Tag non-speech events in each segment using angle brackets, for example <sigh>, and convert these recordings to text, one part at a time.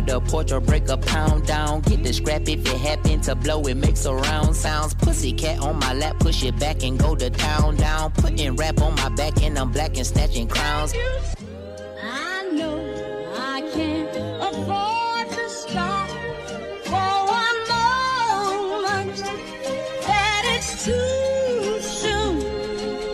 For the porch or break a pound down. Get the scrap if it happen to blow. It makes a round sounds. Pussy cat on my lap, push it back and go to town down. Putting rap on my back and I'm black and snatching crowns. I know I can't afford to stop for one moment. That it's too soon,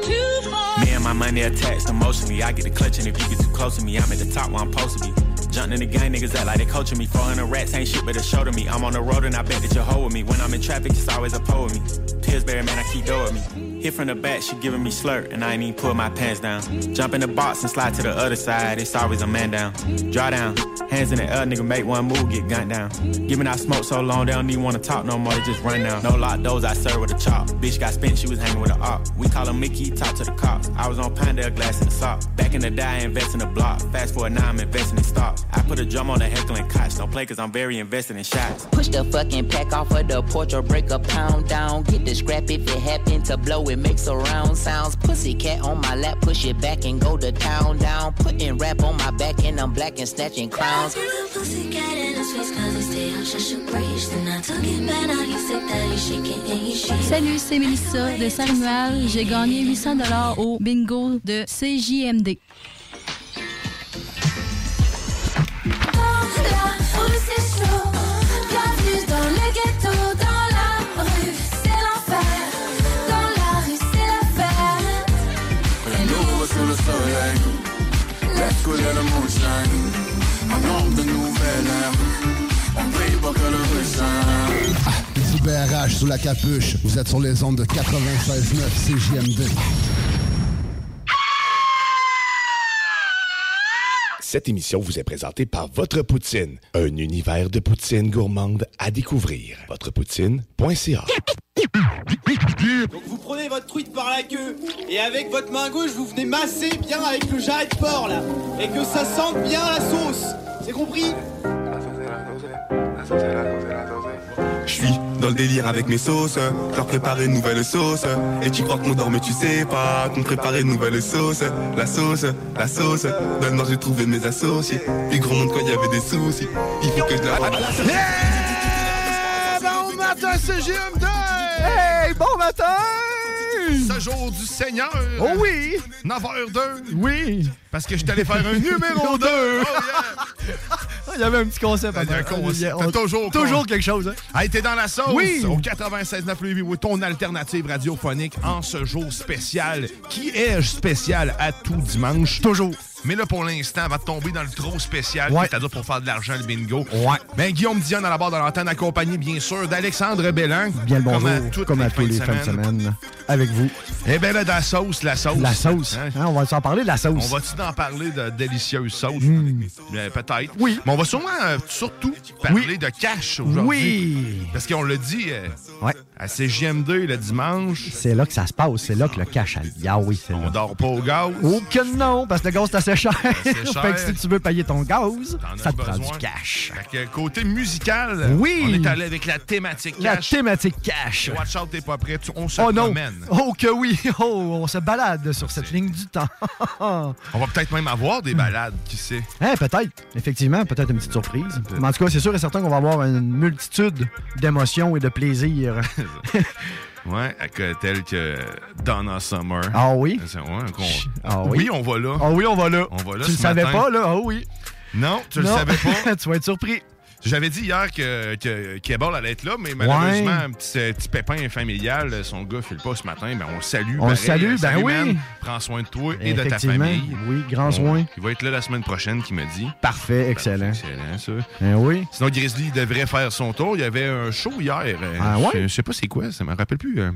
too far. Me and my money attached emotionally. I get the clutch, and if you get too close to me, I'm at the top where I'm supposed to be. Jumping in the gang, niggas act like they coaching me. 400 rats ain't shit, but a show to me. I'm on the road and I bet that you're hoe with me. When I'm in traffic, it's always a pole with me. Pillsbury, man, I keep with me. Hit from the back, she giving me slurp, and I ain't even pull my pants down. Jump in the box and slide to the other side, it's always a man down. Draw down, hands in the air, nigga, make one move, get gunned down. Giving out smoke so long, they don't even wanna talk no more, they just run down. No lock doors, I serve with a chop. Bitch got spent, she was hanging with a op. We call him Mickey, talk to the cops. I was on Pinedale, glass in the sock. Back in the day, invest in the block. Fast forward now, I'm investing in stocks. I put a drum on the heckling cots. Don't play cause I'm very invested in shots. Push the fucking pack off of the porch or break a pound down. Get the scrap if it happen to blow. It makes a round sounds. Pussy cat on my lap, push it back and go to town down. Putting rap on my back and I'm black and snatching crowns. Pussycat in his face 'cause he stay on shut you breach. Then I took it back, now he sick that he shaking and he shaking. Salut, c'est Mélissa de Saint-Romuald. J'ai gagné 800 au bingo de CJMD. Dans la rue, c'est chaud. Bienvenue dans le ghetto. Sous la capuche, vous êtes sur les ondes de 96.9 CJMD. Cette émission vous est présentée par Votre Poutine, un univers de poutine gourmande à découvrir. Votrepoutine.ca Donc vous prenez votre truite par la queue et avec votre main gauche vous venez masser bien avec le jarret de porc là et que ça sente bien la sauce. C'est compris? Je suis dans le délire avec mes sauces, leur préparer une nouvelle sauce. Et tu crois qu'on dort mais tu sais pas qu'on préparait une nouvelle sauce. La sauce, la sauce, dans le j'ai trouvé mes associés. Puis gros monde quand il y avait des soucis, il faut que je la Bon matin, CGM2! Hey, bon matin! Ce jour du Seigneur. Oh oui! 9h02. Oui! Parce que je allé faire un numéro 2. Il y avait un petit concept. Il y a un concept. On- toujours, toujours quelque chose, hein? Hey, t'es dans la sauce Oui. au 96.9 Lévis, oui, ton alternative radiophonique en ce jour spécial. Qui est-je spécial à tout dimanche? Toujours. Mais là, pour l'instant, on va tomber dans le trop spécial, Ouais. c'est-à-dire pour faire de l'argent, le bingo. Ouais. Ben, Guillaume Dion à la barre de l'antenne, accompagné, bien sûr, d'Alexandre Bellan. Bien le bonjour, Comme à comme les à tous de les fins de semaine. Avec vous. Eh bien, là, de la sauce, la sauce. La sauce. Hein? Hein, on va s'en parler de la sauce. On va-tu en parler de délicieuse sauce? Mm. Bien, Peut-être. Oui. Mais on va sûrement, euh, surtout, parler Oui. de cash aujourd'hui. Oui. Parce qu'on le dit, euh, Ouais. À CJM2 le dimanche. C'est là que ça se passe. C'est là que le cash a Ah oui, c'est On là. dort pas au gaz. Oh que non, parce que le gaz, c'est assez cher. <laughs> fait que si tu veux payer ton gaz, ça te prend du cash. Fait que côté musical, Oui. on est allé avec la thématique La cash. thématique cash. Watch out, t'es pas prêt. On se Oh non! promène. Oh que oui! <laughs> Oh, on se balade sur cette ligne du temps. <laughs> On va peut-être même avoir des balades, qui sait. Hein, peut-être. Effectivement, peut-être une petite surprise. Mais en tout cas, c'est sûr et certain qu'on va avoir une multitude d'émotions et de plaisirs. <laughs> Ouais, tel que Donna Summer. Ah oui? Ouais, Ah oui? oui, on va là. Ah oui, on va là. On va là tu le savais pas, là? Ah oui. Non, tu le savais pas. <laughs> tu vas être surpris. J'avais dit hier que, que Keball allait être là, mais malheureusement, un petit, euh, petit pépin familial, son gars file pas ce matin. Ben, on le salue. On le salue, ben Salut, oui. man. Prends soin de toi et de ta famille. Oui, grand soin. Il va être là la semaine prochaine, qui me dit. Parfait, excellent. Excellent, ça. Ben oui. Sinon, Grizzly devrait faire son tour. Il y avait un show hier. euh, Ah ouais? Je, je sais pas c'est quoi, ça me rappelle plus. euh.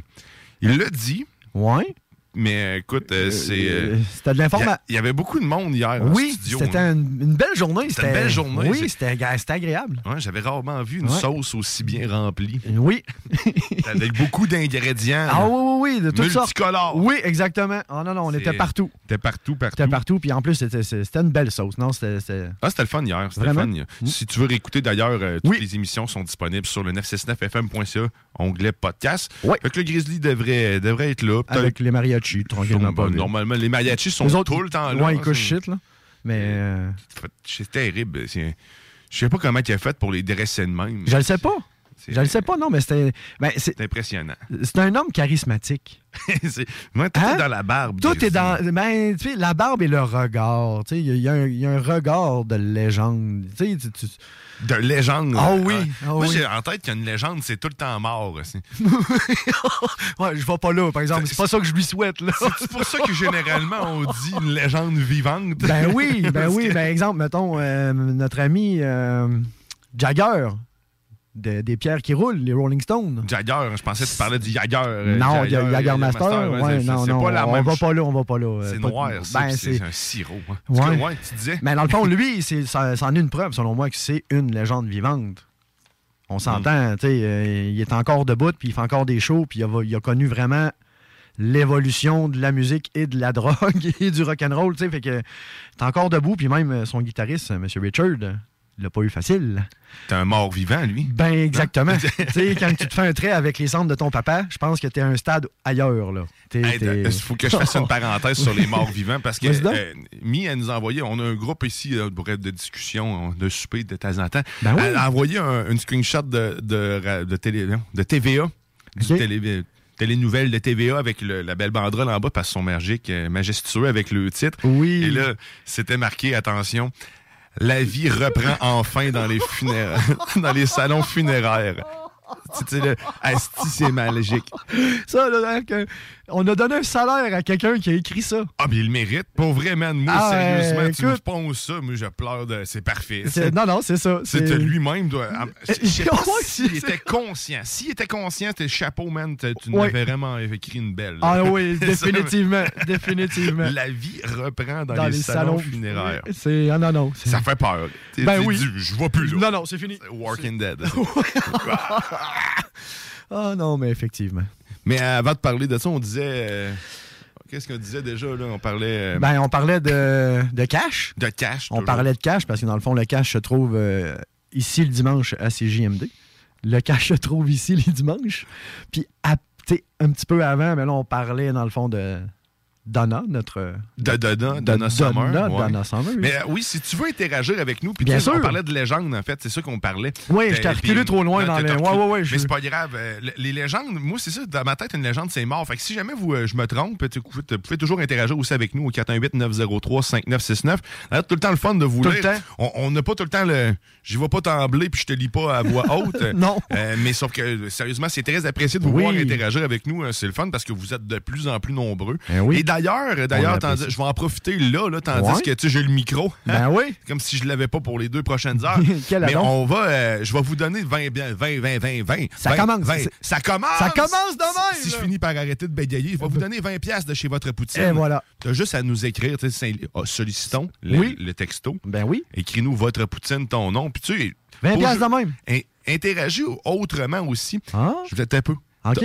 Il l'a dit. Ouais. Mais euh, écoute, euh, c'est. euh, Euh, C'était de l'information. Il y, avait beaucoup de monde hier Oui, c'était une, une belle journée. C'était une belle journée. Oui, C'est- c'était agréable. Ouais, j'avais rarement vu une Ouais. sauce aussi bien remplie. Oui. <laughs> Avec beaucoup d'ingrédients. Ah oui, oui, oui, de toutes sortes. Multicolores. Oui, exactement. Ah non, non, on C'est- était partout. C'était partout, partout. C'était partout, puis en plus, c'était une belle sauce, non? C'était... Ah, c'était le fun hier. C'était le fun. Si tu veux réécouter d'ailleurs, euh, toutes les émissions sont disponibles sur le 969fm.ca, onglet podcast. Fait que le Grizzly devrait, devrait être là. Avec les mariachis, tranquillement pas. Bon, vite. Normalement, les mariachis sont Les autres, tout le temps là. Ouais, ils couchent c'est- shit, là. Mais... euh, C'est terrible. Je sais pas comment il a fait pour les dresser de même. Je le sais pas. Je le sais pas, non, mais c'était... ben, c'est C'est impressionnant. c'est un homme charismatique. <laughs> Moi, tout Hein? est dans la barbe. Tout est dans. Ben, tu sais, la barbe et le regard. Tu sais, il y, a- y un- il y a un regard de légende. Tu sais, tu- tu- De légende. Ah oui, Ah, Moi, oui. j'ai en tête qu'une légende, c'est tout le temps mort. aussi. <laughs> Ouais, je vais pas là, par exemple. C'est pas ça que je lui souhaite. C'est pour ça que généralement, on dit une légende vivante. Ben oui, ben oui. <laughs> que- Ben exemple, mettons, euh, notre ami euh, Jagger, de- des pierres qui roulent, les Rolling Stones. Jagger, je pensais que tu parlais du Jagger. euh, non, Jagger, Jagger, Jagger Master. ouais, ouais, c'est- non, c'est non. pas la on même va pas là, on va pas là. C'est de- noir, Ben, c'est un sirop. hein. Ouais. tu disais. Mais dans le fond, lui, c'est, ça, ça en est une preuve, selon moi, que c'est une légende vivante. On Mm. s'entend, tu sais, euh, il est encore debout, puis il fait encore des shows, puis il a, il a connu vraiment l'évolution de la musique et de la <laughs> drogue et du rock'n'roll, tu sais, fait que il est encore debout, puis même euh, son guitariste, M. Richard, l'a pas eu facile. T'es un mort vivant, lui. Ben, exactement. <laughs> tu sais, quand tu te fais un trait avec les cendres de ton papa, je pense que t'es à un stade ailleurs, là. Hey, Il faut que je fasse une parenthèse sur les morts vivants parce que euh, Mi, elle nous a envoyé, on a un groupe ici euh, bref, de discussion, de souper de temps en temps. Ben oui. Elle a envoyé un, une screenshot de, de, de, télé, de TVA, du télé, télénouvelle de TVA avec le- la belle banderole en bas parce qu'ils sont magiques, euh, majestueux avec le titre. Oui. Et là, c'était marqué, attention, la vie reprend enfin dans les funéraires, <laughs> dans les salons funéraires. C'est magique. Ça, là, que- on a donné un salaire à quelqu'un qui a écrit ça. Ah, mais il le mérite. Pour vrai, man. Moi, Ah, sérieusement, euh, tu me ponces ça, moi, je pleure de. C'est parfait. Non, non, c'est ça. C'est- lui-même. doit- ah, Je je <laughs> Ouais, s'il était conscient. S'il était conscient, t'es chapeau, man. Tu nous avais vraiment écrit une belle. là. Ah <laughs> oui, définitivement, définitivement. La vie reprend dans, les, salons, funéraires. C'est ah non non. Ça fait peur. Ben oui. Je vois plus là. Non non, c'est fini. Walking Dead. <laughs> Ah non, mais effectivement. Mais avant de parler de ça, on disait. euh, Qu'est-ce qu'on disait déjà là? On parlait. euh, Ben on parlait de, de cash. de cash. On toujours. parlait de cash parce que dans le fond le cash se trouve euh, ici le dimanche à CJMD. Le cash se trouve ici les dimanches. Puis à- un petit peu avant, mais là on parlait dans le fond de Donna, notre De Donna, de Donna Summer. Donna, ouais. Donna Summer, oui. Mais euh, oui, si tu veux interagir avec nous, puis Bien sais, on sûr. parlait de légendes, en fait, c'est ça qu'on parlait. Oui, Euh, je t'ai reculé trop loin dans le- t'as ouais, ouais, ouais, je- Mais c'est pas grave. euh, le- les légendes, moi, c'est ça, dans ma tête, une légende, c'est mort. Fait que si jamais vous, euh, je me trompe, vous vous pouvez toujours interagir aussi avec nous au 418-903-5969. D'ailleurs, tout le temps le fun de vous Tout le lire. temps. On- n'a pas tout le temps le. J'y vais pas trembler puis je te lis pas à voix <laughs> haute. Non. Euh, mais sauf que, sérieusement, c'est très apprécié de vous Oui. voir interagir avec nous. euh, C'est le fun parce que vous êtes de plus en plus nombreux. Ben oui. Et d'ailleurs, d'ailleurs, je vais en profiter là, là tandis Ouais. que tu sais, j'ai le micro. Ben oui. <laughs> Comme si je l'avais pas pour les deux prochaines heures. <laughs> Quel Mais on va, euh, je vais vous donner 20, bien- 20, 20, 20, 20. Ça 20, commence. 20. C'est- Ça commence. Ça commence de même, Si, si je finis par arrêter de bégayer, je vais vous donner 20 pièces de chez votre poutine. Et voilà. T'as juste à nous écrire, tu sais, ah, sollicitons le, Oui. le texto. Ben oui. Écris-nous votre poutine, ton nom. Puis tu sais, 20 faut piastres jou- de même. in- interagis autrement aussi. Ah. Je vais un peu.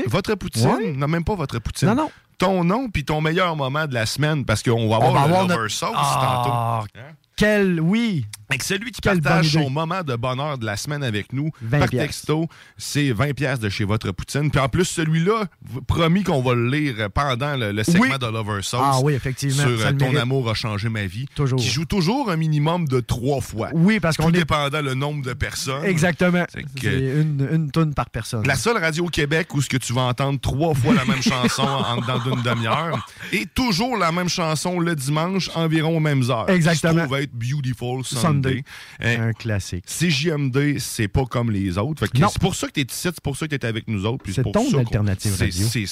Votre poutine, Ouais. non, même pas votre poutine. Non, non. Ton nom puis ton meilleur moment de la semaine, parce qu'on va On avoir va le avoir lover notre- sauce Ah, tantôt. Quel, oui. Celui qui Quelle partage son moment de bonheur de la semaine avec nous 20 par piastres. texto, c'est 20 pièces de chez votre poutine. Puis en plus, celui-là, promis qu'on va le lire pendant le, le segment Oui. de Lover Sauce. Ah oui, effectivement, Sur euh, Ton mérite. amour a changé ma vie. Toujours. Qui joue toujours un minimum de trois fois. Oui, parce qu'on Tout est- dépendant le nombre de personnes. Exactement. C'est que- une, une tonne par personne. La seule radio au Québec où ce que tu vas entendre trois fois la même chanson en dedans d'une demi-heure et toujours la même chanson le dimanche environ aux mêmes heures. Exactement. Qui se trouve être Beautiful Sunday. Sunday. Hein, Un classique. CJMD, c'est pas comme les autres. C'est pour ça que tu es ici, c'est pour ça que tu es avec nous autres. C'est ton ça alternative radio. C'est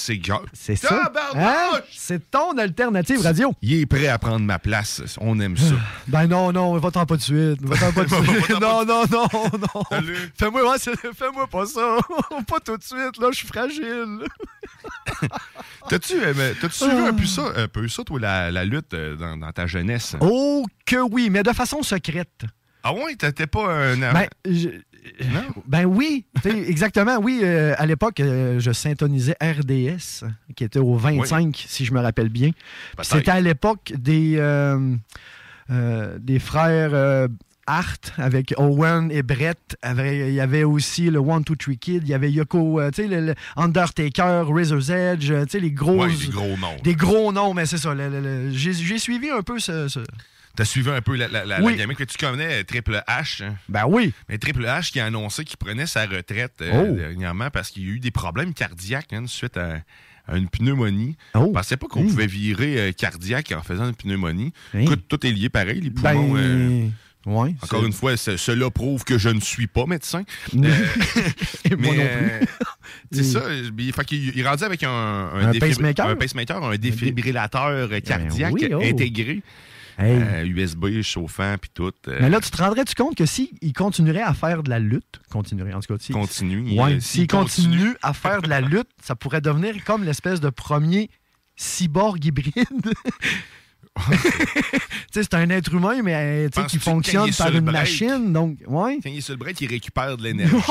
c'est ça. Hein? C'est ton alternative radio. Il est prêt à prendre ma place. On aime ça. <sighs> Ben non, non, va-t'en pas de suite. Va-t'en pas de <laughs> suite. non, non, non, non. Salut. Fais-moi ouais, fais-moi pas ça. <laughs> pas tout de suite, là, je suis fragile. <laughs> T'as-tu euh, suivi un peu ça, un peu ça, toi, la, la lutte euh, dans, dans ta jeunesse? Oh que oui, mais de façon secrète. Ah ouais, t'étais pas un... Ben, je- ben oui, exactement, oui. euh, à l'époque, euh, je syntonisais RDS, qui était au 25, si je me rappelle bien. C'était à l'époque des, euh, des frères Hart avec Owen et Brett. Avec- Il y avait aussi le One, Two, Three Kid. Il y avait Yoko, euh, tu sais, le, le Undertaker, Razor's Edge, tu sais, les gros... Ouais, des gros noms. Des gros noms, mais c'est ça. J'ai j'ai suivi un peu ce... ce- T'as suivi un peu la, la, la, Oui. la gamique, mais tu connais euh, Triple H. hein? Ben oui. Mais Triple H qui a annoncé qu'il prenait sa retraite euh, Oh. dernièrement parce qu'il y a eu des problèmes cardiaques hein, suite à, à une pneumonie. Oh. Je pensais pas qu'on Mmh. pouvait virer euh, cardiaque en faisant une pneumonie. Mmh. Écoute, tout est lié pareil, les Ben, poumons. euh, ouais, encore une fois, ce- cela prouve que je ne suis pas médecin. <laughs> Moi mais, non plus. c'est ça. Il, fait qu'il il est rendu avec un, Un pacemaker? un pacemaker, un défibrillateur euh, cardiaque oui, oh. intégré. Hey. euh, USB chauffant puis tout. euh, Mais là, tu te rendrais-tu compte que s'il continuerait à faire de la lutte, continuerait en tout cas, si- Continue, Ouais, euh, s'il continue, continue. à faire de la lutte, ça pourrait devenir comme l'espèce de premier cyborg hybride. <laughs> tu sais, c'est un être humain, mais qui fonctionne par une break- machine. Donc, ouais. Quand il est sur le break, il récupère de l'énergie. <laughs>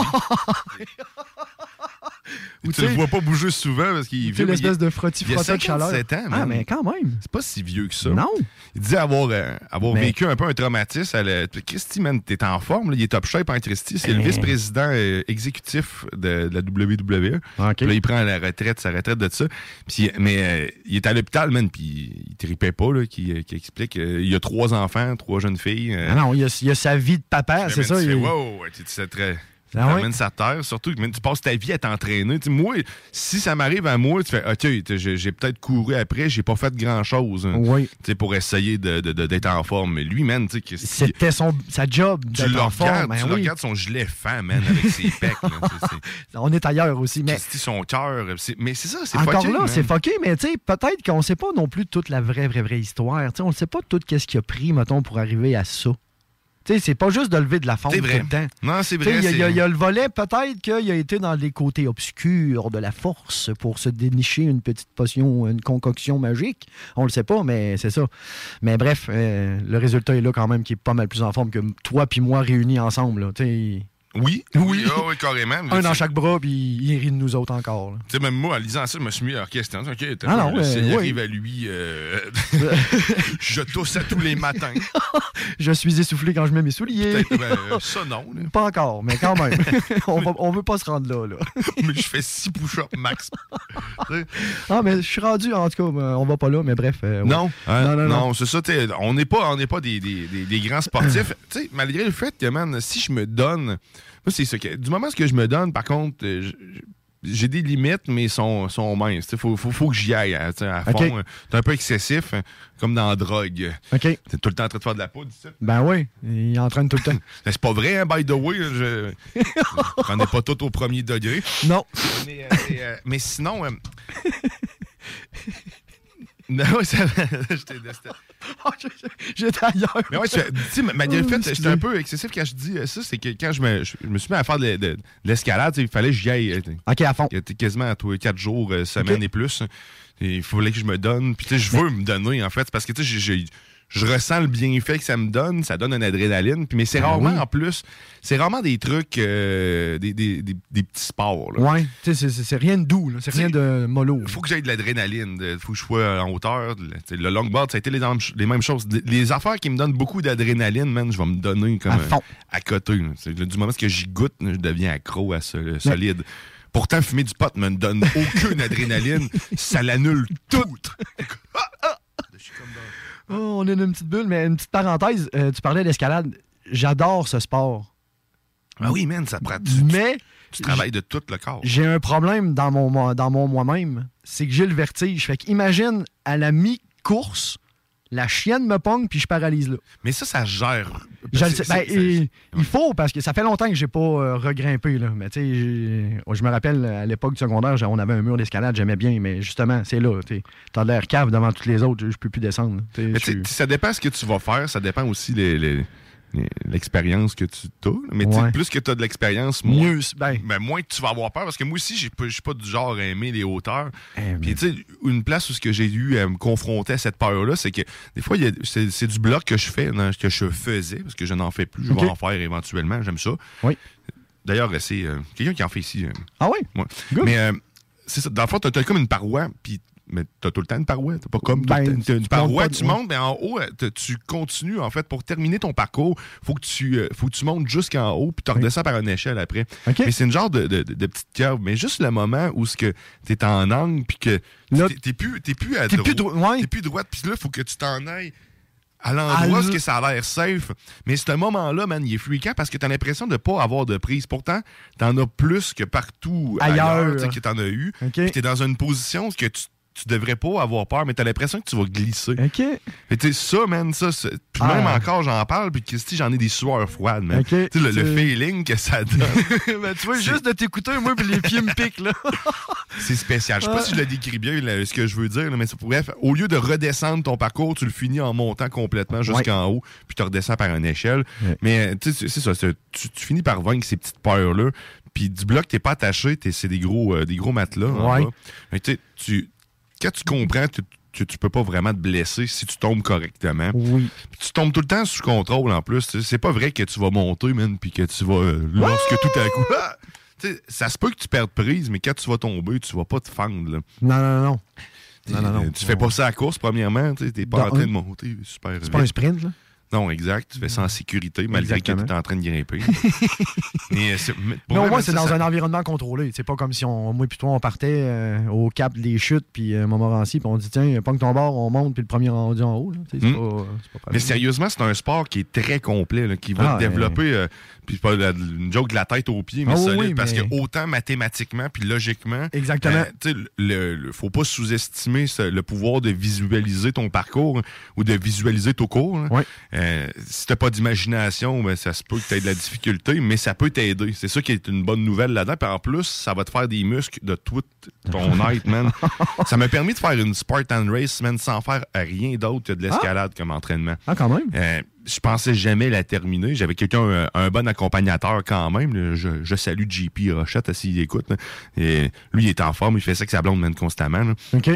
Ou tu le vois pas bouger souvent parce qu'il vibre, l'espèce de il a frotti-frotta de chaleur. 57 ans, Ah, mais quand même. C'est pas si vieux que ça. Non. Il disait avoir, euh, avoir Mais- vécu un peu un traumatisme. La... Christy, man, t'es en forme. là. Il est top shape en Christy. C'est le Eh. vice-président euh, exécutif de, de la WWE. Puis Là, il prend la retraite, sa retraite de ça. Puis, mais euh, il est à l'hôpital, man, puis il tripait pas, là, qui, qui explique. il a trois enfants, trois jeunes filles. Ah non, il y, a, il a sa vie de papa, c'est ça. tu il- fais, wow, sais, très. Tu Ah ouais? ramènes sa terre, surtout que tu passes ta vie à t'entraîner. Tu sais, moi, si ça m'arrive à moi, tu fais OK, j'ai peut-être couru après, j'ai pas fait grand chose Oui. pour essayer de- de- de- d'être en forme. Mais lui, man, tu sais, qu'est-ce C'était son, sa job tu d'être le en forme. regardes, ben tu oui. regardes son gilet fan, man, avec ses <laughs> pecs. là, c'est- On est ailleurs aussi. Mais Christy, son cœur. c'est- Mais c'est ça, c'est Encore fucké, là, man. c'est fucké, mais tu sais, peut-être qu'on ne sait pas non plus toute la vraie, vraie, vraie histoire. Tu sais, on ne sait pas tout ce qu'il a pris, mettons, pour arriver à ça. Sais, c'est pas juste de lever de la fonte C'est tout vrai. le temps. Non, c'est vrai. Il y, a- y y le volet, peut-être qu'il a été dans les côtés obscurs de la force pour se dénicher une petite potion, une concoction magique. On le sait pas, mais c'est ça. Mais bref, euh, le résultat est là quand même, qui est pas mal plus en forme que toi puis moi réunis ensemble. là. Oui, oui, ah oui, carrément. Un dans chaque bras, puis il rit de nous autres encore. Tu sais, même moi, en lisant ça, je me suis mis à questionner. OK, Ah non, euh, oui. arrive à lui, euh, <laughs> <laughs> je tousse à tous les matins. <laughs> Je suis essoufflé quand je mets mes souliers. Ben, ça, non. là. Pas encore, mais quand même. on, va, on veut pas se rendre là. là. Mais je fais six push-ups max. Ah, mais je suis rendu, en tout cas, euh, on va pas là, mais bref. euh, ouais. non, hein, non, non, non, non. c'est ça. On n'est pas, on pas des, des- des- des grands sportifs. Tu sais, malgré le fait que, man, si je me donne. Moi, c'est ça. que- du moment que je me donne, par contre, euh, je- j'ai des limites, mais sont, sont minces. Il faut, faut, faut que j'y aille hein, tu à fond. Euh, C'est un peu excessif, hein, comme dans la drogue. OK. T'es tout le temps en train de faire de la poudre, ici. Ben oui, il entraîne tout le temps. <laughs> C'est pas vrai, hein, by the way. je prenais pas tout au premier degré. Non. Mais, euh, mais, euh, mais sinon. euh, <laughs> Non, ça. <laughs> <laughs> j'étais- c'était- J'étais ailleurs. Mais ouais, tu malgré le Oh, fait, j'étais un peu excessif quand je dis euh, ça, c'est que quand je me, je me suis mis à faire de, de- de l'escalade, il fallait que j'y aille. euh, OK, à fond. Quasiment à tous les quatre jours, euh, semaine et plus. Il fallait que je me donne. Puis, tu sais, je veux me donner, en fait. Parce que, tu sais, j'ai- je ressens le bienfait que ça me donne, ça donne une adrénaline. Puis, mais c'est Ben rarement, oui. en plus, c'est rarement des trucs, euh, des, des- des- des petits sports. là. Ouais, tu sais, c'est- rien de doux, c'est rien de mollo. Il faut que j'aie de l'adrénaline. Il faut que je sois en hauteur. Le, longboard, ça a été les, mêmes choses. Les affaires qui me donnent beaucoup d'adrénaline, man, je vais me donner comme À fond. à côté. là. Du moment que j'y goûte, je deviens accro à ce solide. Pourtant, fumer du pot me donne aucune adrénaline. Ça l'annule tout. <laughs> Oh, on est dans une petite bulle, mais une petite parenthèse, euh, tu parlais d'escalade. J'adore ce sport. Ah oui, man, ça prend. Mais tu travailles de tout le corps. j'ai un problème dans mon, mo- dans mon moi-même. C'est que j'ai le vertige. Fait qu'imagine, à la mi-course, la chienne me pogne puis je paralyse là. Mais ça, ça gère. Je, sais. Ben, il, faut, parce que ça fait longtemps que j'ai pas euh, regrimpé. Là. Mais tu sais, je me rappelle, à l'époque du secondaire, on avait un mur d'escalade, j'aimais bien, mais justement, c'est là. Tu as l'air cave devant toutes les autres, je peux plus descendre. là. T'sais, Mais ça dépend ce que tu vas faire, ça dépend aussi les- les- l'expérience que tu as. Mais tu Ouais. plus que tu as de l'expérience, moins, ben. ben, moins tu vas avoir peur. Parce que moi aussi, je suis pas du genre à aimer les hauteurs. Eh, Puis tu sais, une place où ce que j'ai eu à me confronter à cette peur-là, c'est que des fois, c'est du bloc que je fais, que je faisais, parce que je n'en fais plus. Je vais en faire éventuellement, j'aime ça. Oui. D'ailleurs, c'est euh, quelqu'un qui en fait ici. euh, Ah oui? Ouais. Mais euh, c'est ça. Dans le fond, t'as as comme une paroi, puis mais t'as tout le temps une paroi. T'as pas comme tout Ben, le temps- t'as une paroi, tu montes, mais en haut, euh, tu continues, en fait, pour terminer ton parcours, faut que tu, euh, faut que tu montes jusqu'en haut, puis tu redescends par une échelle après. Mais c'est une genre de, de, petite curve. Mais juste le moment où ce que t'es en angle, puis que t'es- plus, plus à t'es plus droite. dro- ouais. Plus droite, puis là, faut que tu t'en ailles à l'endroit où ça a l'air safe. Mais ce moment-là, man, il est fréquent parce que t'as l'impression de pas avoir de prise. Pourtant, t'en as plus que partout ailleurs, Ailleurs. tu sais, que t'en as eu. Puis t'es dans une position que tu, tu devrais pas avoir peur, mais t'as l'impression que tu vas glisser. OK. Tu sais, ça, man, ça, puis Ah. même encore, j'en parle, puis Christy, j'en ai des sueurs froides, man. OK. Tu sais, le, le feeling que ça donne, <laughs> Ben, tu vois, juste de t'écouter, moi, puis les pieds me piquent, là. <laughs> c'est spécial. Je sais pas Ah. si je le décris bien, là, ce que je veux dire, là, mais ça pourrait au lieu de redescendre ton parcours, tu le finis en montant complètement jusqu'en haut, puis tu redescends par une échelle. Ouais. Mais tu sais, c'est ça, tu, tu finis par vaincre ces petites peurs-là. Puis du bloc, t'es pas attaché, c'est des gros, euh, des gros matelas. Ouais. Mais sais, tu- quand tu comprends, tu, tu, tu peux pas vraiment te blesser si tu tombes correctement. Oui. Puis tu tombes tout le temps sous contrôle en plus. C'est pas vrai que tu vas monter, man, puis que tu vas. euh, lorsque tout à coup. Ah! Ça se peut que tu perdes prise, mais quand tu vas tomber, tu vas pas te fendre. Là. Non, non, non. Non, non, non. Euh, Tu fais pas ça à course, premièrement. Tu n'es pas en train de monter super C'est pas un sprint, là? Non, exact. Tu fais ça en sécurité, malgré que tu es en train de grimper. <laughs> mais, euh, au vrai, moins, c'est dans ça- un environnement contrôlé. C'est pas comme si on, moi et toi, on partait euh, au cap des chutes, puis euh, Montmorency, puis on dit, tiens, pogne ton bord, on monte, puis le premier rendu en haut. là. Hmm. pas. Mais sérieusement, c'est un sport qui est très complet, là, qui va Ah, te développer, euh, puis pas la- une joke de la tête aux pieds, mais Ah oui, solide, oui, parce mais- que autant mathématiquement puis logiquement, Exactement. sais, le, le- faut pas sous-estimer le pouvoir de visualiser ton parcours hein, ou de visualiser ton cours. là. Ouais. Euh, si t'as pas d'imagination, ben, ça se peut que tu aies de la difficulté, mais ça peut t'aider. C'est ça qui est une bonne nouvelle là-dedans. Puis en plus, ça va te faire des muscles de tout ton <laughs> être, man. ça m'a permis de faire une Spartan Race, man, sans faire rien d'autre que de l'escalade comme entraînement. Ah, quand même. Euh, je pensais jamais la terminer. J'avais quelqu'un, un, un bon accompagnateur quand même. Je, je salue JP Rochette s'il écoute. là. Et lui, il est en forme. Il fait ça avec sa blonde man, constamment. là. OK.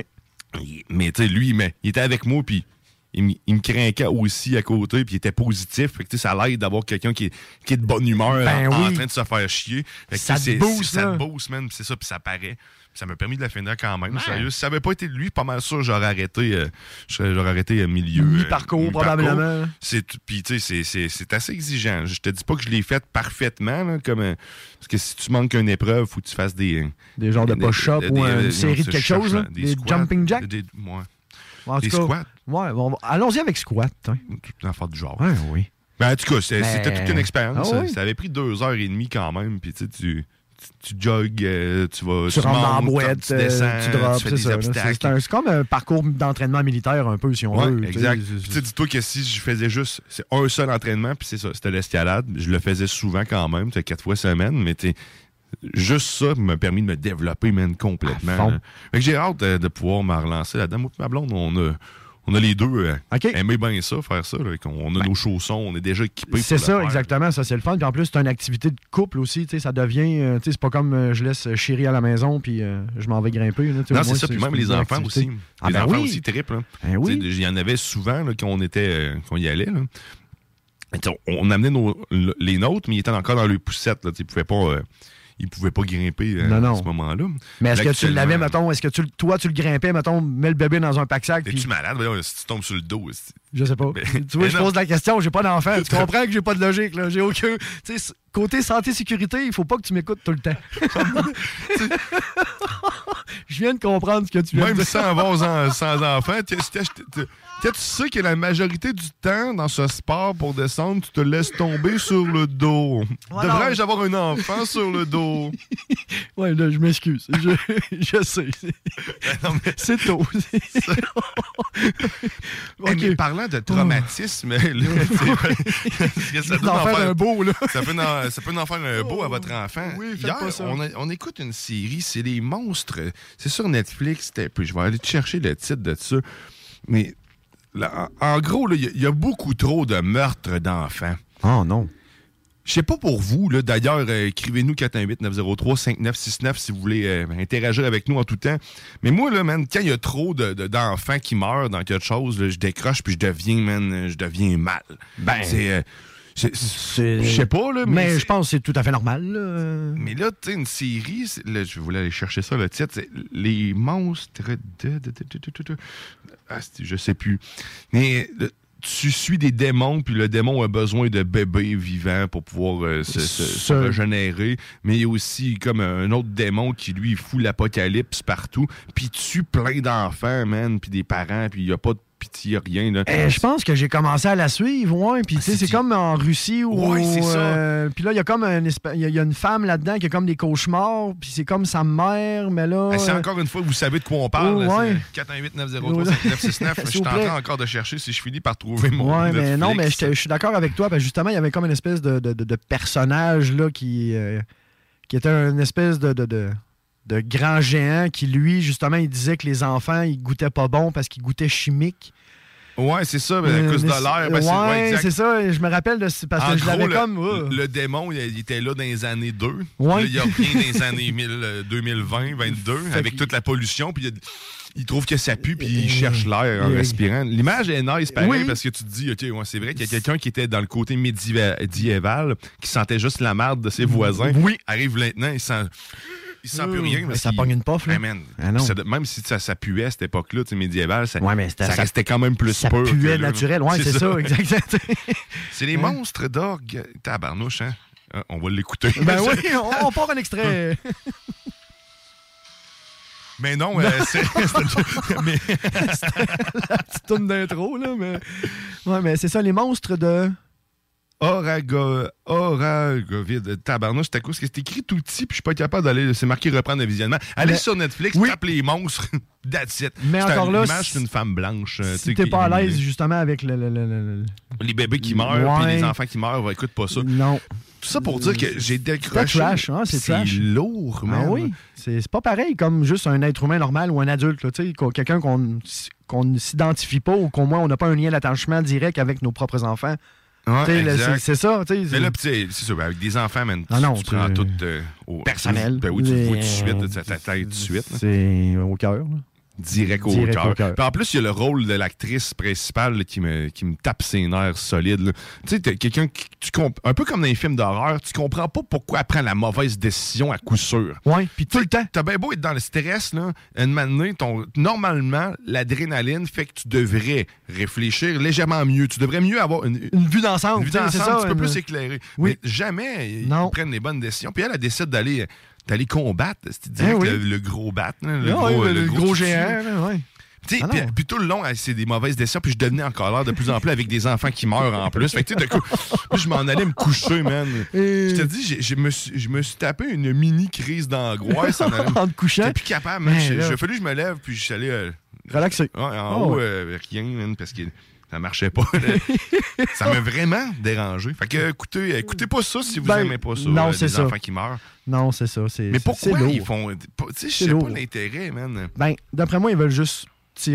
Il- Mais tu sais, lui, mais, il était avec moi, puis il, me- il me craquait aussi à côté, puis il était positif. Fait que, ça l'aide d'avoir quelqu'un qui, est- qui est de bonne humeur, Ben en, en train de se faire chier. Fait que, Ça te booste, Ça te booste, man. puis C'est ça, puis ça paraît. Ça m'a permis de la finir quand même. Sérieux. Si ça avait pas été lui, pas mal sûr, j'aurais arrêté, euh, j'aurais arrêté euh, milieu. euh, Mi-parcours, mi-parcours. probablement. C'est puis tu sais, c'est- assez exigeant. Je te dis pas que je l'ai fait parfaitement, là, comme euh, parce que si tu manques une épreuve, faut que tu fasses des Des genres de push-up ou des- une série non, de quelque chose, là? Des squats, jumping jacks? des- ouais. En Des tout cas, squats. Ouais, bon, allons-y avec squat. hein. Toute l'affaire du genre. Ouais, oui. Ben, en tout cas, c'était toute une expérience. Ah oui? Ça avait pris deux heures et demie quand même. Puis tu sais, tu, tu, tu jogues, euh, tu vas. Tu rentres dans la boîte, tu euh, descends, tu drops, tu fais c'est des obstacles. C'est comme un parcours d'entraînement militaire un peu, si on Ouais, veut. tu exact. Tu sais, dis-toi que si je faisais juste un seul entraînement, puis c'est ça, c'était l'escalade. Je le faisais souvent quand même, quatre fois semaine, mais tu sais, juste ça m'a permis de me développer, man, complètement. J'ai hâte de, de pouvoir me relancer là-dedans. Moi ma blonde, on a, on a les deux euh, aimé bien ça, faire ça. là, qu'on- on a nos chaussons, on est déjà équipés. Ben, C'est le ça, faire. exactement. Ça, c'est le fun. Puis en plus, c'est une activité de couple aussi. tu sais, Ça devient. euh, c'est pas comme euh, je laisse chérie à la maison puis euh, je m'en vais grimper. là, Non, c'est ça. Puis même les enfants activité. aussi. Ah, les ben enfants oui. aussi, triple. hein. Ben oui. Il y en avait souvent là, quand on était, euh, quand on y allait. On, amenait nos- le- les nôtres, mais ils étaient encore dans les poussettes. Là, Tu sais, ils pouvaient pas. Ils pouvaient pas grimper euh, Non, non. à ce moment-là. Mais est-ce que tu l'avais, mettons, est-ce que tu, toi, tu le grimpais, mettons, mets le bébé dans un pack-sac, puis Es-tu malade? Voyons, Si tu tombes sur le dos. je sais pas. <laughs> Tu vois, je non. pose la question, j'ai pas d'enfant. Tu <laughs> comprends que j'ai pas de logique, là. J'ai aucun. Tu sais, côté santé-sécurité, il faut pas que tu m'écoutes tout le temps. <laughs> je viens de comprendre ce que tu viens de Même dire. sans avoir sans enfant, tu tu- sais que la majorité du temps dans ce sport pour descendre, tu te laisses tomber sur le dos. Voilà. Devrais-je avoir un enfant sur le dos? <laughs> Ouais, là, je m'excuse. Je, je sais. C'est tôt. <laughs> <laughs> Eh, mais parlant de traumatisme, là, ça, doit D'en en faire un beau, là. Ça peut, en, ça peut en faire un beau à votre enfant. Oui, faites Hier, pas ça. On, a- on écoute une série, c'est Les Monstres. C'est sur Netflix. Puis je vais aller chercher le titre de ça. Mais là, en, gros, il y a- il y, a beaucoup trop de meurtres d'enfants. Oh non. Je sais pas pour vous, là, d'ailleurs, euh, écrivez-nous 418-903-5969 si vous voulez euh, interagir avec nous en tout temps. Mais moi, là, man, quand il y a trop de- de- d'enfants qui meurent dans quelque chose, là, je décroche puis je deviens, man, je deviens mal. Ben, c'est... euh, Je sais pas, là, mais... Je pense que c'est tout à fait normal. là. mais là, tu sais, une série, là, je voulais aller chercher ça, le titre, c'est Les monstres de... Ah, je sais plus. Mais le- tu suis des démons, puis le démon a besoin de bébés vivants pour pouvoir euh, se, se- se Ça- régénérer. Mais il y a aussi comme un autre démon qui, lui, fout l'apocalypse partout, puis tue plein d'enfants, man, puis des parents, puis il n'y a pas de pitié, rien. Eh, je pense que j'ai commencé à la suivre, ouais. Puis, tu sais, c'est comme en Russie où. Ouais, c'est ça. euh, puis là, il y a comme un y, a- y a une femme là-dedans qui a comme des cauchemars. Puis c'est comme sa mère, mais là. Ben, c'est euh, encore une fois, vous savez de quoi on parle. Oh, là, ouais. c'est 418-903-5969. <laughs> Je suis en train encore de chercher si je finis par trouver mon Ouais, mais non, mais je suis d'accord avec toi. parce que justement, il y avait comme une espèce de, de- de- de personnage là, qui, euh, qui était une espèce de, de, grand géant qui, lui, justement, il disait que les enfants, ils goûtaient pas bon parce qu'ils goûtaient chimique. Ouais, c'est ça, ben, à cause de Euh, l'air. ben, c'est- ouais, c'est ça. Je me rappelle de parce En que je l'avais le, comme. euh, le démon, il, il était là dans les années 2. Ouais. Là, il revient dans les <laughs> années 1000, euh, 2020, 22, Fait avec toute la pollution. Puis il, a- trouve que ça pue, puis il cherche l'air en respirant. L'image est nice, pareil, Oui. parce que tu te dis, OK, ouais, c'est vrai qu'il y a quelqu'un qui était dans le côté médiéva- médiéval, qui sentait juste la merde de ses voisins. Oui. Arrive maintenant, il sent. Il sent plus Euh, rien. mais ça pogne une là. Man, Ah non. ça même si ça, ça puait à cette époque-là, tu sais, médiévale, ça, Ouais, mais c'était- ça ça- restait quand même plus ça pur. que puait naturel. Ouais, c'est ça, exactement. <laughs> C'est les monstres d'orgue. Tabarnouche, hein? Ah, on va l'écouter. Ben <laughs> oui, on, on part un extrait. <laughs> Mais non, euh, c'est. c'est- mais- la petite tourne d'intro, là, mais. Ouais, mais c'est ça, les monstres de. Orago, Oragovide. Tabarnouche, c'est à cause que c'est écrit tout petit, puis je suis pas capable d'aller. C'est marqué reprendre le visionnement. Allez Mais- sur Netflix, Oui. tape les monstres. <laughs> That's it. Mais C'est encore un- là, L'image, c'est une femme blanche. euh, tu Si t'es pas à l'aise, justement, avec le. le- le- le- le- Les bébés qui meurent, puis les enfants qui meurent, écoute pas ça. Non. Tout ça pour dire que j'ai C'est décroché. trash, hein, c'est lourd, man. Ah oui, c'est c'est pas pareil comme juste un être humain normal ou un adulte, quelqu'un qu'on qu'on ne s'identifie pas ou qu'au moins on n'a pas un lien d'attachement direct avec nos propres enfants. Ouais, c'est ça, tu sais. Mais là, c'est ça, ben, avec des enfants, man, Ah non, tu, tu prends tout euh, au personnel. Ben oui, tu le vois tout de suite, ta tête tout de suite. C'est au cœur. Direct au cœur. Puis en plus, il y a le rôle de l'actrice principale là, qui, me, qui me tape ses nerfs solides. Tu sais, quelqu'un qui. tu comp- Un peu comme dans les films d'horreur, tu comprends pas pourquoi elle prend la mauvaise décision à coup sûr. Ouais, puis tout le temps. T'as bien beau être dans le stress, là, une matinée, ton, normalement, l'adrénaline fait que tu devrais réfléchir légèrement mieux. Tu devrais mieux avoir une, Une vue d'ensemble. une vue d'ensemble un petit peu une- plus éclairée. Oui. Mais jamais ils Non. prennent les bonnes décisions. Puis elle, elle décide d'aller d'aller combattre, c'est direct Eh oui. le, le gros bat, le, Ah gros, ouais, le gros géant, Ah puis, tout le long, c'est des mauvaises décisions, puis je devenais encore l'air de plus en plus avec des enfants qui meurent en plus. Fait que, de coup, <laughs> puis je m'en allais me coucher, man. Et- Je te dis, je me, suis, tapé une mini crise d'angoisse en allant. <laughs> En te couchant? J'étais plus capable, man. J'ai fallu que je me lève, puis je suis allé euh, ouais, en Oh, haut, euh, rien, man, parce que ça marchait pas. ça m'a vraiment dérangé. Fait que, écoutez, écoutez pas ça si vous Ben, aimez pas ça. non, euh, c'est ça. enfants qui meurent. Non, c'est ça. Mais pourquoi ils font. Tu sais, je sais pas l'intérêt, man. Ben, d'après moi, ils veulent juste.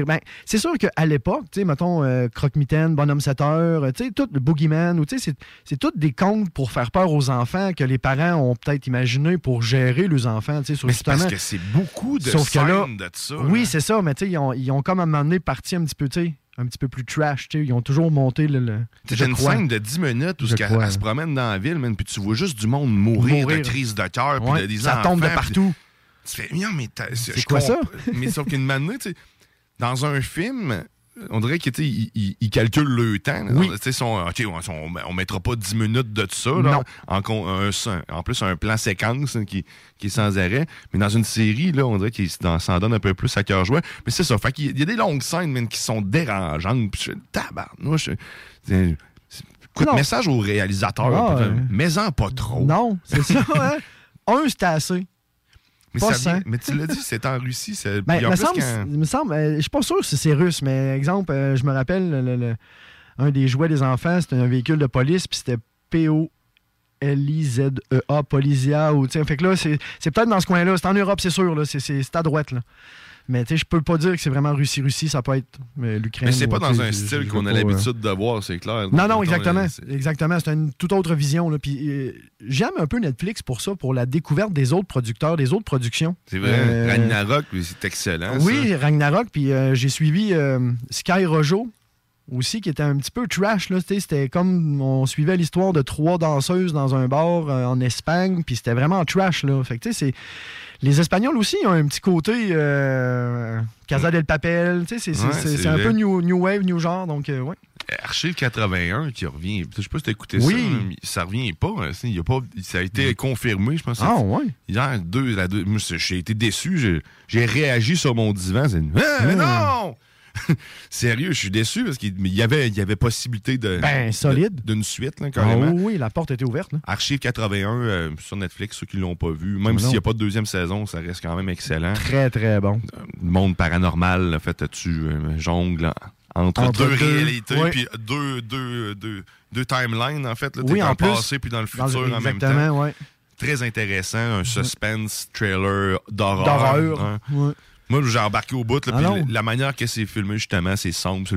Ben, c'est sûr qu'à l'époque, tu sais, mettons, euh, Croque-Mitaine, Bonhomme 7 heures, euh, tu sais, tout le Boogeyman, ou tu sais, c'est- tous des contes pour faire peur aux enfants que les parents ont peut-être imaginé pour gérer les enfants, tu sais, sur Mais c'est parce justement- que c'est beaucoup de Sauf que là- scènes de ça. Oui, c'est ça, mais tu sais, ils ont, ils ont comme à un moment donné parti un petit peu, tu sais, un petit peu plus trash, tu sais. Ils ont toujours monté le. le je une crois. scène de 10 minutes où ce crois. elle se promène dans la ville, man, puis tu vois juste du monde mourir, Mourir. de crise de cœur, puis Ouais, de- des ça enfants, tombe de puis partout. Tu fais, non, mais je quoi ça? mais sauf qu'une <laughs> manée, tu sais, dans un film, on dirait qu'ils il, il, il calcule le temps. Oui. Sais, son- OK, on, on, on mettra pas 10 minutes de ça. Là. En, un- en plus, un plan séquence hein, qui, qui est sans arrêt. Mais dans une série, là, on dirait qu'il s'en s'en donne un peu plus à cœur joie. Mais c'est ça. Fait il y a des longues scènes man, qui sont dérangeantes. Puis je tabarnouche. C'est- Écoute, Non. message au réalisateur. Ah, peut-être, ouais. Mais-en pas trop. Non, c'est ça, hein? <laughs> Un, c'était assez. Mais, Pas ça vient- mais tu l'as dit, c'est en Russie. c'est- Ben, en me plus, semble, me semble euh, je suis pas sûr si c'est russe, mais exemple, euh, je me rappelle, le- le- le- un des jouets des enfants, c'était un véhicule de police, puis c'était P-O-L-I-Z-E-A, Polisia, ou, tu sais, fait que là, c'est peut-être dans ce coin-là. C'est en Europe, c'est sûr, là, c'est à droite, là. Mais, tu sais, je peux pas dire que c'est vraiment Russie-Russie, ça peut être euh, l'Ukraine. Mais c'est pas dans un style qu'on a euh, l'habitude de voir, c'est clair. Non, non, exactement. euh, Exactement. C'est une toute autre vision. Là. Puis, euh, j'aime un peu Netflix pour ça, pour la découverte des autres producteurs, des autres productions. C'est vrai. Euh, Ragnarok, c'est excellent. oui, ça. Ragnarok. Puis j'ai suivi Sky Rojo aussi, qui était un petit peu trash. C'était comme on suivait l'histoire de trois danseuses dans un bar euh, en Espagne. Puis c'était vraiment trash. Là. Fait que, tu sais, c'est. Les Espagnols aussi ont un petit côté euh, Casa del Papel. Tu sais, C'est Ouais, un peu new, new Wave, new genre. Donc, euh, ouais. Archive 81 qui revient. Je sais pas si t'as écouté Oui. ça. mais Ça revient pas. hein, il y a pas. Ça a été confirmé, je pense. Ah, ouais. Hier, deux, la deux- j'ai été déçu. J'ai- réagi sur mon divan. C'est Ah, mais non! <laughs> Sérieux, je suis déçu parce qu'il y avait, il y avait possibilité de. Ben, de- solide. D'une suite, là, Ah, oui, la porte était ouverte. là. Archive 81 euh, sur Netflix, ceux qui l'ont pas vu. Même Ah, s'il n'y a pas de deuxième saison, ça reste quand même excellent. Très, très bon. Le monde paranormal, là, fait, tu euh, jongle en- entre, Entre deux, deux, réalités, ouais. puis deux, deux, deux, deux timelines, en fait. Là, Oui, T'es en dans le plus. passé puis dans le Dans le- futur en même exactement, temps. Très intéressant, un suspense trailer d'horreur. D'horreur. hein. Moi, j'ai embarqué au bout. Là, Ah la, la manière que c'est filmé, justement, c'est sombre.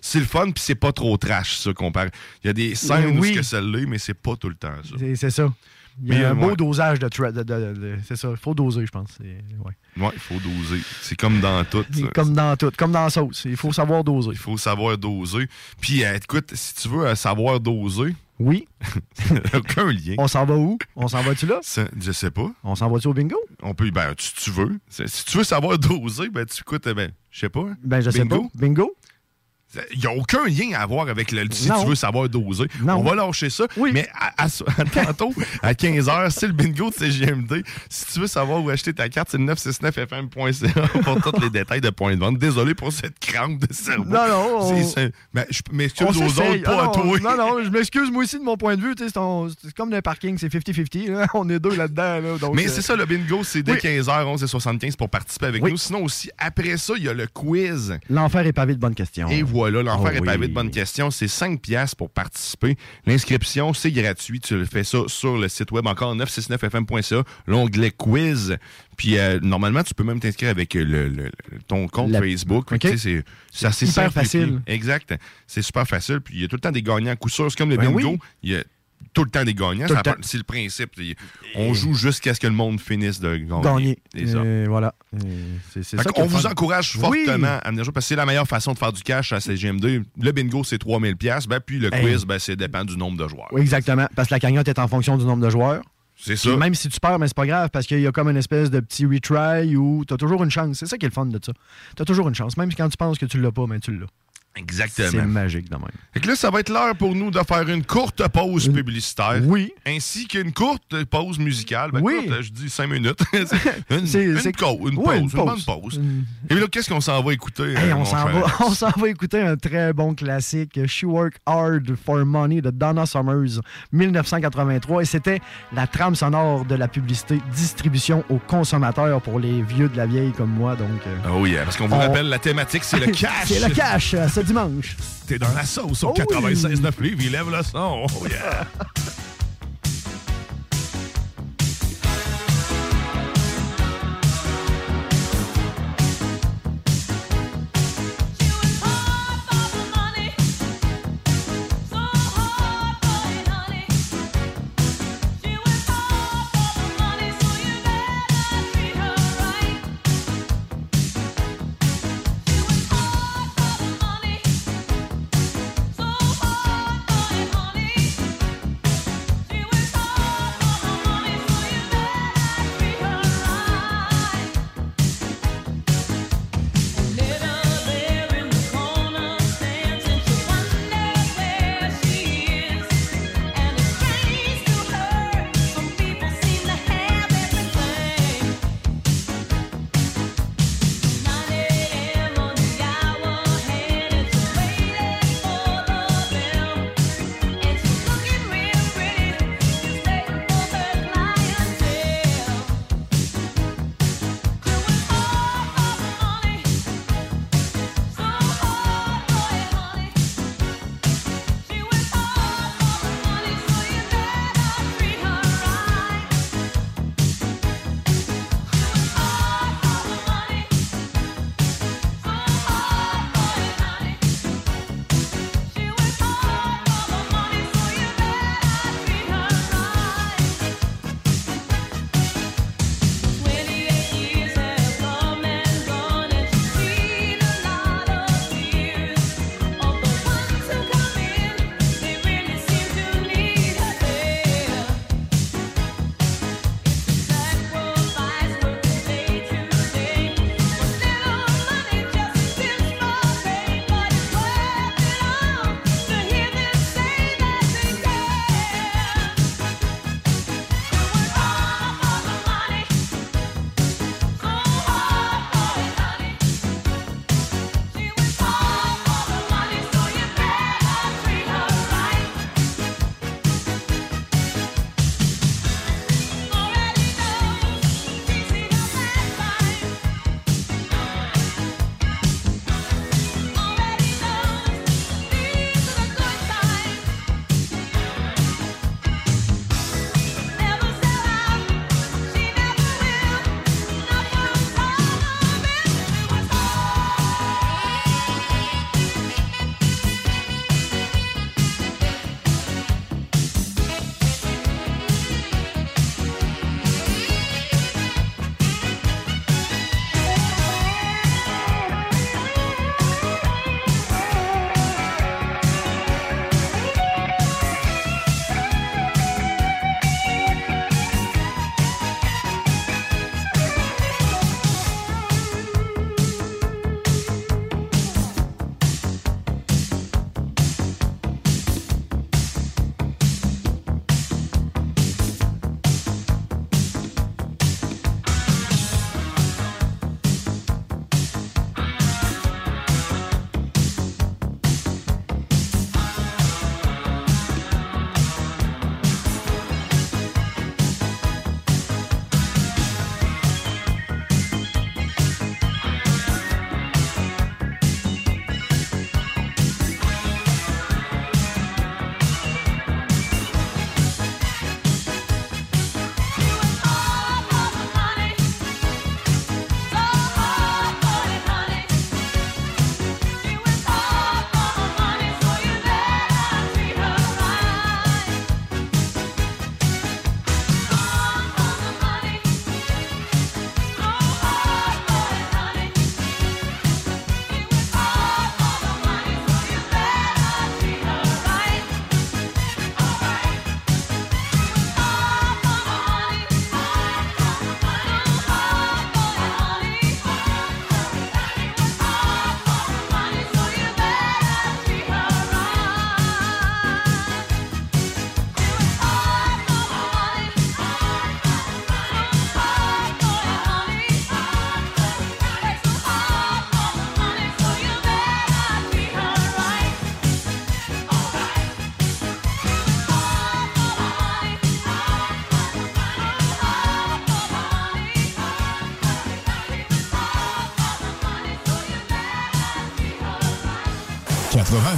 C'est le, fun, puis c'est pas trop trash, ça, comparé. Il y a des scènes où oui. ce que ça l'est, mais c'est pas tout le temps, ça. C'est- ça. Il y Mais, a un euh, beau ouais. dosage de, de- de- de- C'est ça. Il faut doser, je pense. C'est- ouais. Ouais, il faut doser. C'est comme dans tout. Comme dans tout. Comme dans la sauce. Il faut savoir doser. Il faut savoir doser. Puis, euh, écoute, si tu veux euh, savoir doser, Oui. <laughs> aucun lien. On s'en va où? On s'en va-tu là? Je sais pas. On s'en va-tu au bingo? On peut, ben, tu, tu veux. Si tu veux savoir <laughs> doser, ben, tu écoutes, euh, ben, je sais pas. hein. Ben, je sais pas. Bingo? Il n'y a aucun lien à voir avec le. Si Non. tu veux savoir doser. Non. On va lâcher ça. Mais à, à- <laughs> à tantôt, à 15h, c'est le bingo de CGMD. Si tu veux savoir où acheter ta carte, c'est le 969fm.ca <laughs> pour tous les détails de points de vente. Désolé pour cette crampe de cerveau. Non, non, on- C'est- c'est- ben, je m'excuse aux autres, pas Ah à non, toi. Non, non, je m'excuse moi aussi de mon point de vue. C'est on- c'est comme le parking, c'est 50-50. là. <laughs> On est deux là-dedans. là, donc, Mais euh, c'est ça, le bingo, c'est dès oui. 15h, 11h75 pour participer avec Oui. nous. Sinon aussi, après ça, il y a le quiz. L'enfer est pavé de bonnes questions. Et voilà, l'enfer Oh est oui. pavé de bonnes questions. C'est 5 piastres pour participer. L'inscription, c'est gratuit. Tu le fais ça sur le site web encore 969fm.ca, l'onglet quiz. Puis euh, normalement, tu peux même t'inscrire avec le, le- ton compte La- Facebook. C'est assez simple. facile. Exact. C'est super facile. Puis il y a tout le temps des gagnants à coup sûr. C'est comme le Ben bingo. oui. Il y a tout le temps des gagnants. C'est le principe. On joue jusqu'à ce que le monde finisse de gagner. Gagner. C'est ça. Voilà. C'est c'est est vous fun. encourage Oui. fortement à venir jouer parce que c'est la meilleure façon de faire du cash à CGM2. Le bingo, c'est 3000 pièces ben, puis le Hey. quiz, ben, ça dépend du nombre de joueurs. Oui, exactement. Parce que la cagnotte est en fonction du nombre de joueurs. C'est ça. Même si tu perds, mais c'est pas grave parce qu'il y a comme une espèce de petit retry où tu as toujours une chance. C'est ça qui est le fun de ça. Tu as toujours une chance. Même quand tu penses que tu l'as pas, mais tu l'as. C'est Exactement. magique de même. Fait que là, ça va être l'heure pour nous de faire une courte pause publicitaire. Oui. Ainsi qu'une courte pause musicale. Ben, Oui. courte, je dis cinq minutes. <laughs> C'est une, C'est- une c'est- une Oui, pause, une une, pause. bonne pause. Et là, qu'est-ce qu'on s'en va écouter? Hey, euh, on s'en va, <laughs> on s'en va écouter un très bon classique, She Work Hard for Money de Donna Summers, 1983. Et c'était la trame sonore de la publicité distribution aux consommateurs pour les vieux de la vieille comme moi. Donc, euh, Oh yeah, parce qu'on vous On- rappelle, la thématique, c'est le <laughs> cash. c'est le cash euh, dimanche. T'es dans la sauce au Oh oui. 96.9 livres, il lève le son. Oh yeah. <laughs>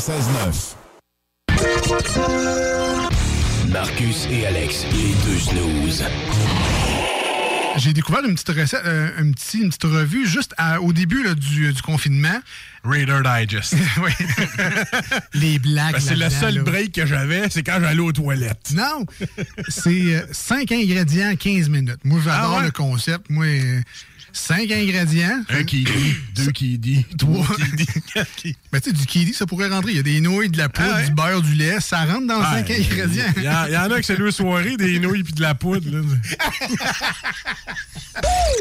96.9. Marcus et Alex, les deux snooze. J'ai découvert une petite recette, euh, un une petite revue juste à- au début là, du, du confinement. Raider Digest. <laughs> oui. <laughs> Les blagues. Ben, c'est le seul là. break que j'avais, c'est quand j'allais aux toilettes. Non, c'est 5 ingrédients, 15 minutes. Moi, j'adore Ah ouais? le concept. Moi, 5 ingrédients. Un qui dit, <coughs> deux qui dit, trois <laughs> Ben, tu sais, du kiwi, ça pourrait rentrer. Il y a des nouilles, de la poudre, du beurre, du lait. Ça rentre dans 5 Ah, ingrédients. Il y, en- il y en a que c'est deux soirées, des nouilles puis de la poudre. là.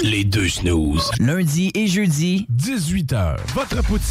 Les deux snooze. Lundi et jeudi, 18h. Votre poutine,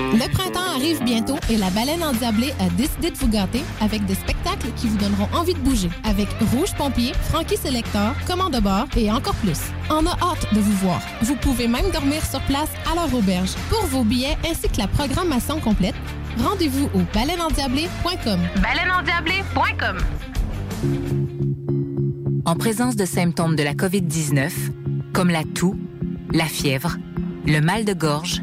Le printemps arrive bientôt et la baleine endiablée a décidé de vous gâter avec des spectacles qui vous donneront envie de bouger. Avec Rouge Pompier, Frankie Selector, Commande de bord et encore plus. On a hâte de vous voir. Vous pouvez même dormir sur place à leur auberge. Pour vos billets ainsi que la programmation complète, rendez-vous au baleineendiablée.com. Baleineendiablée.com En présence de symptômes de la COVID-19, comme la toux, la fièvre, le mal de gorge,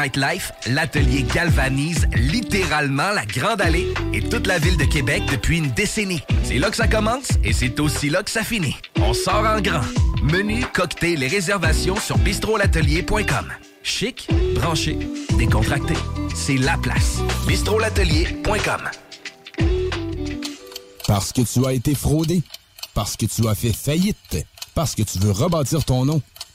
nightlife, L'Atelier galvanise littéralement la Grande Allée et toute la ville de Québec depuis une décennie. C'est là que ça commence et c'est aussi là que ça finit. On sort en grand. Menu, cocktail et réservations sur bistrolatelier.com. Chic, branché, décontracté. C'est la place. bistrolatelier.com. Parce que tu as été fraudé. Parce que tu as fait faillite. Parce que tu veux rebâtir ton nom.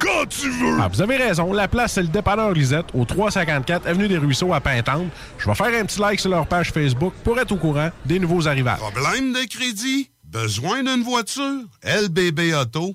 quand tu veux! Ah, vous avez raison. La place, c'est le dépanneur Lisette, au 354 Avenue des Ruisseaux à Pintante. Je vais faire un petit like sur leur page Facebook pour être au courant des nouveaux arrivages. Problème de crédit? Besoin d'une voiture? lbbauto.com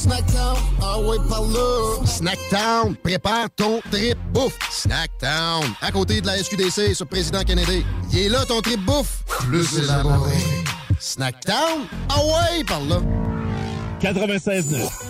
Snackdown, ah ouais, par là. Snackdown, prépare ton trip bouffe. Snackdown, à côté de la SQDC sur Président Kennedy. Il est là ton trip bouffe. Plus élaboré. Snackdown, ah ouais, par là. 96.9.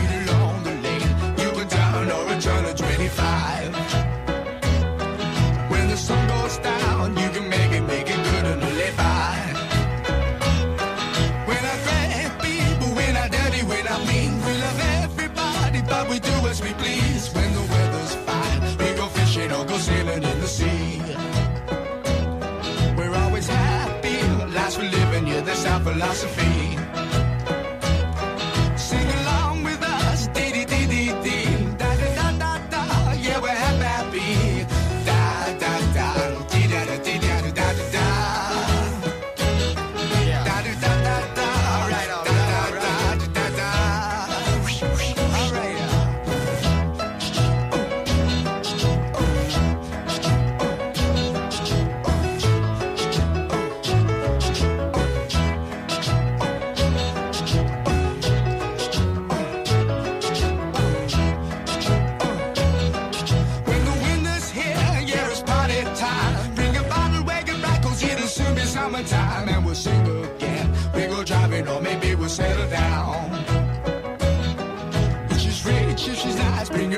Philosophy.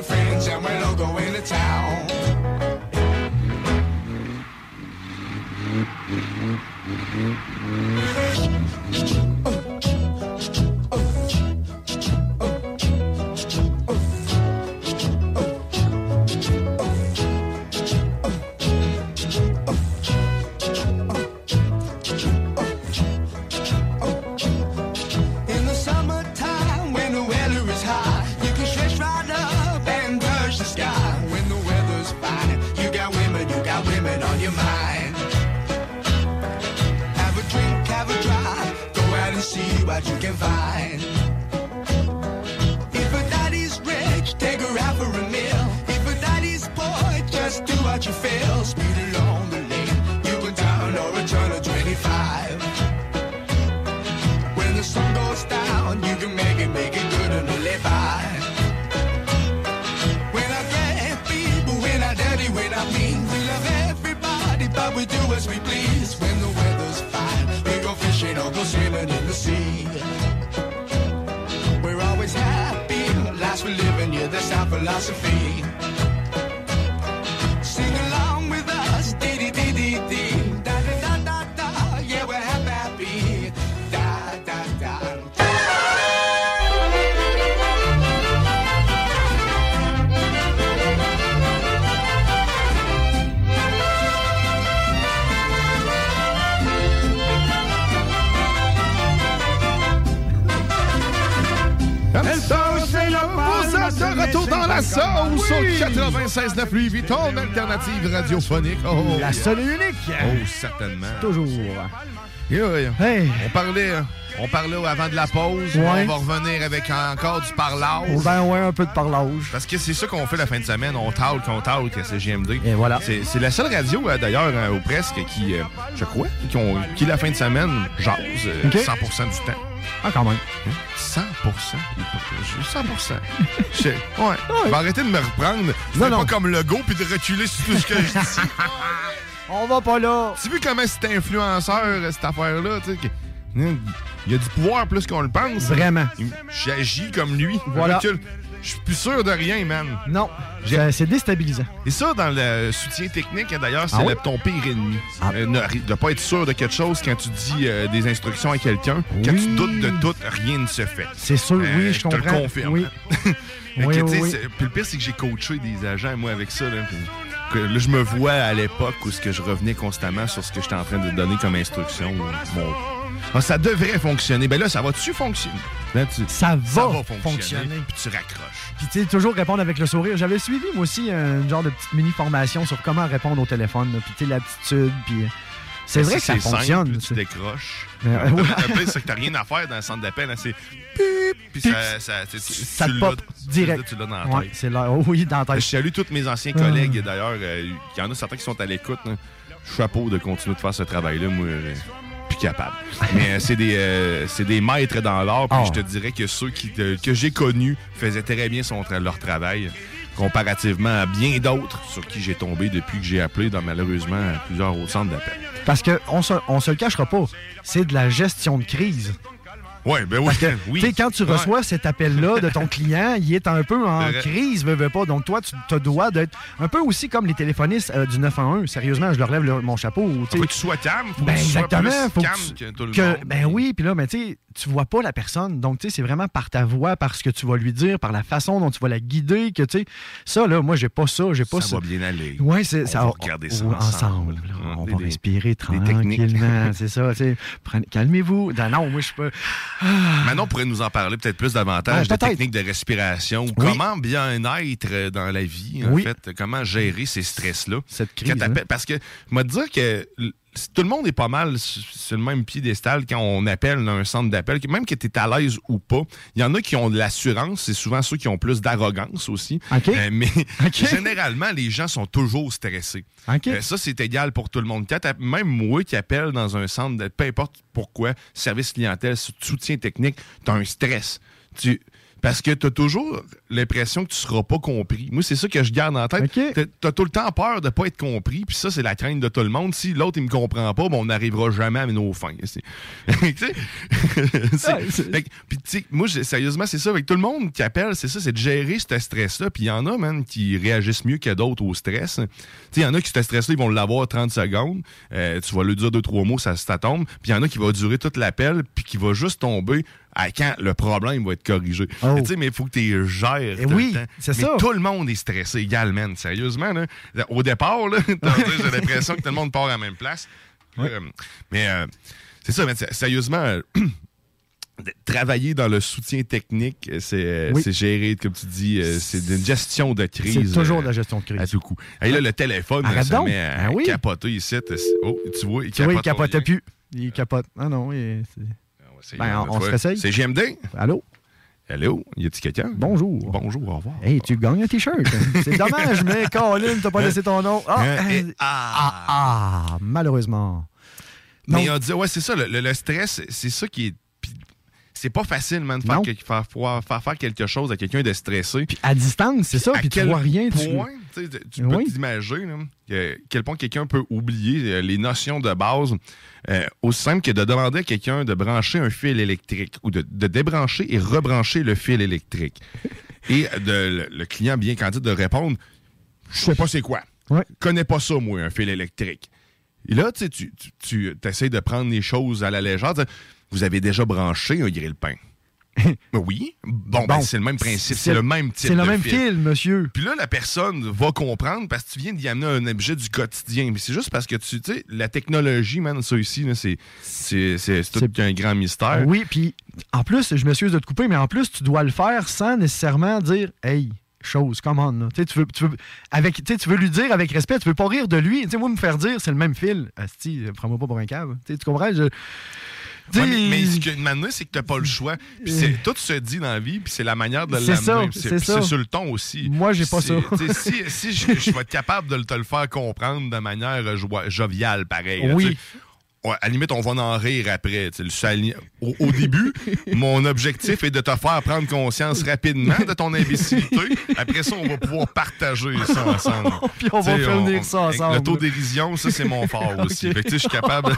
Your friends, and we'll all go into town. In philosophy. Sauce au 96.9 Louis Vuitton, alternative radiophonique. Oh, La seule et unique. Oh, certainement. Toujours. Yeah, yeah. On parlait, on parlait avant de la pause. Ouais. On va revenir avec encore du parlage. Oh, ben ouais, un peu de parlage. Parce que c'est ça qu'on fait la fin de semaine. On talk, on talk à CGMD. Et voilà. C'est la seule radio, euh, d'ailleurs, euh, ou presque, qui, euh, je crois, qui, ont, qui la fin de semaine, jase euh, Ok. 100% du temps. Ah, quand même. 100%? 100%. <laughs> Je- ouais. Je vais arrêter de me reprendre. Je fais pas comme le go puis de reculer sur tout ce que je dis. <laughs> On va pas là. Tu vu comment c'est influenceur, euh, cette affaire-là? tu sais, Il y a du pouvoir plus qu'on le pense. Vraiment. J'agis comme lui. Voilà. Recule. Je suis plus sûr de rien, man. Non. C'est déstabilisant. Et ça, dans le soutien technique, hein, d'ailleurs, c'est Ah oui? le- ton pire ennemi. Euh, ne, de pas être sûr de quelque chose quand tu dis euh, des instructions à quelqu'un. Quand tu doutes de tout, rien ne se fait. C'est sûr, Euh, oui, je te le confirme. Oui. <laughs> Oui, oui, oui. Puis le pire, c'est que j'ai coaché des agents, moi, avec ça. Là, que là, je me vois à l'époque où ce que je revenais constamment sur ce que j'étais en train de donner comme instruction. Bon. Ah, ça devrait fonctionner. Ben là, ça va-tu fonctionner? Là, tu- Ça va fonctionner. fonctionner. Puis tu raccroches. Puis tu sais, toujours répondre avec le sourire. J'avais suivi, moi aussi, un genre de petite mini-formation sur comment répondre au téléphone. là. Puis tu sais, l'attitude, puis... C'est Ben, vrai que ça simple, fonctionne. puis tu décroches. Euh, ouais. pire, c'est que t'as rien à faire dans le centre d'appel. hein, C'est pip, puis ça, ça, tu- tu- ça tu te l'as- pop direct. Tu l'as dans la Ouais, c'est là. Oh oui, dans la tête. Je salue tous mes anciens collègues, d'ailleurs. euh, Il y en a certains qui sont à l'écoute. Chapeau de continuer de faire ce travail-là. Moi, euh, plus capable. Mais euh, c'est des, euh, c'est des maîtres dans l'art. Puis Ah. je te dirais que ceux qui, te- que j'ai connus faisaient très bien son, leur travail. Comparativement à bien d'autres sur qui j'ai tombé depuis que j'ai appelé, dans, malheureusement, plusieurs autres centres d'appel. Parce qu'on se, on se le cachera pas, c'est de la gestion de crise. Oui, ben oui. Parce que, oui. tu sais, quand tu Ouais. reçois cet appel-là de ton <laughs> client, il est un peu en crise, veux, veux pas. Donc, toi, tu te dois d'être un peu aussi comme les téléphonistes euh, du 911. Sérieusement, je leur lève le- mon chapeau. tu. Faut que tu sois calme. Faut Ben, que tu sois exactement. plus Faut que calme tu- que tout le que- monde. ben oui, puis là, mais tu sais, tu vois pas la personne. Donc, tu sais, c'est vraiment par ta voix, par ce que tu vas lui dire, par la façon dont tu vas la guider, que tu sais, ça, là, moi, j'ai pas ça, j'ai pas ça ça. va bien aller. Ouais, c'est On ça. va regarder ça ensemble. On des- va respirer tranquillement, c'est ça. tu sais. <laughs> Calmez-vous. Non, non, moi, je peux. Manon pourrait nous en parler peut-être plus davantage Ouais, de peut-être. techniques de respiration. Oui. Comment bien être euh, dans la vie, en Oui. fait? Comment gérer ces stress-là? Cette crise. hein? Parce que, te dire que tout le monde est pas mal sur le même piédestal quand on appelle dans un centre d'appel, même que tu es à l'aise ou pas. Il y en a qui ont de l'assurance, c'est souvent ceux qui ont plus d'arrogance aussi. Euh, mais <laughs> généralement, les gens sont toujours stressés. OK. Euh, ça, c'est égal pour tout le monde. Même moi qui appelle dans un centre, peu importe pourquoi, service clientèle, soutien technique, tu as un stress. Tu, parce que tu as toujours l'impression que tu seras pas compris. Moi, c'est ça que je garde en tête. Tu as tout le temps peur de pas être compris, puis ça, c'est la crainte de tout le monde. Si l'autre, il me comprend pas, ben, on n'arrivera jamais à nos fins. Puis, moi, sérieusement, c'est ça. Avec tout le monde qui appelle, c'est ça, c'est de gérer ce stress-là. Puis, il y en a, man, qui réagissent mieux que d'autres au stress. Il y en a qui, ce stress-là, ils vont l'avoir 30 secondes. Euh, tu vas lui dire deux, trois mots, ça, ça tombe. Puis, il y en a qui va durer tout l'appel, puis qui va juste tomber à quand le problème va être corrigé. Mais sais, mais il faut que tu gères. le Oh. oui, c'est ça. Tout le monde est stressé également. Sérieusement, là. Au départ, <laughs> j'ai l'impression que tout le monde part à la même place. Euh, mais euh, c'est ça, mais sérieusement, euh, <clears throat> travailler dans le soutien technique, c'est Oui. gérer, comme tu dis, c'est une gestion de crise. C'est toujours de la gestion de crise. À tout coup. Et là, le téléphone, Arrête ça donc. met à Ben oui. capoter ici. Oh, tu vois, il capote capotait plus. Il capote. Ah non, il- Ben, on, on se réessaye. C'est GMD. Allô? Allô? Y a-t-il quelqu'un? Bonjour. Bonjour, au revoir. Hey, tu gagnes un t-shirt. <laughs> c'est dommage, mais Colin, t'as pas laissé ton nom. Ah, Hein, et- euh, ah, ah, malheureusement. Mais Non. on dit, ouais, c'est ça, le- le stress, c'est ça qui est. C'est pas facile, man, de faire, Non. que- faire, faire, faire faire quelque chose à quelqu'un de stressé. Puis à distance, c'est ça, puis tu vois rien, Point, tu, peux t'imaginer que- quel point quelqu'un peut oublier euh, les notions de base. euh, aussi simple que de demander à quelqu'un de brancher un fil électrique ou de, de débrancher et rebrancher le fil électrique. et de, le, le client bien candide de répondre Je sais pas c'est quoi. Ouais. Connais pas ça, moi, un fil électrique. Et là, tu sais, tu, tu, tu essaies de prendre les choses à la légère. Vous avez déjà branché un grille-pain. <laughs> oui. Bon, ben, Bon. c'est le même principe. C'est- le même type C'est le de même fil. fil, monsieur. Puis là, la personne va comprendre parce que tu viens d'y amener un objet du quotidien. Mais c'est juste parce que tu sais, la technologie, man, ça ici, c'est tout un grand mystère. Oui, puis en plus, je m'excuse de te couper, mais en plus, tu dois le faire sans nécessairement dire Hey, chose, come on. là. Tu veux, tu veux, avec, tu sais, tu veux lui dire avec respect, tu veux pas rire de lui. Tu sais, moi, me faire dire, c'est le même fil. Asti, prends-moi pas pour un cave. Tu comprends? Je- Ouais, mais, mais ce que maintenant, c'est que t'as pas le choix. Puis c'est- tout se dit dans la vie, puis c'est la manière de l'amener. C'est sur le ton aussi. Moi, j'ai pas ça. si si je, je vais être capable de te le faire comprendre de manière euh, joviale, pareil. Oui. À la limite, on va en rire après. le Au, au début, <laughs> mon objectif est de te faire prendre conscience rapidement de ton imbécilité. Après ça, on va pouvoir partager ça ensemble. <laughs> Puis on va faire ça ensemble. L'autodérision, ça, c'est mon fort <laughs> aussi. Ok. Fait que, tu sais, je suis capable.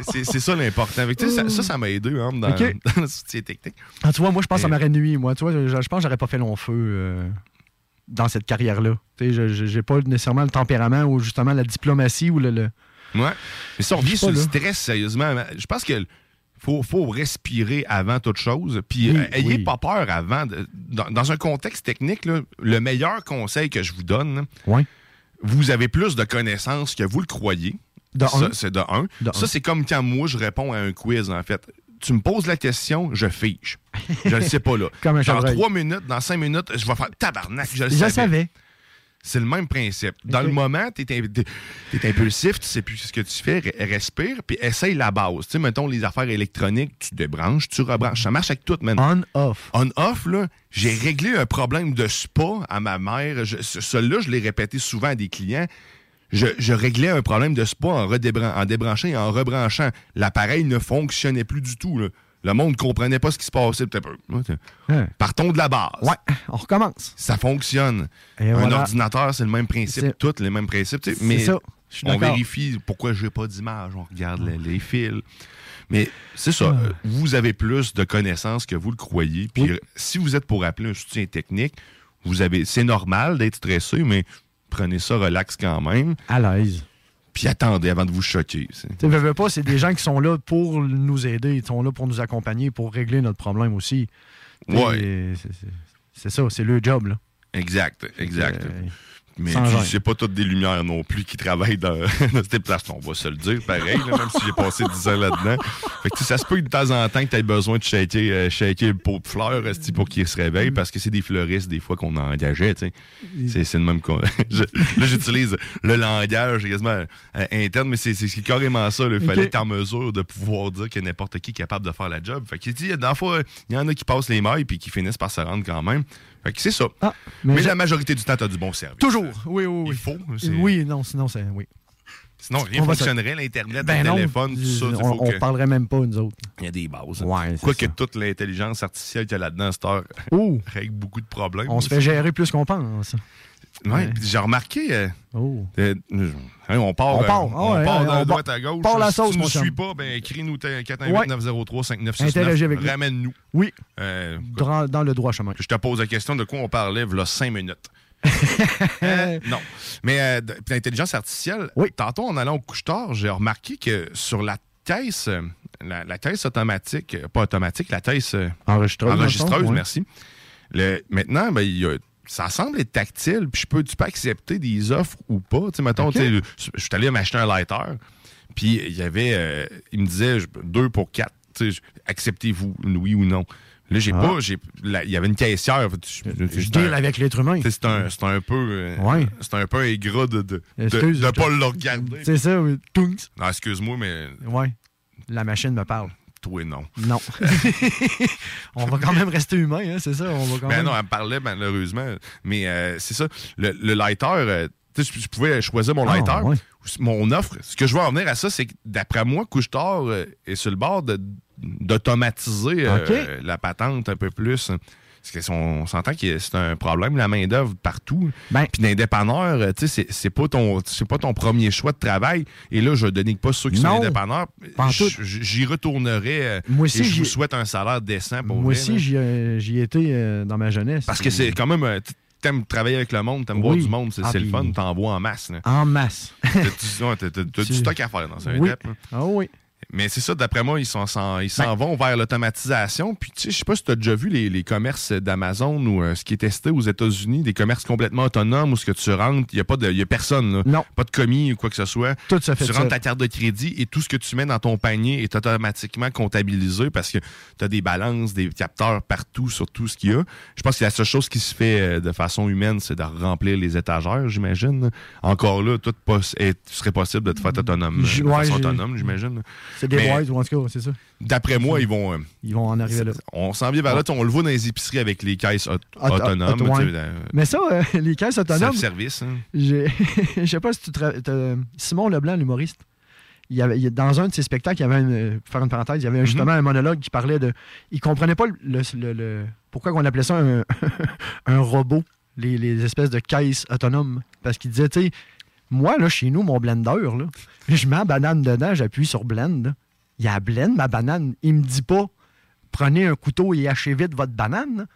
c'est ça l'important. Ça, ça, ça m'a aidé hein, dans, Ok. dans le soutien technique. Ah, tu vois, moi, je pense que ça m'aurait nuit. Moi, tu vois, je, je pense que j'aurais pas fait long feu euh, dans cette carrière-là. Je- j'ai pas nécessairement le tempérament ou justement la diplomatie ou le. le- Ouais. Mais ça, on revient sur le stress, sérieusement. Je pense que faut, faut respirer avant toute chose. Puis Oui, euh, ayez oui. pas peur avant. de- dans, dans un contexte technique, là, le meilleur conseil que je vous donne, là, vous avez plus de connaissances que vous le croyez. De Ça. C'est de un. De ça, c'est comme quand moi, je réponds à un quiz, en fait. Tu me poses la question, je fiche. Je le sais pas, là. <laughs> Comme un dans trois minutes, dans cinq minutes, je vais faire tabarnak. Je le Je savais. savais. C'est le même principe. Dans le moment, tu es, impulsif, tu sais plus ce que tu fais, re- respire, puis essaye la base. Tu sais, mettons les affaires électroniques, tu débranches, tu rebranches. Ça marche avec tout, man. On-off. On-off, là, j'ai réglé un problème de spa à ma mère. Je, Celui-là, je l'ai répété souvent à des clients. Je, je réglais un problème de spa en, en débranchant et en rebranchant. L'appareil ne fonctionnait plus du tout. là. Le monde ne comprenait pas ce qui se passait. Peut-être Hein. Partons de la base. Ouais, on recommence. Ça fonctionne. Et un voilà. ordinateur, c'est le même principe. Tous les mêmes principes. Mais ça. On vérifie pourquoi je n'ai pas d'image. On regarde les, les fils. Mais c'est ça. Ah. euh, Vous avez plus de connaissances que vous le croyez. Puis si vous êtes pour appeler un soutien technique, vous avez. C'est normal d'être stressé, mais prenez ça relax quand même. À l'aise. Puis attendez avant de vous choquer. Tu veux, pas, c'est des gens qui sont là pour nous aider, ils sont là pour nous accompagner, pour régler notre problème aussi. Ouais. c'est- ça, c'est le job, là. Exact, exact. Euh, Mais c'est pas toutes des lumières non plus qui travaillent dans, <laughs> dans cette place. On va se le dire, pareil, là, même si j'ai passé 10 ans là-dedans. Fait que, ça se peut que de temps en temps que tu aies besoin de shaker, euh, shaker le pot de fleurs pour qu'il se Mm. réveille, parce que c'est des fleuristes, des fois, qu'on engageait. sais. C'est, le même <laughs> Je- Là, j'utilise le langage quasiment euh, interne, mais c'est, carrément ça. Il fallait être en mesure de pouvoir dire que n'importe qui est capable de faire la job. Fait que, tu sais, dans la fois, il y en a qui passent les mailles puis qui finissent par se rendre quand même. Fait que c'est ça. Ah, mais la majorité du temps, tu as du bon service. Toujours. Oui, oui, oui. Il faut. Oui, non, sinon, c'est. Oui. Sinon, rien se- fonctionnerait, l'Internet, Ben le téléphone, tout ça. On, faut on que- parlerait même pas, nous autres. Il y a des bases. Ouais, c'est Quoique ça. toute l'intelligence artificielle qu'il y a là-dedans, cette heure, règle beaucoup de problèmes. On se fait gérer plus qu'on pense. Ouais. j'ai remarqué. euh, Oh. euh, hein, on part, On euh, part, on ah ouais, part ouais, de on droite à gauche. part la Si tu chum. suis pas, ben écris-nous 418 Ouais. 903 5969. Interagis avec nous. Ramène-nous. Oui. Euh, Dans, dans le droit chemin. je te pose la question de quoi on parlait, voilà 5 minutes. <laughs> Euh, non. Mais euh, l'intelligence artificielle, tantôt en allant au couche-tard, j'ai remarqué que sur la caisse, euh, la, la caisse automatique, euh, pas automatique, la caisse euh, Enregistreuse, enregistreuse, merci. Le- maintenant, ben, il y a- ça semble être tactile, puis je peux, tu peux accepter des offres ou pas. Tu sais, mettons, je suis allé m'acheter un lighter, puis il y avait, euh, il me disait deux pour quatre. Acceptez-vous, oui ou non. Là, j'ai Ah. pas, j'ai, il y avait une caissière. Je, Je deal avec l'être humain. c'est un, c'est un peu, euh, Ouais. c'est un peu aigre de, de, de, Excuse, de je pas le regarder. C'est ça, oui. Non, excuse-moi, mais Ouais. La machine me parle. Toi, non. Non. <laughs> on va quand même rester humain, hein, c'est ça? On va quand Ben même... non, elle me parlait malheureusement. Mais euh, c'est ça. Le, le lighter, euh, tu sais, je, pouvais choisir mon Ah, lighter. ouais. Mon offre, ce que je veux en venir à ça, c'est que d'après moi, Couche-Tard euh, est sur le bord d'automatiser euh, la patente un peu plus. Parce que si on, on s'entend que c'est un problème, la main-d'œuvre partout. Ben Puis dépanneurs, euh, tu sais, c'est- pas, ton- pas ton premier choix de travail. Et là, je dénigre pas ceux qui sont Non, J- tout. J'y retournerai. euh, Moi aussi, et je vous souhaite un salaire décent pour Moi vrai, aussi, là. j'y ai- j'y étais euh, dans ma jeunesse. Parce que c'est quand même. euh, T'aimes travailler avec le monde, t'aimes voir Oui. du monde, c'est Ah, le fun, t'en vois en masse. là. En masse. T'as du- ouais, <laughs> du stock à faire dans un Oui. Ah oui. Mais c'est ça, d'après moi, ils s'en ils s'en Ben- vont vers l'automatisation. Puis, tu sais, je sais pas si tu as déjà vu les, les commerces d'Amazon ou euh, ce qui est testé aux États-Unis, des commerces complètement autonomes où ce que tu rentres, il n'y a, pas de- y a personne. là. Non. Pas de commis ou quoi que ce soit. Tout se fait Tu rentres ta carte de crédit et tout ce que tu mets dans ton panier est automatiquement comptabilisé parce que tu as des balances, des capteurs partout sur tout ce qu'il y a. Je pense que la seule chose qui se fait euh, de façon humaine, c'est de remplir les étagères, j'imagine. Encore là, tout serait possible de te faire autonome, de façon autonome, j'imagine. C'est des boîtes, ou en tout cas, c'est ça. D'après moi, ils vont. euh, Ils vont en arriver là. on s'en vient vers là. On le voit dans les épiceries avec les caisses aut- Auto- autonomes. ouais. euh, Mais ça, euh, <laughs> les caisses autonomes. Self-service. hein. <laughs> Je sais pas si tu Simon Leblanc, l'humoriste, il y avait, dans un de ses spectacles, il y avait une, pour faire une parenthèse, il y avait justement un monologue qui parlait de. Il comprenait pas le, le- le- le- pourquoi on appelait ça un, <laughs> un robot, les, les espèces de caisses autonomes. Parce qu'il disait, tu sais, moi, là, chez nous, mon blender, là, je mets la banane dedans, j'appuie sur blend. Il y a blend, ma banane. Il me dit pas, prenez un couteau et hachez vite votre banane.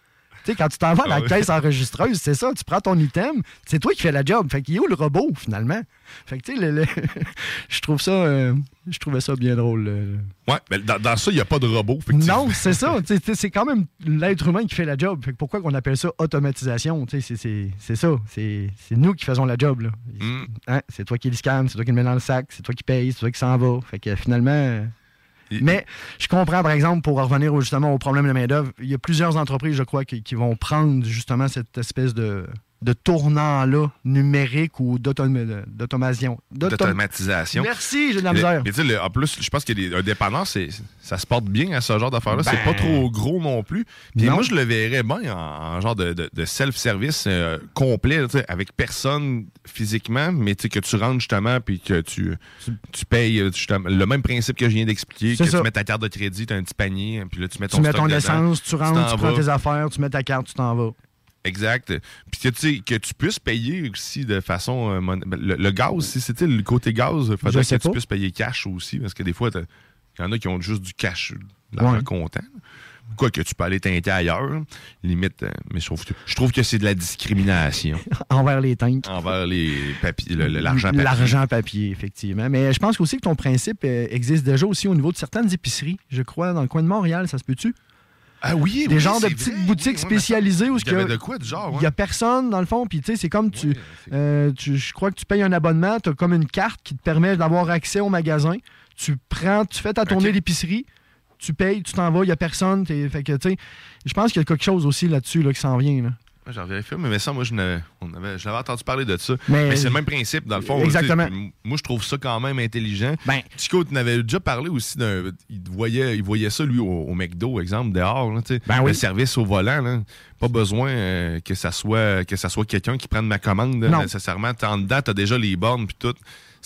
Tu sais, quand tu t'en vas à la Ah oui. caisse enregistreuse, c'est ça, tu prends ton item, c'est toi qui fais la job. Fait qu'il est où le robot, finalement? Fait que, tu sais, le- le- <laughs> je trouve ça, euh, je trouvais ça bien drôle. euh. Ouais, mais dans, dans ça, il n'y a pas de robot. Non, c'est ça. C'est quand même l'être humain qui fait la job. Fait que pourquoi qu'on appelle ça automatisation? C'est ça. C'est nous qui faisons la job. là. Mm. Hein? C'est toi qui le scanne, c'est toi qui le mets dans le sac, c'est toi qui paye, c'est toi qui s'en va. Fait que finalement. Mais je comprends, par exemple, pour en revenir justement au problème de main-d'œuvre, il y a plusieurs entreprises, je crois, qui vont prendre justement cette espèce de, de tournant-là numérique ou d'autom- d'automation. D'autom- D'automatisation. Merci, j'ai de la. Mais tu sais, en plus, je pense qu'un dépanneur, c'est, ça se porte bien à ce genre d'affaires-là. c'est Ben. pas trop gros non plus. Puis moi, je le verrais bien en, en genre de, de- de self-service euh, complet, avec personne physiquement, mais que tu rentres justement, puis que tu, tu payes euh, justement, le même principe que je viens d'expliquer, C'est que ça. tu mets ta carte de crédit, tu as un petit panier, puis là, tu mets ton Tu mets ton dedans, essence, tu rentres, tu prends vas. tes affaires, tu mets ta carte, tu t'en vas. Exact. Puis que, tu que tu puisses payer aussi de façon. euh, mon- ben, le, le gaz, si c'était le côté gaz, il faudrait que tu puisses payer cash aussi, parce que des fois, il y en a qui ont juste du cash, l'argent Ouais. comptant. Quoi que tu peux aller teinter ailleurs, limite, euh, mais je trouve, que- je trouve que c'est de la discrimination <laughs> Envers les teintes. envers les papiers, l'argent papier. L'argent papier, effectivement. Mais je pense aussi que ton principe euh, existe déjà aussi au niveau de certaines épiceries, je crois, dans le coin de Montréal, ça se peut-tu? Ah oui, Des oui, genres de petites vrai, boutiques oui, spécialisées où il y avait de quoi, du genre, il ouais. y a personne dans le fond, puis tu sais, c'est comme tu, euh, tu- je crois que tu payes un abonnement, tu as comme une carte qui te permet d'avoir accès au magasin. Tu prends, tu fais ta tournée d'épicerie, tu payes, tu t'en vas, il y a personne, fait que tu sais, je pense qu'il y a quelque chose aussi là-dessus là, qui s'en vient. là. Ouais, J'en vérifie, mais ça, moi, je n'avais, entendu parler de ça. Mais- Mais, c'est le même principe, dans le fond. Exactement. tu sais, Moi, je trouve ça quand même intelligent. Ben. Chico, tu n'avais déjà parlé aussi d'un. Il voyait, il voyait ça, lui, au, au McDo, exemple, dehors. Là, tu sais. Ben oui. Le service au volant. Là. Pas besoin euh, que ça soit, que ça soit quelqu'un qui prenne ma commande, là, nécessairement. En dedans, tu as déjà les bornes, puis tout.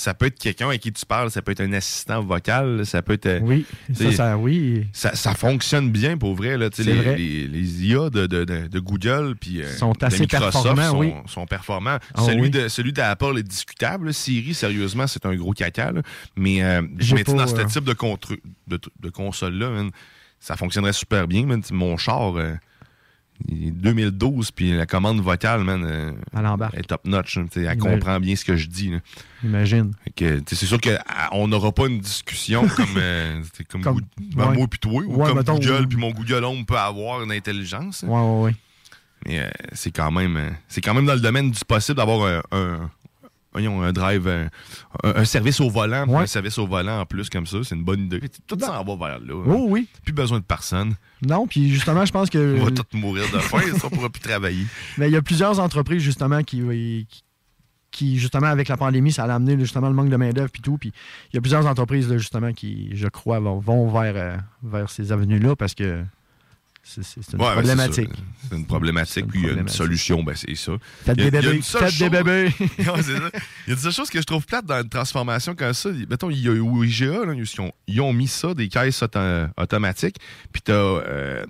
Ça peut être quelqu'un avec qui tu parles, ça peut être un assistant vocal, ça peut être. euh, Oui, ça, ça, oui. ça, ça fonctionne bien pour vrai. Là, les, vrai. Les, les IA de, de, Google puis euh, Sont de assez Microsoft performants, sont, oui. sont performants. Ah celui, oui. de, celui d'Apple est discutable. là. Siri, sérieusement, c'est un gros caca. là. Mais, euh, dans ce euh, type de, de, de console-là, ça fonctionnerait super bien. man. Mon char, euh, 2012, puis la commande vocale, man, euh, Elle embarque. est top notch. elle Imagine. comprend bien ce que je dis. là. Imagine. C'est sûr qu'on n'aura pas une discussion <laughs> comme, euh, comme, Comme- ben, ouais. moi puis toi, ou Ouais, comme Google puis mon Google Home peut avoir une intelligence. Ouais, ouais, ouais. Mais euh, c'est quand même euh, quand même dans le domaine du possible d'avoir un, un, voyons, un drive, un, service au volant, Ouais. un service au volant en plus comme ça, c'est une bonne idée. Tout s'en va vers là. Oh oui. Plus besoin de personne. Non, puis justement, je pense que. On va tous mourir de faim, ça, on pourra plus travailler. <laughs> Mais il y a plusieurs entreprises, justement, qui, qui, qui, justement, avec la pandémie, ça a amené justement le manque de main-d'œuvre et tout. Puis il y a plusieurs entreprises, là, justement, qui, je crois, vont, vont vers, euh, vers ces avenues-là parce que c'est c'est- une Ouais, ben, problématique. c'est une problématique, puis il y a une solution, ben c'est ça. A- des bébés, faites des bébés. Il y a des choses <laughs> que je trouve plates dans une transformation comme ça. Mettons, il y a au IGA, là, ils, ont, ils ont mis ça, des caisses auto- automatiques, puis t'as... euh,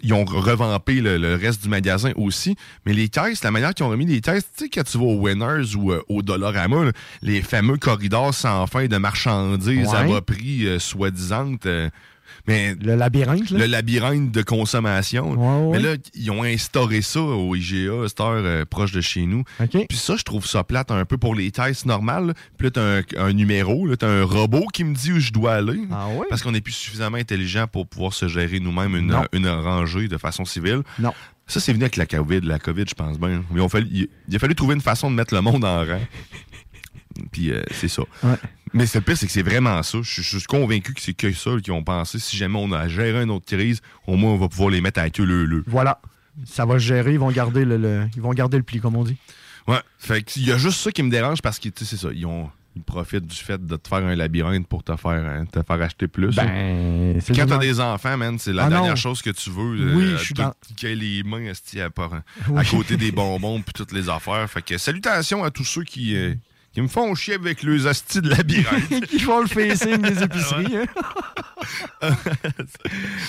ils ont revampé le, le reste du magasin aussi. Mais les caisses, la manière qu'ils ont remis les caisses, tu sais, quand tu vas au Winners ou euh, au Dollarama, là, les fameux corridors sans fin de marchandises à bas prix, euh, soi-disant. euh, mais Le labyrinthe, là? le labyrinthe de consommation. Ouais, ouais. Mais là, ils ont instauré ça au IGA, cette heure euh, proche de chez nous. Puis ça, je trouve ça plate un peu pour les tests normales. Puis là, t'as un, un numéro, là, t'as un robot qui me dit où je dois aller. Ah Parce qu'on n'est plus suffisamment intelligent pour pouvoir se gérer nous-mêmes une, une rangée de façon civile. Non. Ça, c'est venu avec la COVID. La COVID, je pense bien. Mais on fallu- il, il a fallu trouver une façon de mettre le monde en rang. <laughs> Puis euh, c'est ça. Ouais. Mais c'est le pire, c'est que c'est vraiment ça. Je suis- convaincu que c'est que ça qui ont pensé. Si jamais on a géré une autre crise, au moins on va pouvoir les mettre à queue le le. Voilà. Ça va se gérer, ils vont garder le, le- ils vont garder le pli, comme on dit. Ouais. Fait qu'il y a juste ça qui me dérange parce que tu sais, c'est ça. Ils ont. Ils profitent du fait de te faire un labyrinthe pour te faire, hein, te faire acheter plus. Ben, hein. Quand t'as des enfants, man, c'est la Ah non. dernière chose que tu veux. Oui, euh, je suis dans- les mains à, part- à Oui. côté des <laughs> bonbons puis toutes les affaires. Fait que salutations à tous ceux qui, euh, qui me font chier avec leurs astis de labyrinthe. <laughs> qui font le facing des épiceries. hein. <laughs>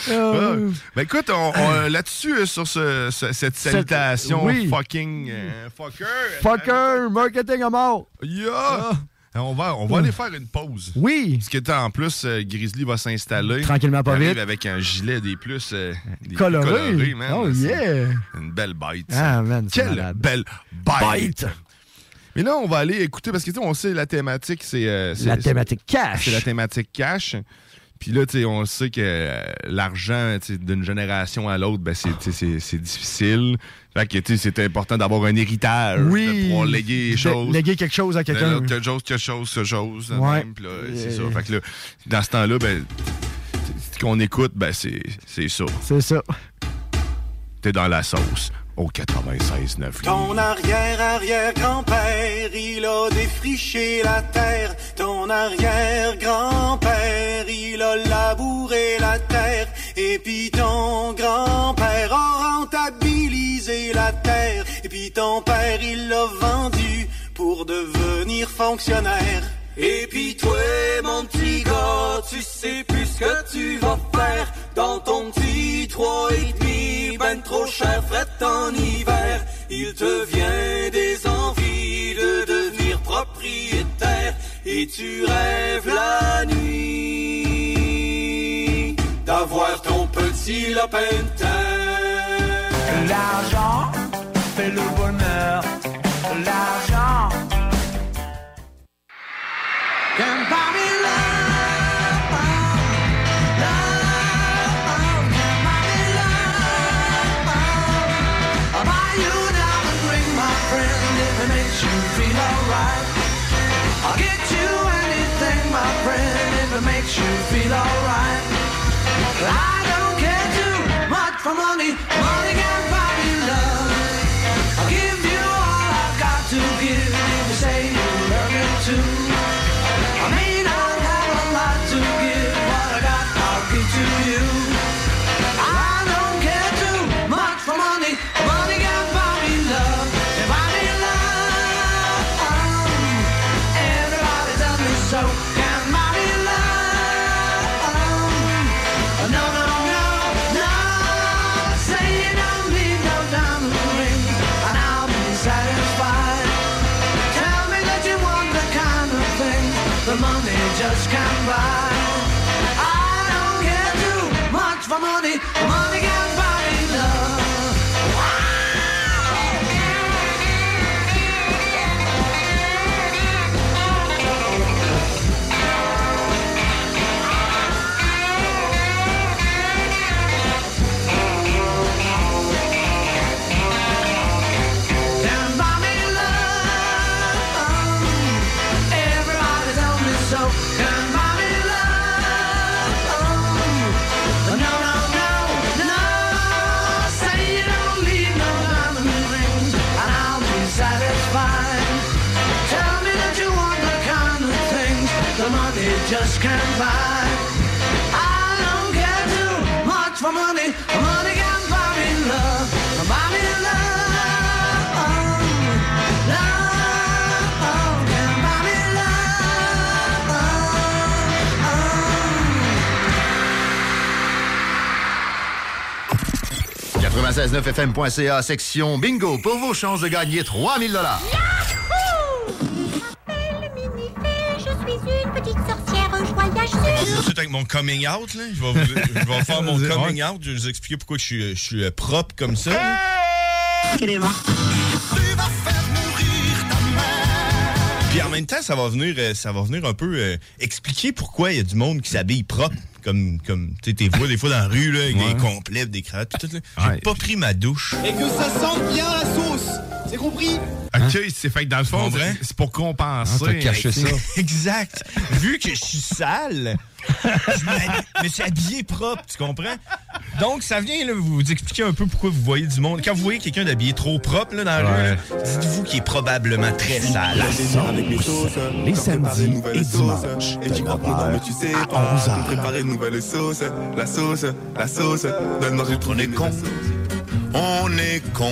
Ouais. Ben écoute, on- on- là-dessus, euh, sur ce- ce- cette salutation oui. fucking euh, fucker. Fucker, marketing à mort. Yeah! On va, on va Ouh. aller faire une pause. Oui. Parce que en plus, euh, Grizzly va s'installer. Tranquillement, pas vite. avec un gilet des plus, euh, des plus Coloré. colorés, man. Oh, yeah. Une belle bête. Ah, man, Quelle malade. belle bête. Mais là, on va aller écouter, parce que tu sais, on sait la thématique, c'est. euh, La thématique cash. C'est la thématique cash. Puis là, tu sais, on sait que euh, l'argent, d'une génération à l'autre, ben, c'est, c'est, difficile. Fait que, tu sais, c'est important d'avoir un héritage, Oui. de pouvoir léguer les De- choses. léguer quelque chose à quelqu'un. Quelque chose, quelque chose, quelque chose. Ouais. là, c'est ça. Fait que là, dans ce temps-là, ben, ce qu'on écoute, ben, c'est, c'est ça. C'est ça. T'es dans la sauce au 96.9. Ton arrière-arrière-grand-père, il a défriché la terre. Ton arrière-grand-père, il a labouré la terre. Et puis ton grand-père a rentabilisé la terre. Et puis ton père, il l'a vendu pour devenir fonctionnaire. Et puis toi, mon petit gars, tu sais plus ce que tu vas faire dans ton petit trois et demi, ben trop cher, fret en hiver. Il te vient des envies de devenir propriétaire et tu rêves la nuit d'avoir ton petit lapin de terre. L'argent fait le bonheur. L'argent. I don't care too much for money. Money can money. Money 969fm.ca, section bingo, pour vos chances de gagner 3000 dollars. Je suis une petite sorcière, je voyage Tout avec mon coming out, là. Je vais, vous- je vais faire mon <laughs> coming out. Je vais vous expliquer pourquoi je suis, je suis euh, propre comme ça. là. Puis en même temps, ça va venir, euh, ça va venir un peu euh, expliquer pourquoi il y a du monde qui s'habille propre. Comme, comme tu sais, t'es vois des fois dans la rue, là, avec Ouais. des complets, des cravates, tout, tout. J'ai pas pris ma douche. Et que ça sente bien la sauce. C'est compris? OK, c'est fait que dans le fond, c'est- c'est pour compenser. Ah, caché <laughs> ça. Exact. Vu que je suis sale, je me- suis habillé propre, tu comprends? Donc, ça vient là, vous expliquer un peu pourquoi vous voyez du monde. Quand vous voyez quelqu'un d'habillé trop propre là, dans la rue, dites-vous qu'il est probablement très sale. les samedis et dimanches. Et tu crois dort, mais tu sais pas. On préparer une nouvelle sauce. La sauce, la sauce. Donne-moi, trouvé. On est con. On est con.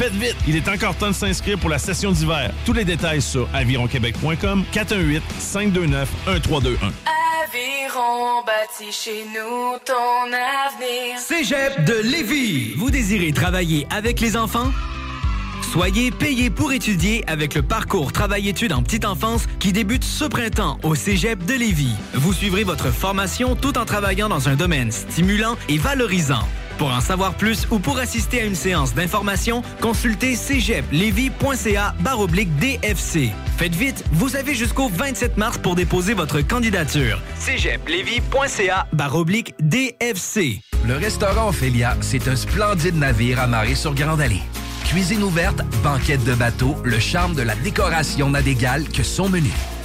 Faites vite, il est encore temps de s'inscrire pour la session d'hiver. Tous les détails sur avironquebec.com 418 529 1321. Aviron bâti chez nous ton avenir. Cégep de Lévis. Vous désirez travailler avec les enfants? Soyez payé pour étudier avec le parcours Travail-études en petite enfance qui débute ce printemps au Cégep de Lévis. Vous suivrez votre formation tout en travaillant dans un domaine stimulant et valorisant. Pour en savoir plus ou pour assister à une séance d'information, consultez cégeplevy.ca baroblique DFC. Faites vite, vous avez jusqu'au 27 mars pour déposer votre candidature. cégeplevy.ca baroblique DFC. Le restaurant Ophélia, c'est un splendide navire amarré sur Grande Allée. Cuisine ouverte, banquette de bateau, le charme de la décoration n'a d'égal que son menu.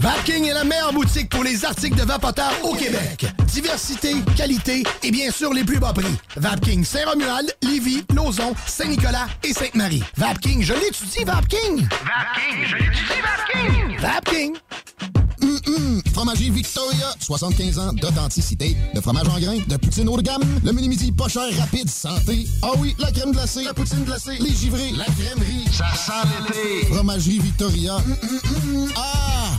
Vapking est la meilleure boutique pour les articles de vapoteurs au Québec. Diversité, qualité et bien sûr les plus bas prix. Vapking Saint-Romuald, Lévis, Lauson, Saint-Nicolas et Sainte-Marie. Vapking, je l'étudie, Vapking! Vapking, je l'étudie, Vapking! Vapking! Hum, hum. Fromager Victoria, 75 ans d'authenticité, de fromage en grains, de poutine haut de gamme, le mini-midi pas cher, rapide, santé. Ah oui, la crème glacée, la poutine glacée, les givrés, la crèmerie. Ça sent l'été. Fromagerie Victoria. Hum, hum, hum. Ah!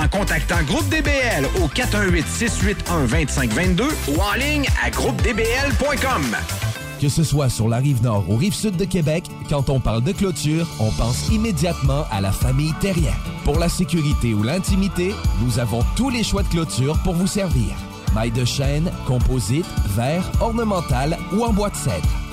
en contactant Groupe DBL au 418-681-2522 ou en ligne à groupedbl.com. Que ce soit sur la rive nord ou rive sud de Québec, quand on parle de clôture, on pense immédiatement à la famille Terrien. Pour la sécurité ou l'intimité, nous avons tous les choix de clôture pour vous servir. Maille de chêne, composite, verre, ornemental ou en bois de cèdre.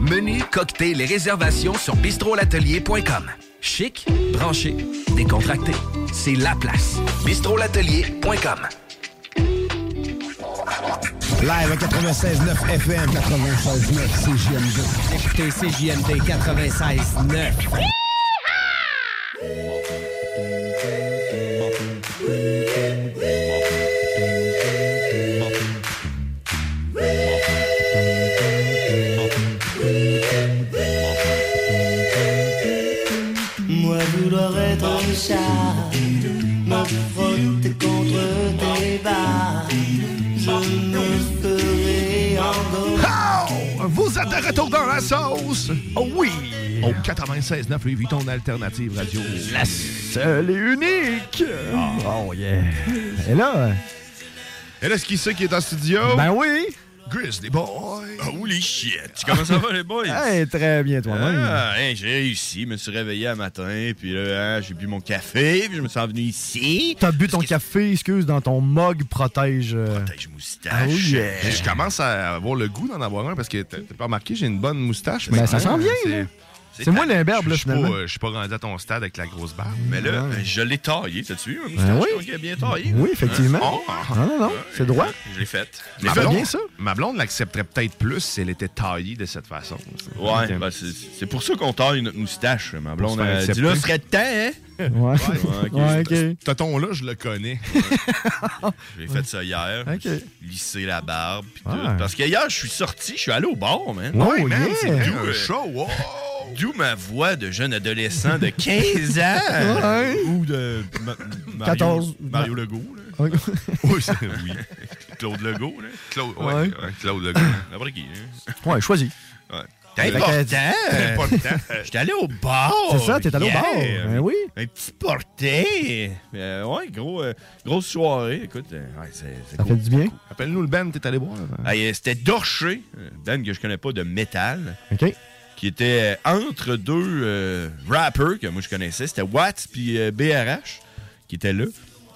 Menu, cocktail et réservations sur bistrolatelier.com. Chic, branché, décontracté. C'est la place. bistrolatelier.com. Live à 96.9 FM, 96.9 CJMD. Écoutez CJMD 96.9. la sauce! Oh oui! Au 96.9 Lévis, ton alternative radio. La seule et unique! Oh yeah! Et là? Et là, est-ce qui c'est qui est en studio? Ben oui! Grizzly Boy! Holy shit! Comment ça va, les boys? <laughs> Hey, très bien, toi-même. Ah, hein, j'ai réussi. Je me suis réveillé un matin, puis là, hein, j'ai bu mon café, puis je me suis envenu ici. T'as bu ton café, excuse, dans ton mug protège. Protège moustache. Ah oui, Je commence à avoir le goût d'en avoir un parce que t'as pas remarqué, j'ai une bonne moustache. Ben, ça sent bien, C'est- moi l'imberbe, là, Je suis pas, finalement. euh, je suis pas rendu à ton stade avec la grosse barbe. Mais là, Ouais. je l'ai taillé, t'as-tu vu? Ben moustache? oui. Bien taillée. Oui, effectivement. Hein? Oh, Non, non, non, c'est droit. Je l'ai faite. Je l'ai Ma faite. blonde, bien, ça. ma blonde l'accepterait peut-être plus si elle était taillée de cette façon. Ouais, ben, c'est c'est pour ça qu'on taille notre moustache. Ma blonde accepter. là, ce serait de temps, hein? Ouais. ok. Ouais. Ce ton-là, je le connais. <laughs> J'ai fait ça hier. Ok. Lisser la barbe, pis tout. Ouais. Parce que hier, je suis sorti, je suis allé au bar, man. Oh, Ouais, man, yeah. c'est D'où, D'où ma voix de jeune adolescent de 15 ans. Ouais. Ou de Ma- Mario, 14. Mario Legault. Là. Oui, oui. Claude Legault. Là. Claude, ouais, Ouais. Claude Legault. Après qui? Hein? Ouais, choisis. Ouais. T'es important. Important. J'étais allé au bar. C'est ça, t'es allé au bar. Ben oui. Un petit porté. Euh, ouais, gros, euh, grosse soirée. Écoute, euh, ouais, c'est c'est Ça cool. fait du bien. Appelle-nous le band, t'es allé boire. hein? Hey, euh, C'était Dorché, band que je connais pas de métal, OK. Qui était euh, entre deux euh, rappers que moi je connaissais. C'était Watts puis euh, BRH qui étaient là.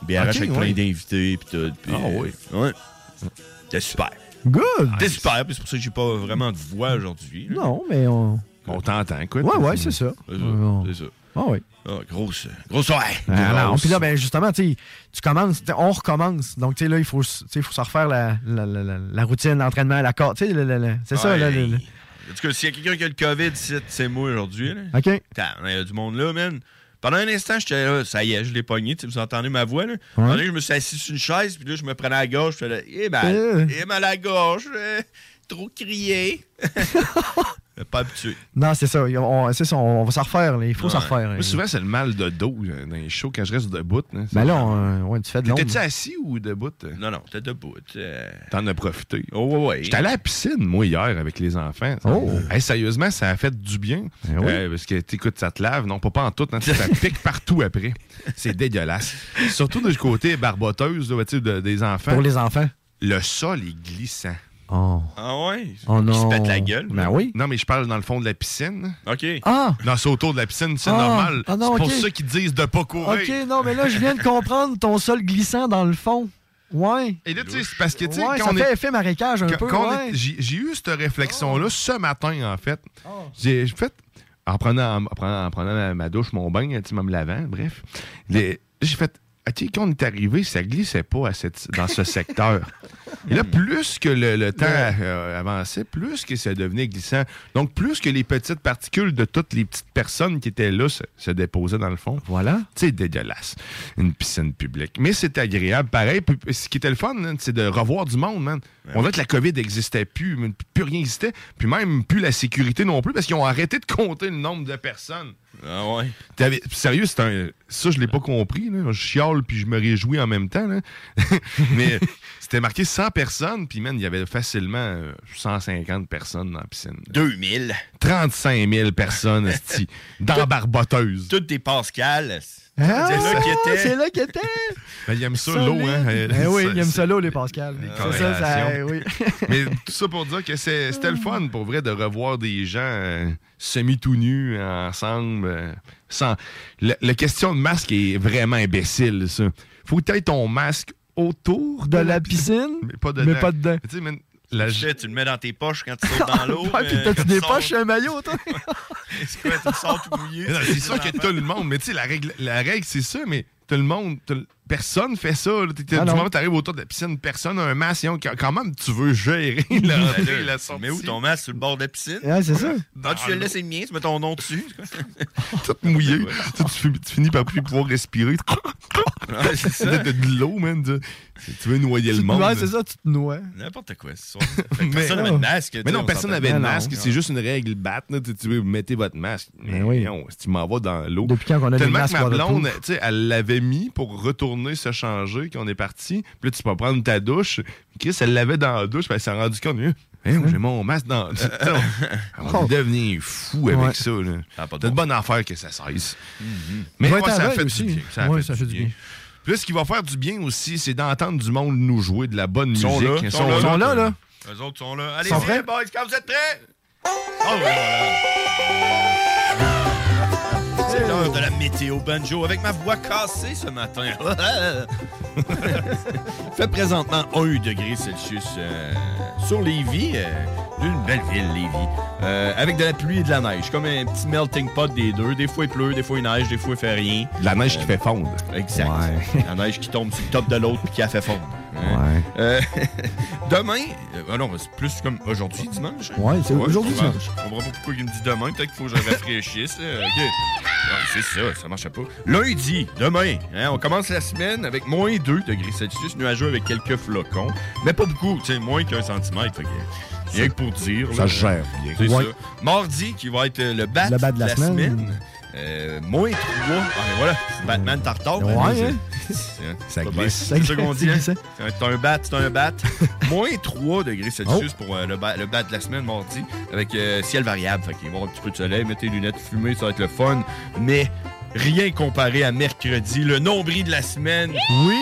BRH avec ouais. plein d'invités puis tout. Ah euh, oui. Ouais. C'était super. Good. C'était super, puis c'est pour ça que j'ai pas vraiment de voix aujourd'hui. Non, mais on. On t'entend, écoute. Ouais, ouais, c'est ça. C'est ça. Euh, C'est ça. Ah oui. Ah, grosse, grosse soirée. Ah. Puis là, ben, justement, tu commences, on recommence. Donc, tu sais, là, il faut, faut se refaire la, la, la, la- routine, l'entraînement, la corde. Tu sais, c'est ça, Ouais. là. le- le- En tout cas, s'il y a quelqu'un qui a le COVID, c'est- moi aujourd'hui. OK. Il y a du monde là, man. Pendant un instant, j'étais là, ça y est, je l'ai pogné, vous entendez ma voix, là. Donné, je me suis assis sur une chaise, puis là, je me prenais à la gorge, puis là, eh mal, Euh. eh mal à la gorge, euh, trop crier. <laughs> <laughs> pas habitué. Non, c'est ça. On, c'est ça, on va s'en refaire. là. Il faut s'en Ouais. refaire. Moi, souvent, c'est le mal de dos euh, dans les shows quand je reste debout. là. Ben là, on- ouais, tu fais de l'ombre. T'étais-tu assis ou debout? euh? Non, non, t'es debout. euh. T'en as profité. Oh, ouais, ouais. J'étais allé à la piscine, moi, hier, avec les enfants. Oh. Hey, sérieusement, ça a fait du bien. Ben oui. Euh, parce que, t'écoutes, ça te lave. Non, pas, pas en tout. hein, ça <laughs> pique partout après. C'est dégueulasse. Surtout du côté barboteuse là, de- des enfants. Pour les enfants. Le sol est glissant. Oh. Ah ouais? Oh Qui non. se pète la gueule. Ben oui. Non, mais je parle dans le fond de la piscine. OK. Ah! Non, c'est autour de la piscine, c'est Ah. normal. Ah non, c'est pour ok. ça qu'ils disent de pas courir. OK, non, mais là, je viens de comprendre ton sol glissant dans le fond. Ouais. Et là, tu sais, c'est parce que, tu sais, Ouais, quand ça on fait est- effet marécage un Quand- peu, quand on ouais. est- j'ai j'ai eu cette réflexion-là ce matin, en fait. J'ai j'ai fait, en prenant, en prenant, en prenant ma, ma douche, mon bain, tu me lavant, bref, les- j'ai fait, ah, tu sais, quand on est arrivé, ça glissait pas à cette- dans ce secteur. <laughs> Et là, plus que le, le temps euh, avançait, plus que ça devenait glissant. Donc, plus que les petites particules de toutes les petites personnes qui étaient là se, se déposaient dans le fond. Voilà. C'est dégueulasse, une piscine publique. Mais c'est agréable, pareil. Ce qui était le fun, c'est de revoir du monde, man. On dirait que la COVID n'existait plus, plus rien n'existait, puis même plus la sécurité non plus, parce qu'ils ont arrêté de compter le nombre de personnes. Ah ouais. Sérieux, c'est un. Ça, je l'ai pas compris. Là. Je chiale puis je me réjouis en même temps. là. <laughs> Mais c'était marqué 100 personnes, puis man, il y avait facilement euh, 150 personnes dans la piscine. 2000. 35 000 personnes, dans Barboteuse. Toutes des Pascal. Ah, c'est là qu'il était. <laughs> Ben, il aime ça, l'eau, hein. <laughs> Eh oui, il aime ça l'eau, les Pascal. C'est ça, oui. <laughs> Mais tout ça pour dire que c'est- c'était le fun, pour vrai, de revoir des gens euh, semi-tout nus ensemble. euh, sans... Le- La question de masque est vraiment imbécile, ça. Faut que tu aies ton masque autour De la piscine, mais pas dedans. mais pas dedans. Man, la... Tu sais, tu le mets dans tes poches quand tu sautes dans <laughs> l'eau. Ouais, puis euh, t'as-tu des sors- poches un maillot, toi? <laughs> C'est quoi, tu sors tout mouillé? C'est sûr que tout le monde, mais tu sais, la règle, la règle c'est ça, mais tout le monde, personne fait ça. Ah du non. moment où t'arrives autour de la piscine, personne n'a un masque. Quand quand même, tu veux gérer <laughs> la Ben la tu sortie. mets où ton masque? Sur le bord de la piscine? Ouais, c'est ça. Ah, tu le laisses le mien, tu mets ton nom dessus. <laughs> tout mouillé. <laughs> Tu, tu finis- tu finis par plus pouvoir respirer. C'est ça. De l'eau, man. Tu, tu veux noyer le monde. Ouais, c'est ça, tu te noies. N'importe quoi. Personne n'avait de masque. tu Mais non, on personne n'avait de Mais masque. C'est juste une règle batte. Tu, tu veux, mettez votre masque. Mais oui. non, si tu m'en vas dans l'eau. Depuis quand on a des Tellement que ma blonde, tu sais, elle l'avait mis pour retourner se changer quand on est parti. Puis là, tu peux prendre ta douche. Chris, elle l'avait dans la douche. Puis elle s'est rendue compte. Hein, hein, j'ai mon masque dans. <laughs> On va devenir fou avec Ouais. ça. là. Pas de C'est une bon. bonne affaire que ça cesse. Mais Mais ouais, ça fait aussi. du bien. Ça Ouais, fait ça du fait du bien. bien. Puis là, ce qui va faire du bien aussi, c'est d'entendre du monde nous jouer de la bonne musique. ils sont là. Ils sont là, là. Eux autres sont là. Allez-y, les boys, quand vous êtes prêts? Oh, oui, voilà. C'est l'heure de la météo banjo avec ma voix cassée ce matin. Il <laughs> fait présentement 1 degré Celsius euh, sur Lévis, euh, une belle ville, Lévis, euh, avec de la pluie et de la neige, comme un petit melting pot des deux. Des fois il pleut, des fois il neige, des fois il fait rien. De la neige qui fait fondre. Exact. Ouais. La neige qui tombe sur le top de l'autre puis qui a fait fondre. Ouais. Euh, <laughs> demain, euh, non, c'est plus comme aujourd'hui, dimanche? Ouais, c'est aujourd'hui, dimanche. Je comprends pas pourquoi il me dit demain. Peut-être qu'il faut que je rafraîchisse. là. OK. Ouais, c'est ça, ça marche pas. Lundi, demain, hein, on commence la semaine avec moins 2 degrés Celsius, nuageux avec quelques flocons. Mais pas beaucoup, tu sais, moins qu'un centimètre. Fait que, rien que pour dire. Ça là. gère bien. C'est Ouais. ça. Mardi, qui va être le bat, Le bat de la semaine. Euh, moins 3. Ah, mais voilà, c'est Batman tartare. Ouais, hein? Ça Pas glisse. C'est ça qu'on <laughs> dit. hein? C'est un bat, c'est un bat. Moins 3 degrés Oh. Celsius pour euh, le, bat, le bat de la semaine mardi, avec euh, ciel variable. Fait qu'il va y avoir un petit peu de soleil, mettez les lunettes fumées, ça va être le fun. Mais rien comparé à mercredi, le nombril de la semaine. Oui.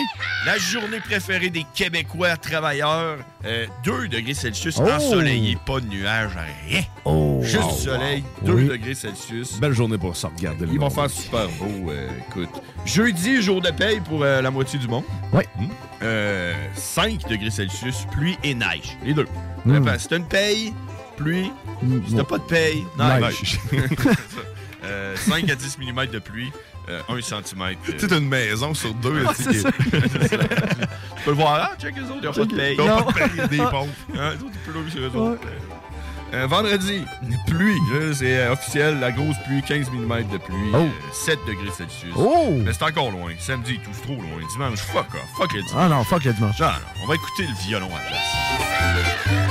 La journée préférée des Québécois travailleurs. euh, 2 degrés Celsius, Oh. ensoleillé, pas de nuages, rien. Oh. Juste du soleil, wow. 2 Oui. degrés Celsius. Belle journée pour ça, regarder le Ils vont faire super beau, euh, écoute. Jeudi, jour de paye pour euh, la moitié du monde. Ouais. Euh, 5 degrés Celsius, pluie et neige. Les deux. Mm. Enfin, Si t'as une paye, pluie. Mm, Si t'as pas de paye, neige. Neige. <laughs> C'est ça. Euh, 5 à 10 mm de pluie, euh, 1 cm. Tu sais, t'as une maison sur deux. sais, c'est <laughs> Tu peux le voir, ah, check les autres, ils ont pas de paye. Ils ont Non. pas de paye, des pompes. <laughs> Hein, ils pleuvent sur eux autres. Euh, vendredi, pluie. C'est euh, officiel, la grosse pluie, 15 mm de pluie, Oh. euh, 7 degrés Celsius. Oh! Mais c'est encore loin. Samedi, tout trop loin. Dimanche, fuck off. Fuck le dimanche. Ah non, fuck le dimanche. Non, non, on va écouter le violon à la place.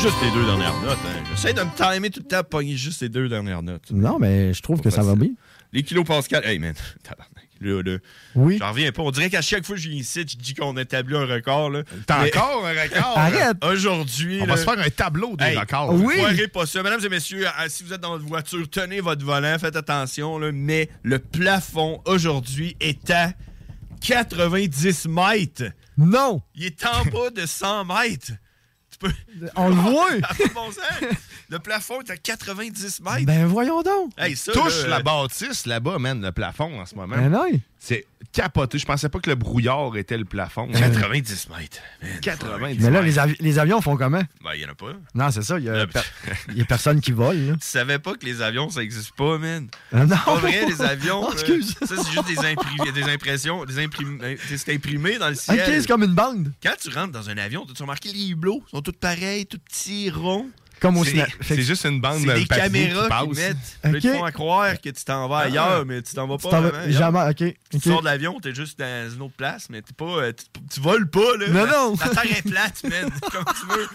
Juste les deux dernières notes. Hein. J'essaie de me timer tout le temps, pogner juste les deux dernières notes. Non, mais je trouve que ça va bien. Les kilos Pascal. Hey man, <laughs> tabarnak. Là, là. Oui. J'en reviens pas. On dirait qu'à chaque fois que je viens ici, je dis qu'on a établi un record. T'as encore un record? Arrête! Aujourd'hui. On va se faire un tableau des Hey, records. oui. Foirez pas ça. Mesdames et messieurs, euh, si vous êtes dans votre voiture, tenez votre volant, faites attention, là, mais le plafond aujourd'hui est à 90 mètres. Non! Il est en bas de 100 mètres. Peux... On le voit! <laughs> Bon. Le plafond est à 90 mètres. Ben voyons donc! Hey, ça, Touche la bâtisse là-bas, man, le plafond en ce moment. Ben non! C'est capoté. Je pensais pas que le brouillard était le plafond. 90 mètres. 90 Mais là, les, avi- les avions font comment? Ben, il y en a pas. Non, c'est ça. Il y a, per- il <laughs> y a personne qui vole. là. Tu savais pas que les avions, ça existe pas, man. Ah, non. Pas vrai, les avions. <laughs> Oh, excuse. Ça, c'est juste des, impri- des impressions. Des imprim- C'est imprimé dans le Ok, ciel. c'est comme une bande. Quand tu rentres dans un avion, tu as remarqué les hublots sont tous pareils, tout petits, ronds? Comme au C'est- cinéma. C'est juste une bande de caméras qui mettent. Ils te font à croire que tu t'en vas Ah. ailleurs, mais tu t'en vas Tu pas. vas- jamais, ok. Tu sors de l'avion, t'es juste dans une autre place, mais t'es pas. euh, Tu, tu voles pas, là. Non, non. La terre est plate, man. <laughs> Comme tu veux.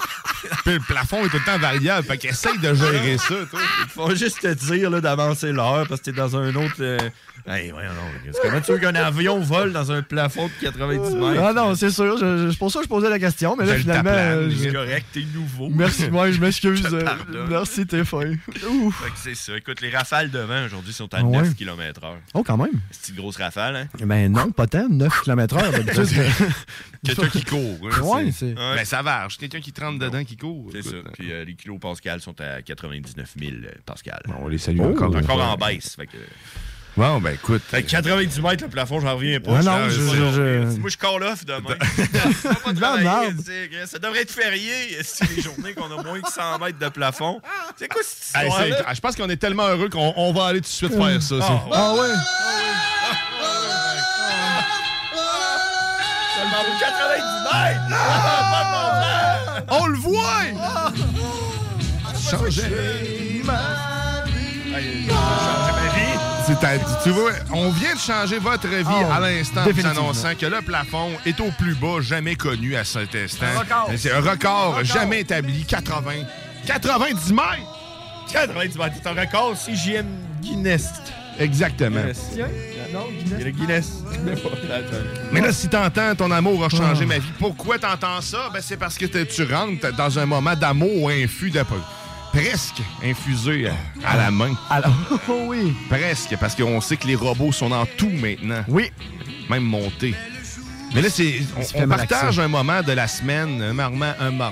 Puis le plafond est tout le temps variable. Fait qu'essaye de gérer ça, toi. Ils font juste te dire là, d'avancer l'heure parce que t'es dans un autre. euh, Hey, voyons donc. Comment tu veux qu'un avion vole dans un plafond de 90 mètres? Ah non, c'est sûr. je- je- C'est pour ça que je posais la question. Mais là, finalement. c'est correct, t'es nouveau. Merci, moi, je m'excuse. Euh. Merci, t'es fin. <laughs> C'est ça. Écoute, les rafales de vent aujourd'hui sont à Ah ouais? 9 km/h. Oh, quand même. C'est une grosse rafale, hein? Ben non, pas tant. 9 km/h. <laughs> <laughs> Quelqu'un qui court. hein, Ouais, c'est. c'est. Ben, ça varge. Quelqu'un qui trempe dedans qui court. C'est ça. Écoute, Puis euh, les kilos pascal sont à 99 000 pascal. On les salue Oh. encore. Encore en baisse. Fait que... Bon, ben écoute. Fait que 90 mètres le plafond, j'en reviens pas. Ah non, Je- je- je- je- Moi, je call off demain. <laughs> Ça va pas De Ça devrait être férié si les journées qu'on a moins que 100 mètres de plafond. C'est quoi cette Hey, histoire je pense qu'on est tellement heureux qu'on on va aller tout de suite faire ça. Ah ouais? Seulement pour 90 mètres! Ah, pas de bon sens! On le voit! Changer ma Hey, changer ma vie. C'est à- tu vois, on vient de changer votre vie Ah, à l'instant en annonçant que le plafond est au plus bas jamais connu à cet instant. Un record. C'est un record, jamais établi, 80. 90 mètres! 90 mètres, c'est un record CGM Guinness. Exactement. Guinness. Non, le. Mais là, si t'entends ton amour a changé Ah. ma vie, pourquoi t'entends ça? Ben, c'est parce que tu rentres dans un moment d'amour infus de presque infusé à, à la main. Alors, <laughs> oh oui. Presque, parce qu'on sait que les robots sont dans tout maintenant. Oui. Même montés. Mais là, c'est, on, partage un moment de la semaine, un moment, un moment,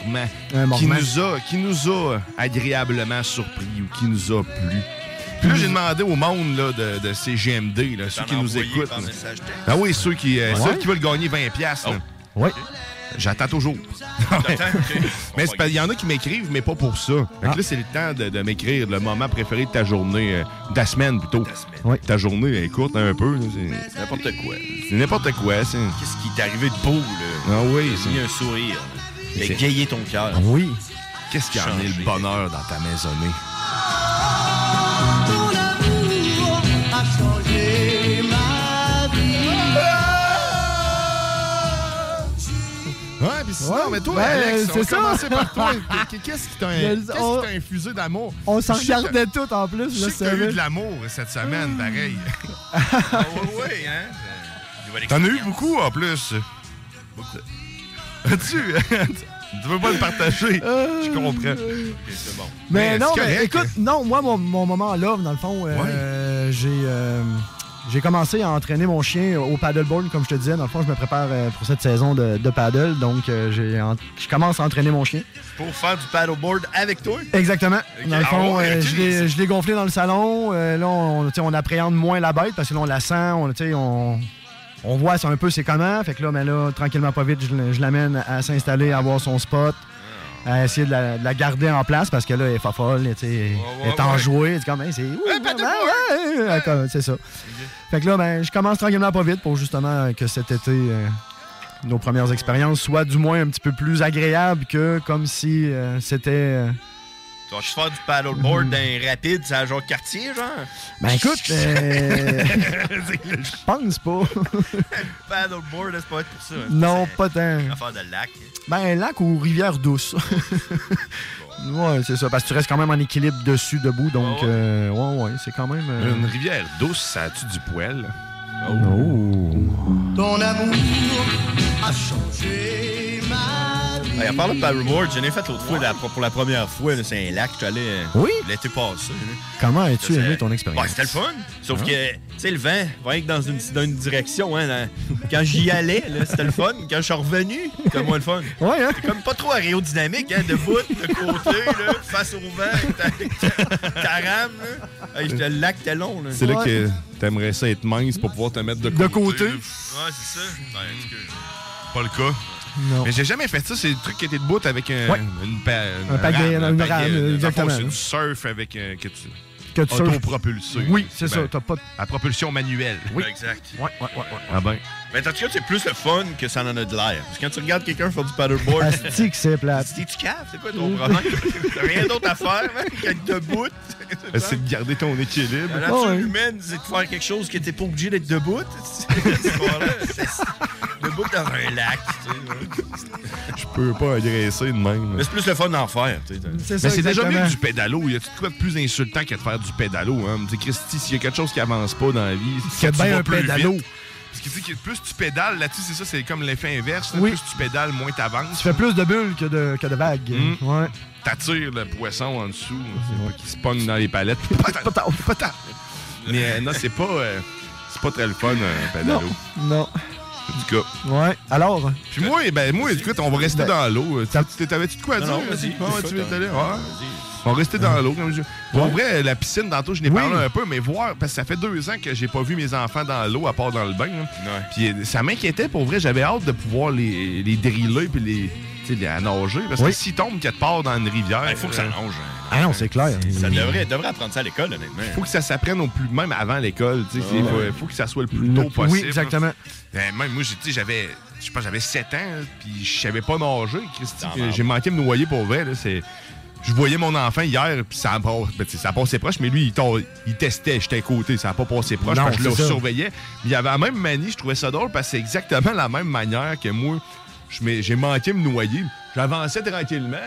Un qui moment. nous a, qui nous a agréablement surpris ou qui nous a plu. Puis là, j'ai demandé au monde là, de, de CGMD, là, ceux qui nous écoutent. Ah oui, ceux qui, euh, Ouais. ceux qui veulent gagner 20$. piastres, là. Oui. J'attends toujours. <laughs> mais il y en a qui m'écrivent, mais pas pour ça. Que Ah. là, c'est le temps de, de m'écrire le moment préféré de ta journée, euh, de ta semaine plutôt. Oui. Ta journée est courte un peu. c'est- n'importe quoi. C'est n'importe quoi. C'est... Qu'est-ce qui t'est arrivé de beau, là? Ah oui, T'as mis un sourire. T'as gayé ton cœur. Oui. Qu'est-ce qui a amené le bonheur dans ta maisonnée? Puis sinon, Ouais, mais toi, ben, Alex, on ça. par toi. <laughs> Qu'est-ce qui t'a, infusé d'amour? On s'en regardait tout en plus. Je sais que t'as eu de l'amour cette semaine, pareil. <laughs> Ah oui, oui, hein? T'en as eu beaucoup en plus. Beaucoup. tu, <laughs> tu veux pas le partager? Je comprends. C'est bon. Mais Mais non, mais écoute, non, moi, mon, mon moment là, dans le fond, euh, j'ai euh, j'ai commencé à entraîner mon chien au paddleboard, comme je te disais. Dans le fond, je me prépare euh, pour cette saison de, de paddle, donc euh, j'ai en- je commence à entraîner mon chien. Pour faire du paddleboard avec toi? Exactement. Dans le fond, Ah euh, je l'ai- gonflé dans le salon. Là, on, on appréhende moins la bête parce que là, on la sent, on, on, on voit un peu c'est comment. Fait que là, mais là, tranquillement, pas vite, je l'amène à s'installer, à avoir son spot. À essayer de la, de la garder en place parce que là, elle est pas folle, tu sais, elle est enjouée. C'est comme, hey, c'est. oui, vraiment, ouais, ouais, C'est ça. Fait que là, ben, je commence tranquillement pas vite pour justement que cet été, euh, nos premières expériences soient du moins un petit peu plus agréables que comme si euh, c'était. euh, Tu vas-tu faire du paddleboard dans un rapide, c'est genre quartier, genre? Ben écoute, euh, <laughs> je pense pas. <laughs> paddleboard, c'est pas être pour ça. non, pas tant. Affaire de lac. Ben lac ou rivière douce. <laughs> ouais, c'est ça. Parce que tu restes quand même en équilibre dessus, debout. Donc, Ah ouais. euh, ouais, ouais, c'est quand même. euh, Une rivière douce, ça a-tu du poil? Oh. Ton amour a changé ma vie. Hey, en parlant de paddleboard, j'en ai fait l'autre fois, la- pour la première fois, là, c'est un lac, je suis allé euh, Oui? l'été passé. là. Comment as-tu aimé ton expérience? Ouais, c'était le fun. Sauf Ah. que, tu sais, le vent va rien que dans une, dans une direction. Hein, Quand j'y allais, là, c'était le fun. Quand je suis revenu, c'était moins le fun. Ouais, hein? C'est comme pas trop aérodynamique, hein, debout, de côté, là, face au vent, ta, ta, ta rame. Là. Hey, j'étais- le lac était long. Là. C'est là que t'aimerais ça être mince pour pouvoir te mettre de côté. De côté. Ouais, c'est ça. Ben, Pas le cas. Non. Mais j'ai jamais fait ça. C'est le truc qui était debout avec un, Ouais. une, pa- Un une un rame, exactement. C'est du surf avec euh, que tu, Que tu autopropulsé. Oui, c'est Ben, ça. T'as pas de... À propulsion manuelle. Oui. Exact. Ouais, ouais, ouais. ouais. Ah ben. Mais en tout cas, c'est plus le fun que ça en a de l'air. Parce que quand tu regardes quelqu'un faire du paddleboard, Asti que c'est plate? Si tu caves, c'est quoi ton problème? T'as rien d'autre à faire, man, qu'être debout. C'est de garder ton équilibre. La nature humaine, c'est de faire quelque chose que t'es pas obligé d'être debout. <laughs> C'est pas là, <laughs> c'est- Debout dans un lac. tu sais. Je peux pas agresser de même. Mais c'est plus le fun d'en faire. tu sais. C'est Mais c'est déjà mieux que du pédalo. Y a-tu de quoi de plus insultant que de faire du pédalo? Hein? Tu sais, Christy, s'il y a quelque chose qui avance pas dans la vie, C'est tu bien un plus pédalo. vite. Parce que tu sais, que plus tu pédales là-dessus, c'est ça, c'est comme l'effet inverse. là. Oui. Plus tu pédales, moins t'avances. Tu fais plus de bulles que de, que de vagues. Mm. Ouais. T'attires le poisson en dessous, c'est pas qu'il se pogne dans les palettes. <laughs> Mais euh, non, c'est pas, euh, c'est pas très le fun, un pédalo. Non. En tout cas. Ouais. Alors? Puis moi, ben, moi, écoute, on va rester Ben, dans l'eau. Tu- T'avais-tu de quoi à dire? non, vas-y, ouais, ouais. Ouais. On va rester dans l'eau. Comme je... Pour Ouais. vrai, la piscine, tantôt, je n'ai Oui. parlé un peu, mais voir, parce que ça fait deux ans que j'ai pas vu mes enfants dans l'eau, à part dans le bain. là. Puis euh, ça m'inquiétait, pour vrai. J'avais hâte de pouvoir les, les driller puis les, tu sais, les à nager. Parce Oui. que s'ils tombent quelque part dans une rivière... Il faut que ça euh, longe. hein. Ah non, c'est clair. Ça devrait, devrait apprendre ça à l'école, honnêtement. faut que ça s'apprenne au plus, même avant l'école. tu sais, Ah Il ouais. faut, faut que ça soit le plus tôt possible. Oui, exactement. Ben, même moi, j'ai- tu sais, j'avais, je pense, j'avais 7 ans, là, puis je savais pas nager, Christy. Ah, J'ai manqué de me noyer pour vrai. C'est... Je voyais mon enfant hier, puis ça, a pas- ben, ça passait proche, mais lui, il, t'a- il testait, j'étais à côté, ça n'a pas passé proche, Non, parce que je le ça. surveillais. Mais il avait la même manie, je trouvais ça drôle, parce que c'est exactement la même manière que moi, j'ai manqué de me noyer. J'avançais tranquillement,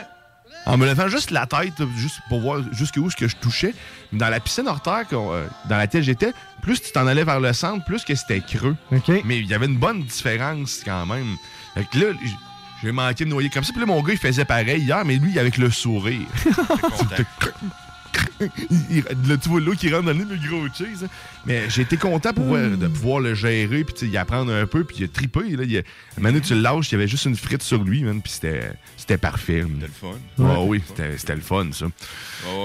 en me levant juste la tête, juste pour voir jusqu'où ce que je touchais. Dans la piscine hors terre euh, dans laquelle j'étais, plus tu t'en allais vers le centre, plus que c'était creux. Mais il y avait une bonne différence quand même. Fait que là, j'ai manqué de noyer comme ça. Puis là, mon gars, il faisait pareil hier, mais lui, avec le sourire. <laughs> Il- là, tu vois l'eau qui rentre dans le nez, le gros cheese. hein. Mais j'ai été content pour de pouvoir le gérer, puis y apprendre un peu, puis il a trippé. Là, il a, maintenant, tu le lâches, il y avait juste une frite sur lui, man, puis c'était c'était parfait. C'était le fun. Ah oui, c'était c'était le fun, ça.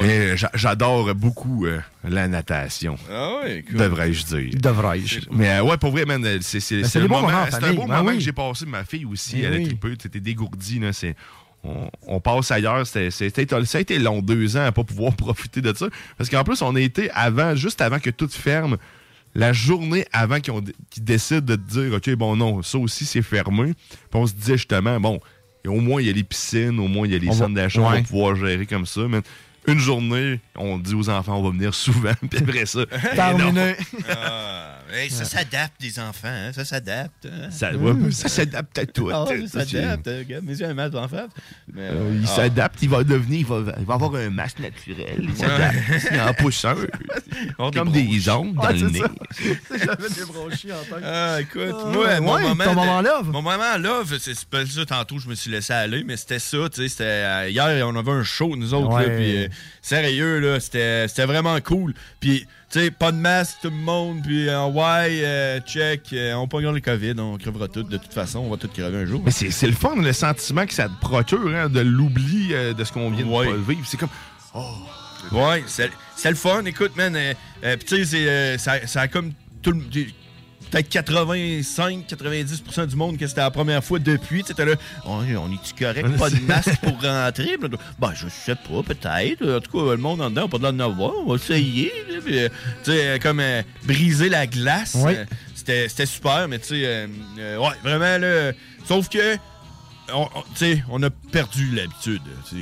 ouais. Et j'a- J'adore beaucoup euh, la natation. Ah ouais, écoute. Devrais-je dire. Devrais-je. Mais euh, ouais, pour vrai, man, c'est c'est- Ben, le moment. C'est un beau ben moment oui. que j'ai passé. Ma fille aussi, Ben elle a oui. trippé. C'était dégourdi. Là, c'est- on, on passe ailleurs. C'était- c'était- ça a été long, deux ans, à pas pouvoir <laughs> profiter de ça. Parce qu'en plus, on a été avant, juste avant que tout ferme, la journée avant qu'ils ont- qu'ils décident de te dire, OK, bon, non, ça aussi, c'est fermé. Puis on se disait justement, bon, et au moins, il y a les piscines, au moins, il y a les On va- centres d'achat, on va ouais. pouvoir gérer comme ça. Mais une journée, on dit aux enfants, on va venir souvent. <laughs> Puis après ça, <laughs> Terminé. Ah, hey, ça s'adapte, les enfants. hein, Ça s'adapte. hein. Ça, ouais, ça s'adapte à tout. Ah, ça s'adapte. euh, Regarde, mes yeux, un masque en face. Mais, Euh, il ah. s'adapte, il va devenir, il va, il va avoir un masque naturel. Il s'adapte. Il en pousse un. <laughs> Comme des ongles dans Ouais, le nez. <laughs> ça. J'avais des bronchies en tête. Ah, écoute, Ah, moi, mon moment. ton moment love. Mon moment love, c'est pas ça, tantôt, je me suis laissé aller, mais c'était ça, tu sais. c'était, euh, Hier, on avait un show, nous autres, Ouais. là, puis euh, sérieux, là, c'était c'était vraiment cool. Puis, tu sais, pas de masque, tout le monde, puis euh, ouais, euh, check, euh, on pognera le COVID, on crevera tout, de toute façon, on va tous crever un jour. Mais c'est le fun, le sentiment que ça te procure, hein, de l'oubli euh, de ce qu'on vient Ouais. de vivre. C'est comme. Oh. Ouais, c'est c'est le fun. Écoute, man, euh, euh, pis tu sais, c'est, euh, ça, ça a comme tout le. Peut-être 85-90% du monde que c'était la première fois depuis. Tu là, on, on est-tu correct? <laughs> Pas de masque pour rentrer? Là, Ben, je sais pas, peut-être. En tout cas, le monde en dedans n'a pas de avoir. On va essayer. euh, tu sais, euh, comme euh, briser la glace. Euh, c'était c'était super, mais tu sais, euh, ouais, vraiment, là. Sauf que on, on- tu sais, on a perdu l'habitude. Tu sais,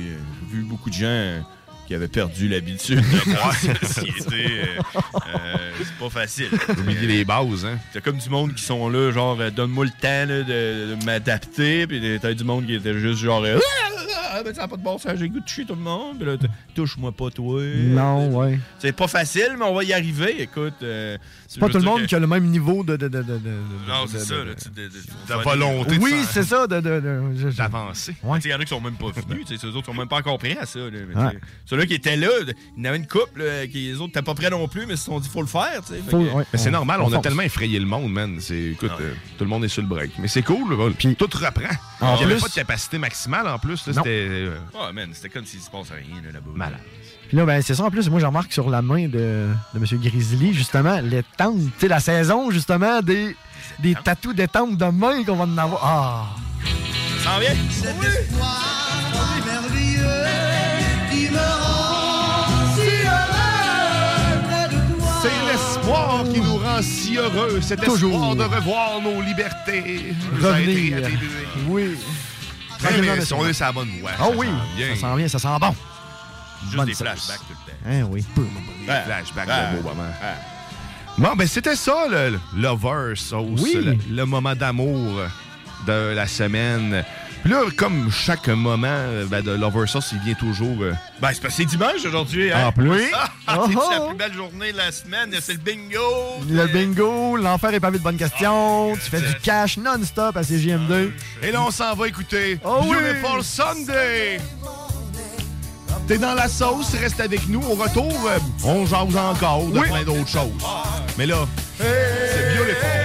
J'ai vu beaucoup de gens qui avaient perdu l'habitude de voir la société. euh, euh, c'est pas facile. Oublier les bases, hein. T'as comme du monde qui sont là, genre, euh, donne-moi le temps là, de, de m'adapter, puis t'as du monde qui était juste genre, euh, Ah, ben, ça n'a pas de bon sens, j'ai goût de toucher tout le monde. Puis là, touche-moi pas, toi. Non, ouais. C'est pas facile, mais on va y arriver. Écoute. euh, C'est pas tout le monde qui a le même niveau de. de, de, de, de- Non, c'est ça, de- volonté Oui, c'est ça, de. d'avancer. Ouais. Il y en a qui sont même pas venus, tu sais, ceux autres sont même pas encore prêts à ça. là, qui étaient là, il y en avait une couple, là, qui les autres n'étaient pas prêts non plus, mais ils se sont dit faut le faire. tu sais. Fait Faut- que- ouais. Mais c'est normal, on, a tellement effrayé le monde, man. C'est, écoute, euh, tout le monde est sur le break. Mais c'est cool, là. tout reprend. En Il n'y avait plus- pas de capacité maximale en plus. Là, Non. c'était. euh, Ouais, man, c'était comme s'il se passe rien là, là-bas. Malade. Puis là, ben, c'est ça en plus. Moi, je remarque sur la main de, de M. Grizzly, justement, les tentes. Tu sais, la saison, justement, des, des tatous de tentes de main qu'on va en avoir. Ah! Ça en vient? Si heureux. Cet Toujours. espoir de revoir nos libertés. nous a été Revenir. Oui. Mais mais si on est sur la bonne voie. Ah ça oui, sent bien. ça sent bien, ça sent bon. Juste Bonne des sauce. flashbacks tout le temps. Hein, oui. Des flashbacks Ouais. de beaux moments. Bon, ben c'était ça, le le Lover Sauce. Oui. Le, le moment d'amour de la semaine. Puis là, comme chaque moment euh, ben, de Lover Sauce, il vient toujours... euh, Ben, c'est parce que c'est dimanche aujourd'hui. Hein? En plus. Ah, Oh, c'est oh. la plus belle journée de la semaine? C'est le bingo. Le bingo, l'enfer est pavé de bonnes questions. Tu fais du cash non-stop à CGM2. Et là, on s'en va écouter Oh oui. Beautiful Sunday. T'es dans la sauce, reste avec nous. Au retour, euh, on jase encore de Oui. plein d'autres choses. Mais là, c'est beautiful.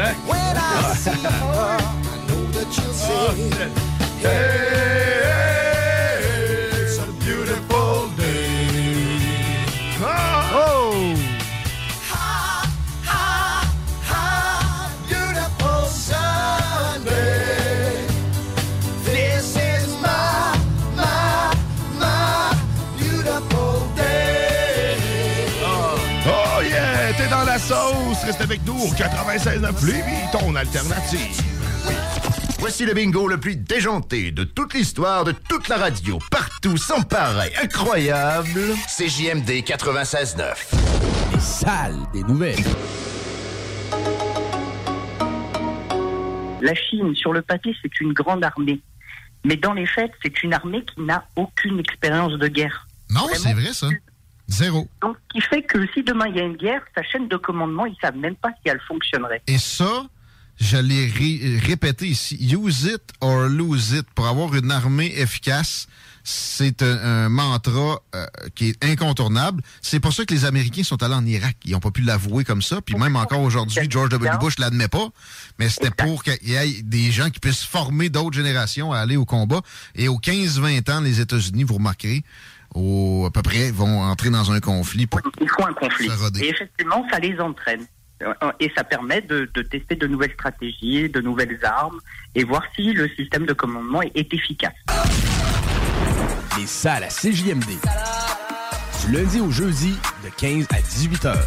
When I see her, I know that you'll oh, say, Hey, avec nous au 96.9 Lévis, ton alternative. Voici le bingo le plus déjanté de toute l'histoire de toute la radio, partout, sans pareil, incroyable. CJMD 96.9. Les salles des nouvelles. La Chine, sur le papier, c'est une grande armée. Mais dans les faits, c'est une armée qui n'a aucune expérience de guerre. Non, c'est vrai, ça. Zéro. Donc, ce qui fait que si demain il y a une guerre, sa chaîne de commandement, ils savent même pas si elle fonctionnerait. Et ça, je l'ai ré- répété ici. Use it or lose it. Pour avoir une armée efficace, c'est un, un mantra euh, qui est incontournable. C'est pour ça que les Américains sont allés en Irak. Ils n'ont pas pu l'avouer comme ça. Puis même encore aujourd'hui, George W. Bush l'admet pas. Mais c'était pour qu'il y ait des gens qui puissent former d'autres générations à aller au combat. Et aux 15-20 ans, les États-Unis, vous remarquerez, au, à peu près, vont entrer dans un conflit pour Il faut un conflit. Et effectivement, ça les entraîne. Et ça permet de, de tester de nouvelles stratégies, de nouvelles armes, et voir si le système de commandement est, est efficace. Les salles à CJMD. Du lundi au jeudi, de 15 à 18 heures.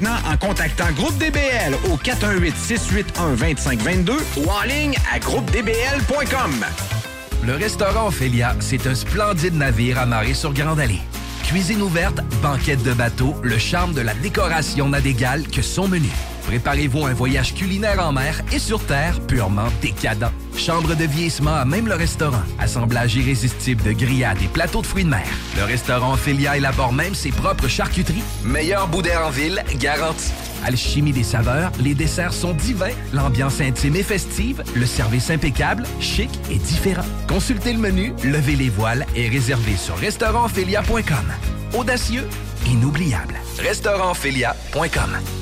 en contactant Groupe DBL au 418-681-2522 ou en ligne à groupedbl.com. Le restaurant Ophélia, c'est un splendide navire amarré sur Grande Allée. Cuisine ouverte, banquette de bateau, le charme de la décoration n'a d'égal que son menu. Préparez-vous un voyage culinaire en mer et sur terre purement décadent. Chambre de vieillissement même le restaurant. Assemblage irrésistible de grillades et plateaux de fruits de mer. Le restaurant Ophélia élabore même ses propres charcuteries. Meilleur boudin en ville, garanti. Alchimie des saveurs, les desserts sont divins, l'ambiance intime et festive, le service impeccable, chic et différent. Consultez le menu, levez les voiles et réservez sur restaurantphilia.com. Audacieux, inoubliable. Restaurantphilia.com.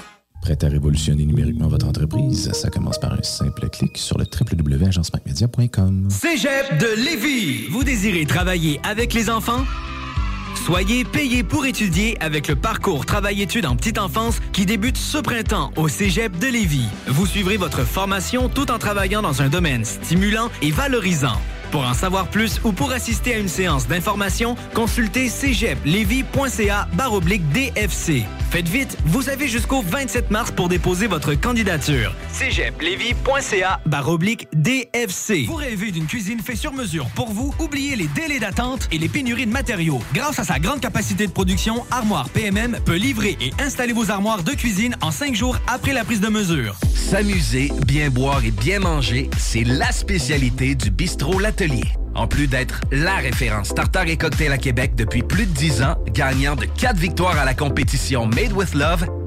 Prêt à révolutionner numériquement votre entreprise? Ça commence par un simple clic sur le www.agencemacmedia.com. Cégep de Lévis. Vous désirez travailler avec les enfants? Soyez payé pour étudier avec le parcours Travail-études en petite enfance qui débute ce printemps au Cégep de Lévis. Vous suivrez votre formation tout en travaillant dans un domaine stimulant et valorisant. Pour en savoir plus ou pour assister à une séance d'information, consultez cégeplevy.ca baroblique DFC. Faites vite, vous avez jusqu'au 27 mars pour déposer votre candidature. cégeplevy.ca baroblique DFC. Vous rêvez d'une cuisine faite sur mesure pour vous? Oubliez les délais d'attente et les pénuries de matériaux. Grâce à sa grande capacité de production, Armoire PMM peut livrer et installer vos armoires de cuisine en cinq jours après la prise de mesure. S'amuser, bien boire et bien manger, c'est la spécialité du bistrot En plus d'être la référence tartare et cocktail à Québec depuis plus de 10 ans, gagnant de 4 victoires à la compétition Made with Love,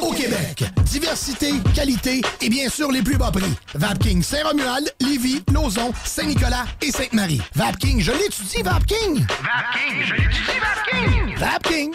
au Québec. Diversité, qualité et bien sûr les plus bas prix. Vapking Saint-Romuald, Lévis, Lauson, Saint-Nicolas et Sainte-Marie. Vapking, je l'étudie, Vapking! Vapking, je l'étudie, Vapking! Vapking!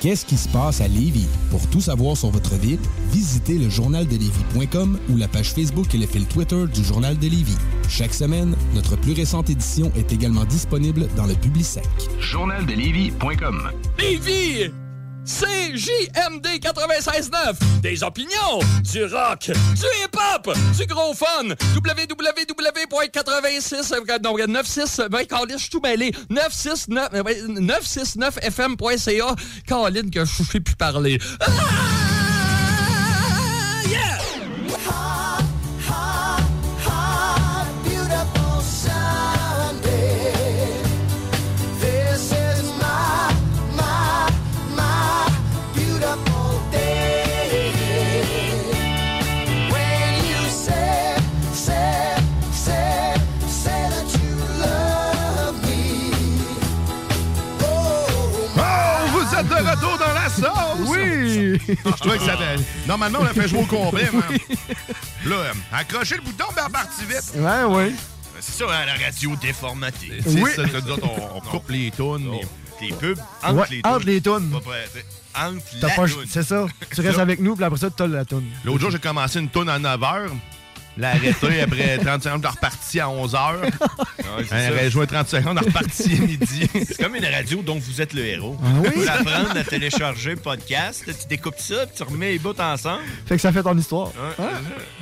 Qu'est-ce qui se passe à Lévis? Pour tout savoir sur votre ville, visitez le journaldelévis.com ou la page Facebook et le fil Twitter du Journal de Lévis. Chaque semaine, notre plus récente édition est également disponible dans le Publisec. Journaldelévis.com Lévis! CJMD 96.9. Des opinions, du rock, du hip-hop, du gros fun. www.86... Non, 96... Ben, Colin, je suis tout mêlé. 969... 969fm.ca. Colin, que je sais plus parler. Ah! <laughs> Je trouvais que ça avait- Normalement, on l'a fait jouer au complet, man. Là, euh, accrochez le bouton, ben parti vite. Ouais, ouais. C'est ça, hein, la radio déformatée. C'est Oui. ça que nous autres, on, on <laughs> coupe les tunes. Oh, Les pubs Ouais, entre les entre les tunes. Pas prêt, t'sais, Entre T'as la pas- toune. C'est ça. Tu restes avec nous, puis après ça, tu as la toune. L'autre jour, j'ai commencé une tune à 9h. L'a arrêté après 30 secondes, l'a reparti à 11h. Elle aurait joué 30 secondes, l'a reparti à midi. C'est comme une radio dont vous êtes le héros. Ah oui? Tu peux l'apprendre à télécharger le podcast, tu découpes ça, puis tu remets les bouts ensemble. Fait que ça fait ton histoire. Ah,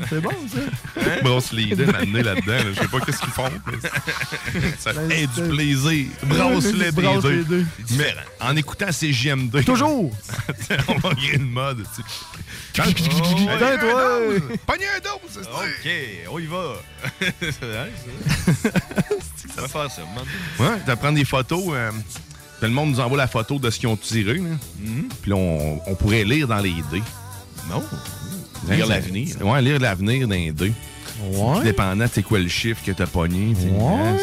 c'est bon, ça. Hein? Brosse les dents, m'amener là-dedans. là. Je sais pas qu'est-ce qu'ils font. mais Ça fait du plaisir. <laughs> Brosse les Brosse les dents. Mais en écoutant CGMD. Toujours. <laughs> on va créer une mode. tu sais. Quand- Oh, ouais. un dos, c'est ça. OK, on y va. <laughs> Ouais, <laughs> ça? va faire ça, man. Ouais, de prendre des photos. euh, le monde nous envoie la photo de ce qu'ils ont tiré. là. Mhm. Puis là, on, on pourrait lire dans les dés. Non. Hein, Lire l'avenir. Ouais, lire l'avenir dans les dés. Ouais. Dépendant, c'est quoi le chiffre que t'as pogné. tu sais. Ouais. Hein,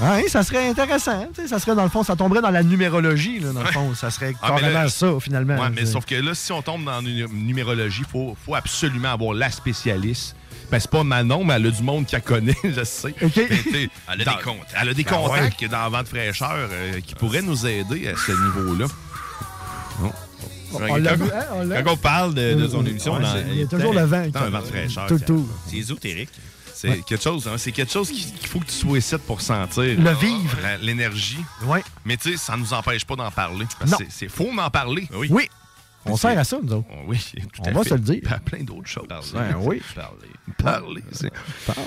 Ouais, ça serait intéressant. tu sais, Ça serait, dans le fond, ça tomberait dans la numérologie, là, dans le fond. Ça serait Ah, carrément là- ça, finalement. Ouais, mais sauf que là, si on tombe dans une numérologie, il faut, faut absolument avoir la spécialiste. Ben, c'est pas Manon, mais elle a du monde qui la connaît, <laughs> je sais. Mais, t'sais, Elle a dans- des contacts. Elle a des Ben contacts dans Vente fraîcheur euh, qui pourraient nous aider à ce niveau-là. Non. On l'a vu, hein, on. Quand on parle de, de son Ouais, émission, il y a toujours le vent. Un vent de fraîcheur. Tout. C'est ésotérique. C'est quelque chose, hein, c'est quelque chose qui- qu'il faut que tu sois ici pour sentir. Le vivre. L'énergie. Ouais. Mais tu sais, ça nous empêche pas d'en parler. C'est- C'est faux d'en parler. Oui. Oui. On sert à ça, nous autres. Oui, tout On à va fait. se le dire. À plein d'autres choses. Ben oui. Parler. Parler. c'est- Parle.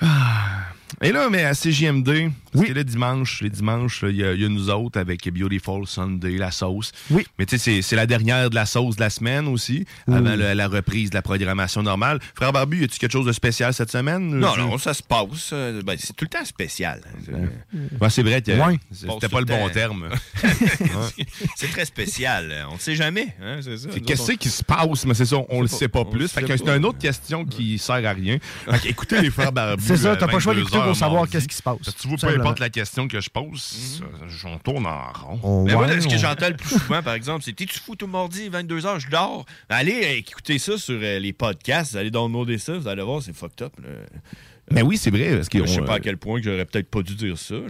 Ah. Et là, mais à CGMD, parce que là, dimanche, les dimanches, il y, y a nous autres avec Beautiful Sunday, la sauce. Oui. Mais tu sais, c'est- la dernière de la sauce de la semaine aussi, avant le- la reprise de la programmation normale. Frère Barbu, y a-tu quelque chose de spécial cette semaine? Non, non, ça se passe. euh, ben, c'est tout le temps spécial. Ouais, c'est vrai que Ouais. c'était pas le bon terme. <laughs> c'est très spécial. On ne sait jamais. Hein, Qu'est-ce qui se passe, mais c'est ça, on le sait pas. plus. C'est une autre question qui sert à rien. Fait écoutez les frères <laughs> Barbu. C'est ça, à t'as pas le choix 22 d'écouter pour savoir qu'est-ce qui se passe. Parce que tu vois, peu Simplement. importe la question que je pose, j'en tourne en rond. On- Mais moi, ce que j'entends le plus souvent, par exemple, c'est T'es-tu fou tout mardi, 22h, je dors. Allez euh, écouter ça sur euh, les podcasts, allez downloader ça, vous allez voir, c'est fucked up. là. Mais oui, c'est vrai. Parce que Je sais pas à euh, quel point que j'aurais peut-être pas dû dire ça. <laughs>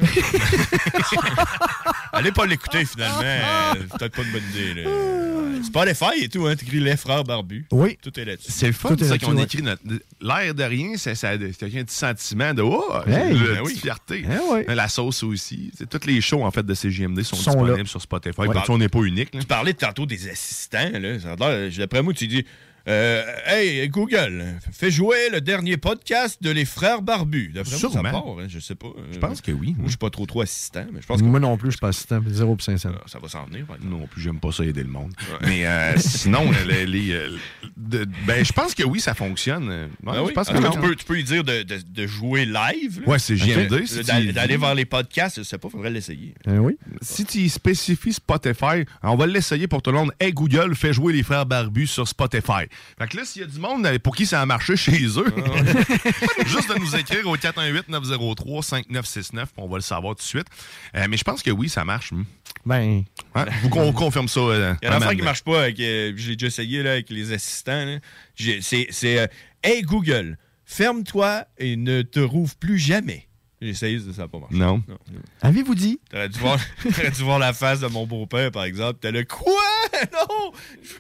allez pas l'écouter finalement, <laughs> c'est peut-être pas une bonne idée. Là. Ouais, Spotify et tout, hein, t'écris les frères barbus. Oui. Tout est là-dessus. C'est le fun, Tout est ça, là-dessus, qu'on ouais. écrit notre. L'air de rien, c'est ça, c'est un petit sentiment de. Oh, Hey, ben oui. fierté. Eh ouais. La sauce aussi. C'est toutes les shows, en fait, de CGMD sont, Sont disponibles là. sur Spotify. Ouais. Parce qu'on n'est pas unique. là. Tu parlais tantôt des assistants. Là. D'après moi, tu dis euh, Hey, Google, fais jouer le dernier podcast de Les Frères Barbus. D'après moi, ça Sûrement. part. hein, je sais pas. Je pense que oui. Moi, je suis pas trop trop assistant, mais je pense que Moi non plus, je suis pas assistant. Zéro pour 500. ça va s'en venir. par exemple. Non plus, j'aime pas ça aider le monde. Mais euh, <laughs> sinon, les, les, euh, de- ben, je pense que oui, ça fonctionne. Ouais, Ah oui? pense que tu, peux, tu peux lui dire de, de- de jouer live. là. Ouais, c'est JMD, si D'aller vers les podcasts, je sais pas, faudrait l'essayer. Oui. Si tu spécifies Spotify, on va l'essayer pour tout le monde. Hey Google, fais jouer les frères barbus sur Spotify. Fait que là, s'il y a du monde euh, pour qui ça a marché <laughs> chez eux, <laughs> juste de nous écrire au 418-903-5969, on va le savoir tout de suite. Euh, mais je pense que oui, ça marche. hmm. Ben, Hein? Vous con- confirme ça. euh, Il y a une affaire qui marche pas, avec, euh, je l'ai déjà essayé là, avec les assistants. J'ai- C'est c'est, euh, Hey Google, ferme-toi et ne te rouvre plus jamais. J'ai essayé, ça n'a pas marché. Non. avez-vous dit? T'aurais dû, voir, <laughs> dû voir la face de mon beau-père, par exemple. T'es là, quoi? <laughs> Non!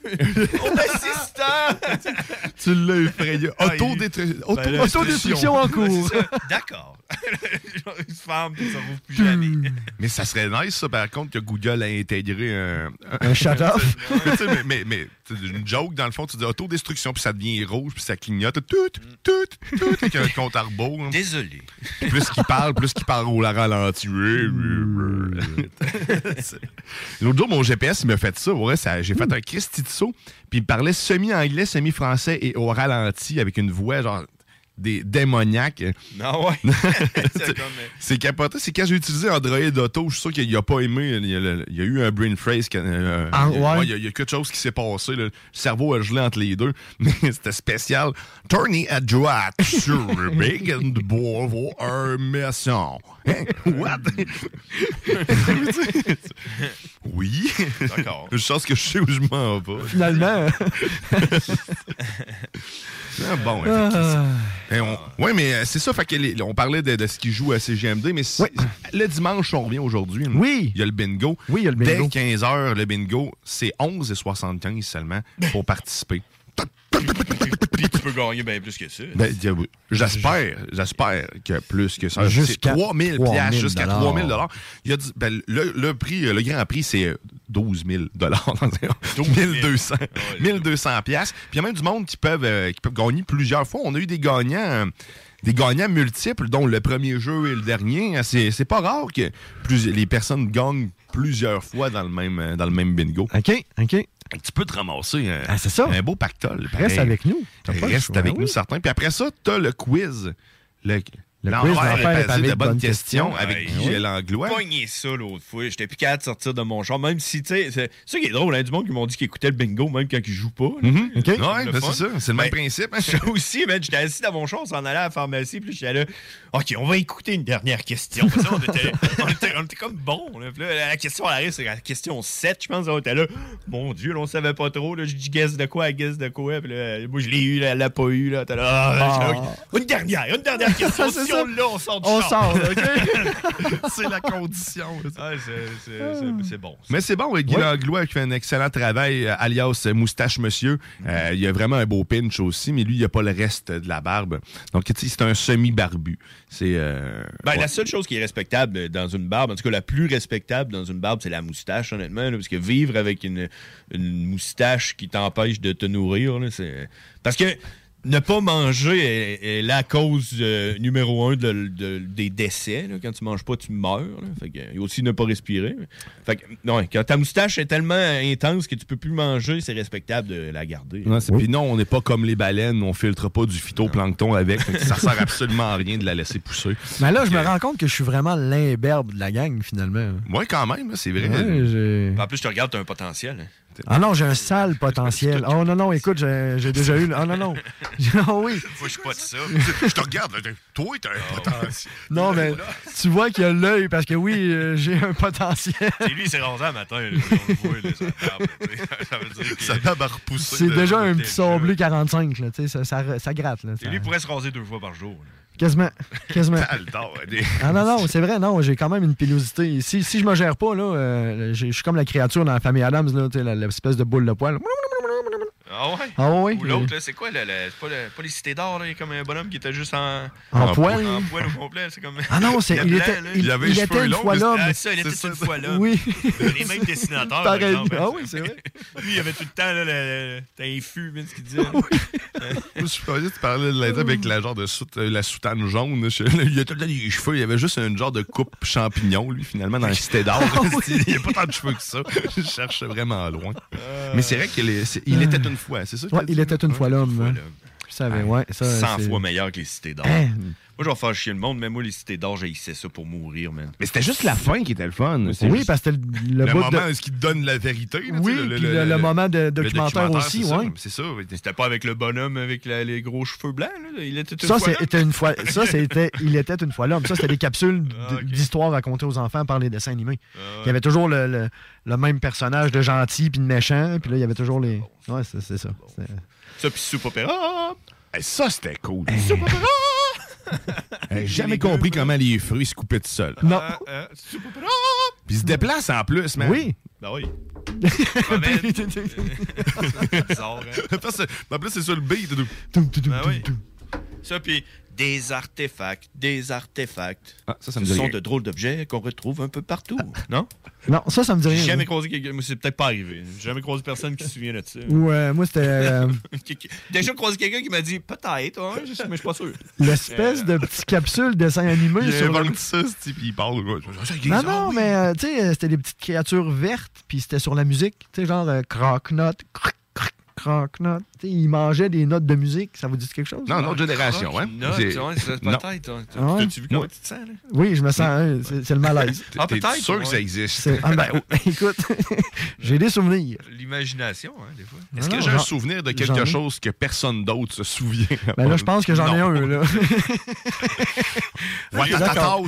<laughs> Mon assistant! Tu l'as effrayé. Ah, Ben Autodestruction en cours. D'accord. <laughs> Genre, il se ferme, puis ça rouvre plus jamais. Mais ça serait nice, ça, par contre, que Google a intégré un... Un shut-off. <laughs> mais, tu sais, mais, mais, une joke, dans le fond, tu dis autodestruction, puis ça devient rouge, puis ça clignote. Tout, tout, tout, avec un compte à rebours. hein. <laughs> Désolé. Plus qu'il parle, plus qu'il parle au ralenti. L'autre jour, mon GPS, il m'a fait ça. Ouais, ça J'ai fait un Christy de saut, puis il parlait semi-anglais, semi-français et au ralenti avec une voix genre des démoniaques. Non, ouais. <laughs> <laughs> C'est c'est capoté. C'est quand j'ai utilisé Android Auto, je suis sûr qu'il a pas aimé. Il y a, le- il y a eu un brain phrase. euh, Ah, il y a- ouais? il y a- il y a quelque chose qui s'est passé. là. Le cerveau a gelé entre les deux. <laughs> Mais c'était spécial. Tournez à droite sur Big and Bois un méchant. Hein? What? oui. D'accord. Je pense que je sais où je m'en vais. Finalement. Ah, bon, Ah. effectivement. On- ouais, mais euh, c'est ça. Fait que les- on parlait de, de ce qui joue à CGMD, mais si- le dimanche, on revient aujourd'hui. hein. Oui. Il y a le bingo. Oui, il y a le bingo. Dès 15h, le bingo, c'est 11,75 seulement pour participer. Puis tu peux gagner bien plus que ça. Ben, dis- j'espère, j'espère que plus que ça. C'est Jusqu'à 3000 3 000 piastres, jusqu'à 3000 dollars. Il y a du- ben, le, le prix, euh, le grand prix, c'est euh, 12 000 dollars. <laughs> 1200. 1200 piastres. Puis il y a même du monde qui peuvent, euh, qui peuvent gagner plusieurs fois. On a eu des gagnants, euh, des gagnants multiples, dont le premier jeu et le dernier. C'est, c'est pas rare que plus, les personnes gagnent plusieurs fois dans le même, euh, dans le même bingo. OK, OK. Tu peux te ramasser un, Ah, c'est ça. un beau pactole. Reste pareil. avec nous. T'as Reste avec oui. nous, certains. Puis après ça, tu as le quiz. Le, Le l'envers quiz, l'enfer est pavé de bonnes questions avec Ouais, Guy. Langlois. pogné ça l'autre fois. J'étais plus capable de sortir de mon char. Même si, tu sais, c'est c'est ça qui est drôle, hein, du monde qui m'ont dit qu'ils écoutaient le bingo, même quand ils jouent pas. Mhm. Le ben, c'est ça. C'est le même Ben, principe. <laughs> Moi aussi, j'étais assis dans mon char, on s'en allait à la pharmacie, puis j'étais là, OK, on va écouter une dernière question. On, était, comme bon. La question à l'arrêt, c'est la question 7, je pense. On était là, mon Dieu, là, on savait pas trop. Là, je dis guess de quoi, guess de quoi? Puis là, moi, je l'ai eu, là, elle l'a pas eu. Là, ah, OK. Une dernière, une dernière <laughs> question. Ça. on sort du On sort, OK? <laughs> c'est la condition. Ouais, c'est- c'est bon. Mais c'est bon, Guy Ouais. Langlois qui fait un excellent travail, euh, alias euh, Moustache Monsieur. Euh, il a vraiment un beau pinch aussi, mais lui, il a pas le reste de la barbe. Donc, tu sais, c'est un semi-barbu. C'est. euh, Ben, ouais. La seule chose qui est respectable dans une barbe, en tout cas la plus respectable dans une barbe, c'est la moustache, honnêtement. là, parce que vivre avec une, une moustache qui t'empêche de te nourrir, c'est. Parce que ne pas manger est, est la cause euh, numéro un de- de- des décès. là. Quand tu manges pas, tu meurs. là. Fait que, il y a aussi ne pas respirer. Fait que, non, quand ta moustache est tellement intense que tu peux plus manger, c'est respectable de la garder. Non, puis non, on n'est pas comme les baleines, on filtre pas du phytoplancton avec. Ça sert absolument à rien de la laisser pousser. Mais là, je me rends compte que je suis vraiment l'imberbe de la gang, finalement. Ouais, quand même, c'est vrai. Ouais, En plus, je te regarde, tu as un potentiel. hein. Ah non, j'ai un sale potentiel. <laughs> Oh non, non, écoute, j'ai j'ai déjà eu. Ah non, non. <laughs> Oh oui. Faut que je pas de ça. <laughs> je te regarde, là, toi, t'as un potentiel. Non, mais tu vois qu'il y a l'œil parce que oui, euh, j'ai un potentiel. Et lui, il s'est rasé un matin. là, on le voit, là, ça veut dire que... Ça repoussé. C'est déjà un petit sablé 45, là, tu sais, ça, ça, ça gratte. Là, Et ça- lui, il pourrait se raser deux fois par jour. là. Quasiment, quasiment. <laughs> Des- Ah non, non, c'est vrai, non, j'ai quand même une pilosité. Si, si je me gère pas, là, euh, je suis comme la créature dans la famille Adams, l'espèce de boule de poil. Ah ouais? Ah ouais? Ou l'autre, là, c'est quoi? là, le- c'est pas, le- pas les cités d'or, là, il y a comme un bonhomme qui était juste en... En poil? En poil au complet, c'est comme... Ah non, c'est- il était- là. il- Il avait il les était une fois l'homme. Ah, ça, il était une fois l'homme. Oui. Les mêmes dessinateurs, par Pareil. exemple. Ah oui, c'est vrai. <laughs> Lui, il avait tout le temps, là, le... T'as un fût, mais ce qu'il disait. <laughs> Moi, je pensais que tu parlais de l'aider avec la genre de soute- euh, la soutane jaune. Il a tout le temps des cheveux. Il y avait juste un genre de coupe champignon, lui, finalement, dans le cité d'or. <laughs> il n'y a pas tant de cheveux que ça. Je cherche vraiment loin. Mais c'est vrai qu'il était une fois, c'est ça? Ouais, il était une fois l'homme. Je savais, ouais. Ça, 100 c'est- fois meilleur que les cités d'or. Hein? Moi, je vais faire chier le monde, mais moi, les cités d'or, j'haïssais ça pour mourir, man. Mais c'était juste la fin qui était le fun. Oui, juste parce que c'était le, le le bout moment de... qu'il te donne la vérité. là, Oui, le- le moment de le documentaire aussi, c'est ça, ouais. C'est ça. C'était pas avec le bonhomme avec la- les gros cheveux blancs, là? Il était une Ça, fois c'était une fois. <laughs> Ça, c'était. Il était une fois l'homme. Ça, c'était des capsules Ah, d'histoires racontées aux enfants par les dessins animés. Il y avait toujours le, le- le même personnage de gentil puis de méchant. Puis là, il y avait toujours les. Ouais, c'est c'est ça. Ça, puis Soup. Hey, ça, c'était cool. <laughs> J'ai jamais compris comment les fruits se coupaient tout seuls. Non. Euh, euh, Soup. Puis ils se déplacent en plus, man. Oui. Ben oui. Ah, C'est <laughs> <laughs> bizarre, hein? Parce que- en plus, c'est sur le beat. Ben oui. Ça, puis des artefacts, des artefacts. Ah, ça, ça Ce me sont rien. de drôles d'objets qu'on retrouve un peu partout, <laughs> non? Non, ça, ça me dit J'ai jamais croisé quelqu'un, moi c'est peut-être pas arrivé. J'ai jamais croisé personne qui se souvient de ça. Ou euh, moi, c'était euh, <laughs> J'ai déjà croisé quelqu'un qui m'a dit peut-être, hein, mais je suis pas sûr. l'espèce de petite capsule dessin animé Il sur. invente ça, type, il parle. ouais. Non, non, mais euh, tu sais, c'était des petites créatures vertes, puis c'était sur la musique, tu sais, genre euh, croque-note, Tu ils mangeaient des notes de musique, ça vous dit quelque chose? Non, notre génération, hein. Peut-être. ouais? T'as-tu vu comment tu te sens, là? Oui, je me sens, hein, c'est le malaise. Ah, T'es peut-être, sûr que ça existe? Ah, ben, <laughs> oh, écoute, <laughs> j'ai des souvenirs. L'imagination, hein, des fois. Est-ce que j'ai un souvenir de quelque chose que personne d'autre se souvient? Ben là, je pense que j'en ai un, là. <laughs>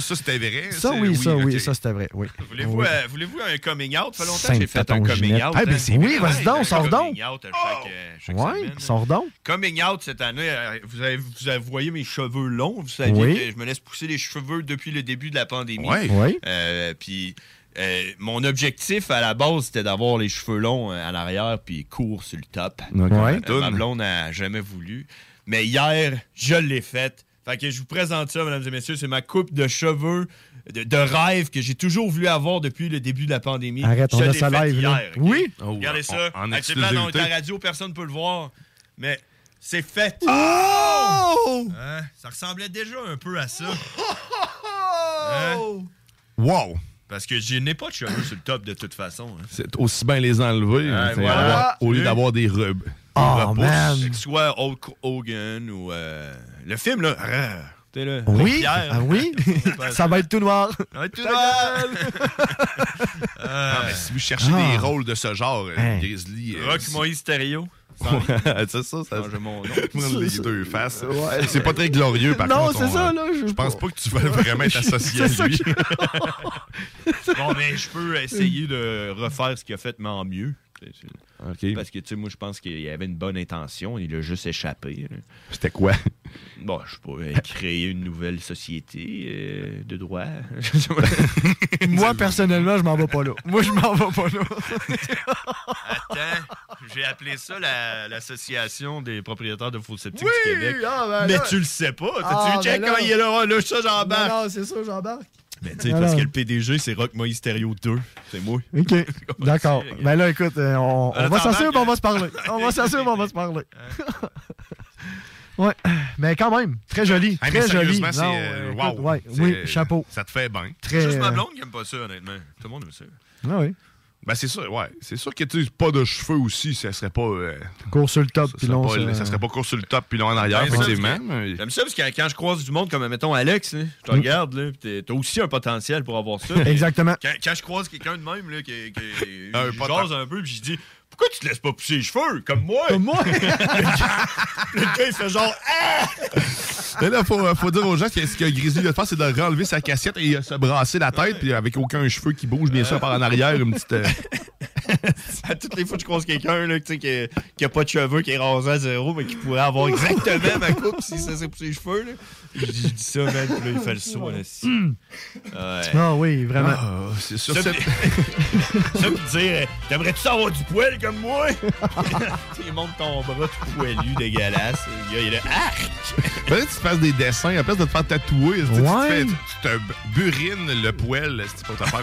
Ça, c'était vrai. Ça, oui, ça, oui, ça, c'était vrai, oui. Voulez-vous Oui. euh, voulez-vous un coming out? Ça fait longtemps que j'ai fait un coming out. Ah, ben, hein? c'est oui, vas-y donc, sors donc. coming out à chaque, euh, chaque Ouais, semaine. Coming out cette année, euh, vous avez, vous avez voyé mes cheveux longs. Vous Oui. que je me laisse pousser les cheveux depuis le début de la pandémie. Ouais. Oui. Euh, puis euh, mon objectif à la base, c'était d'avoir les cheveux longs à l'arrière puis courts sur le top. Ouais. Euh, ma blonde n'a jamais voulu. Mais hier, je l'ai faite. Fait que je vous présente ça, mesdames et messieurs. C'est ma coupe de cheveux de, de rêve que j'ai toujours voulu avoir depuis le début de la pandémie. Arrête, on a ça live, hier? Oui? Oh, Regardez ça. en- en Actuellement, dans la radio, personne ne peut le voir. Mais c'est fait. Oh! Hein? Ça ressemblait déjà un peu à ça. Hein? Wow! Parce que je n'ai pas de cheveux sur le top de toute façon. hein. C'est aussi bien les enlever. hein, Ouais, c'est voilà. avoir- au lieu Oui. d'avoir des rub. Oh, man. Que ce soit Hulk Hogan ou euh, le film, là. Ah, là. Oui? Pierre. Ah oui? <laughs> ça va être tout noir. Ça va être tout noir. <laughs> Ah, mais si vous cherchez Ah. des rôles de ce genre, euh, Hein. Grizzly. euh, Rock c'est- Moïse Stereo. c'est ça, ça. Mon nom. <laughs> Les deux faces. Ouais. C'est pas très glorieux, par Non, contre. c'est on- ça, là, je- Je pense pas que tu vas vraiment être associé à C'est ça lui. Bon, mais je peux essayer de refaire ce qu'il a fait, mais en mieux. C'est- c'est- OK. Parce que, tu sais, moi, je pense qu'il y avait une bonne intention. Il a juste échappé. là. C'était quoi? <laughs> Bon, je sais pas, euh, créer une nouvelle société euh, de droit. <laughs> Moi, personnellement, je m'en vais pas là. Moi, je m'en vais pas là. Attends, j'ai appelé ça la- l'association des propriétaires de faux sceptiques Oui, du Québec. ah, ben mais là. tu le sais pas. T'as-tu Ah, vu, ben là. quand il est là, là, ça, j'embarque. Non, non, c'est ça, j'embarque. Mais tu sais, parce que le PDG, c'est Rock Moïse Stereo 2. C'est moi. OK. <laughs> D'accord. Ben là, écoute, euh, on, on va s'assurer, t'embarques, mais on va se parler. On va s'assurer, mais on va se parler. <laughs> ouais. Mais quand même, très joli. Hey, Très joli. Non, euh, écoute, wow. ouais, oui, chapeau. Ça te fait bien. Très, Juste ma euh, blonde qui aime pas ça, honnêtement. Tout le monde aime ça. Ah oui. Ben, c'est ça, ouais. C'est sûr que tu sais, pas de cheveux aussi, ça serait pas. euh, Cours sur le top, ça, puis serait long. pas, ça serait pas court sur le top puis long en arrière, Ben, ça, effectivement. mais- J'aime ça parce que quand je croise du monde comme, mettons, Alex, là, je te Mm. regarde, là, pis t'es- t'as aussi un potentiel pour avoir ça. <laughs> Exactement. Quand, quand je croise quelqu'un de même, là, qui, qui <laughs> Un je un peu, pis je dis Pourquoi tu te laisses pas pousser les cheveux comme moi? Comme moi <laughs> Le gars, il fait genre Ah Mais là, faut, faut dire aux gens que ce que Grizzly vient de faire, c'est de renlever sa cassette et euh, se brasser la tête, puis avec aucun cheveu qui bouge, bien sûr, par en arrière, une petite. euh, <laughs> À toutes les fois que je croise quelqu'un là, tu sais, qui, qui a pas de cheveux, qui est rasé à zéro, mais qui pourrait avoir exactement ma coupe si ça s'est poussé les cheveux. Là. Je dis ça, man, puis là, il fait le saut. Là, si. Ouais. Ah oui, vraiment. ah, c'est sûr. Ça, c'est- puis- ça, puis dire, t'aimerais-tu avoir du poil comme moi? <laughs> il monte ton bras tout poilu, dégueulasse. Le gars, il est là, arc! Peut-être que tu fasses des dessins, à la place de te faire tatouer, tu sais, tu, te Ouais. fais- tu te burines le poil c'est pour te faire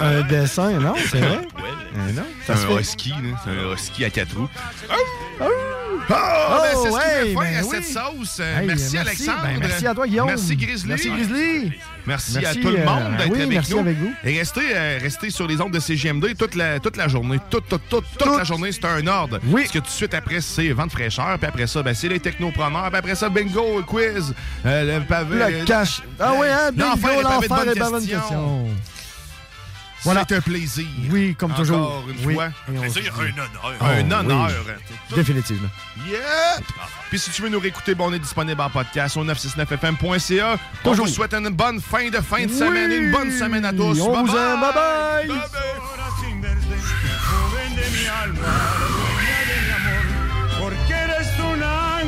un, Un <laughs> dessin, non, c'est vrai? Euh, non, c'est ça se un fait. husky, là. c'est un husky à quatre roues. Oh, Ah, ben, c'est ce ouais, veut faire ben à cette sauce. Hey, merci, merci, Alexandre. ben, merci à toi, Guillaume. Merci Grizzly. Merci, Grizzly. Merci, Merci, à tout le euh, monde d'être oui, avec merci nous. avec vous. Et restez, euh, restez sur les ondes de CGMD toute la, toute la journée. Toute, toute, toute, toute la journée, c'est un ordre. Oui. Parce que tout de suite après, c'est vente fraîcheur. Puis après ça, ben, c'est les technopreneurs. Puis après ça, bingo, quiz. euh, le pavé. Le cash. Ah oui, hein, bingo, L'enfer de pas bonne question. Voilà. C'est un plaisir. Oui, comme toujours. Encore une Oui. fois. Et on se dit- un honneur. Un Oh, honneur. oui. Définitivement. Yeah! Puis si tu veux nous réécouter, bon, on est disponible en podcast au 969fm.ca. On Toujours. vous souhaite une bonne fin de fin de semaine, une bonne semaine à tous. On Bye vous bye! aime. Bye bye. sin verte,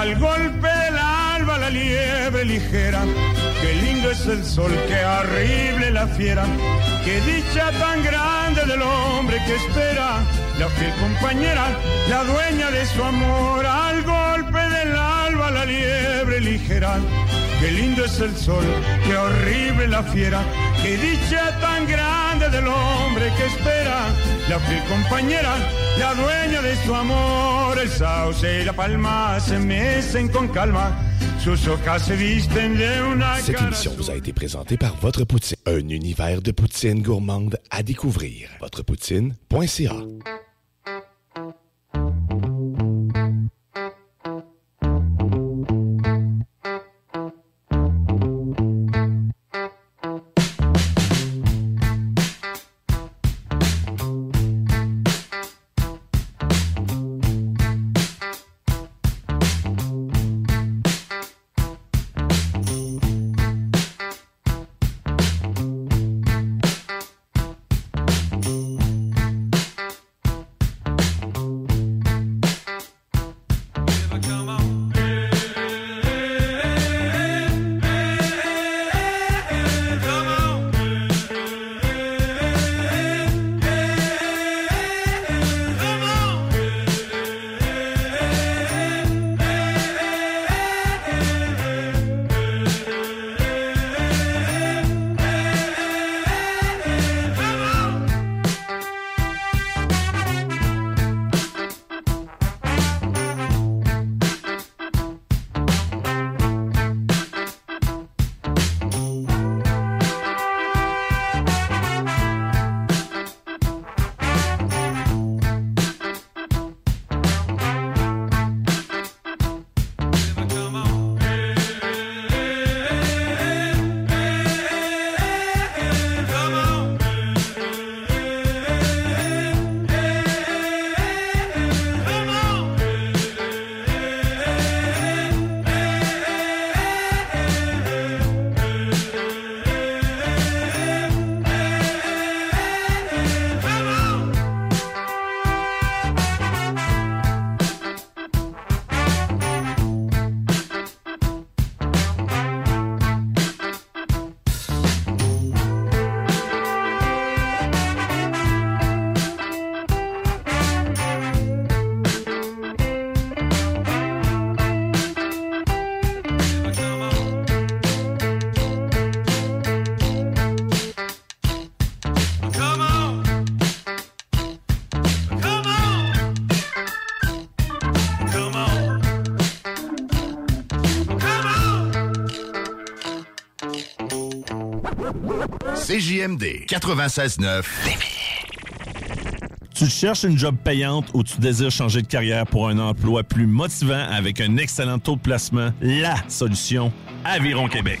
Al golpe del alba la liebre ligera, qué lindo es el sol, qué horrible la fiera, qué dicha tan grande del hombre que espera, la fiel compañera, la dueña de su amor. Al golpe del alba la liebre ligera, qué lindo es el sol, qué horrible la fiera, qué dicha tan grande del hombre que espera, la fiel compañera, la dueña de su amor. El sauce y la palma se mecen con calma, sus hojas se visten de una Cette émission vous a été présentée par Votre Poutine, un univers de poutine gourmande à découvrir. Votrepoutine.ca CJMD 96.9 Tu cherches une job payante ou tu désires changer de carrière pour un emploi plus motivant avec un excellent taux de placement? La solution, Aviron Québec.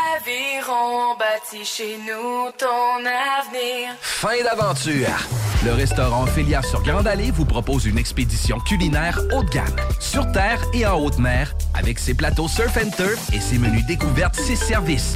Bâti chez nous ton avenir. Fin d'aventure. Le restaurant Félia sur Grande Allée vous propose une expédition culinaire haut de gamme, sur terre et en haute mer, avec ses plateaux surf and turf et ses menus découvertes, ses services.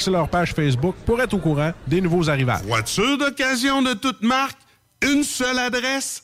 sur leur page Facebook pour être au courant des nouveaux arrivages. Voiture d'occasion de toute marque, une seule adresse,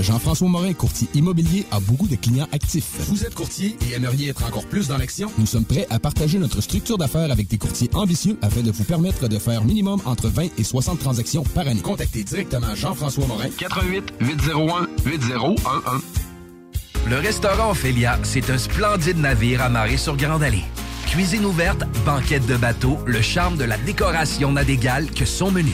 Jean-François Morin, courtier immobilier, a beaucoup de clients actifs. Vous êtes courtier et aimeriez être encore plus dans l'action? Nous sommes prêts à partager notre structure d'affaires avec des courtiers ambitieux afin de vous permettre de faire minimum entre 20 et 60 transactions par année. Contactez directement Jean-François Morin. 88 801 8011. Le restaurant Ophélia, c'est un splendide navire amarré sur Grande Allée. Cuisine ouverte, banquette de bateau, le charme de la décoration n'a d'égal que son menu.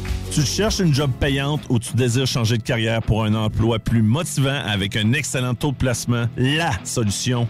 Tu cherches une job payante ou tu désires changer de carrière pour un emploi plus motivant avec un excellent taux de placement? La solution,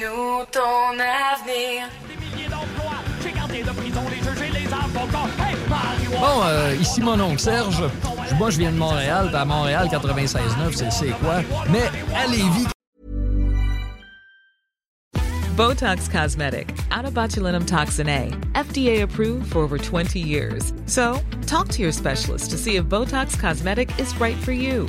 nous ton avenir. Bon, euh, ici mon oncle Serge. Moi, je viens de Montréal. À Montréal, 96.9, c'est c'est quoi? Mais à Lévis... Botox Cosmetic, out of botulinum toxin A, FDA approved for over 20 years. So, talk to your specialist to see if Botox Cosmetic is right for you.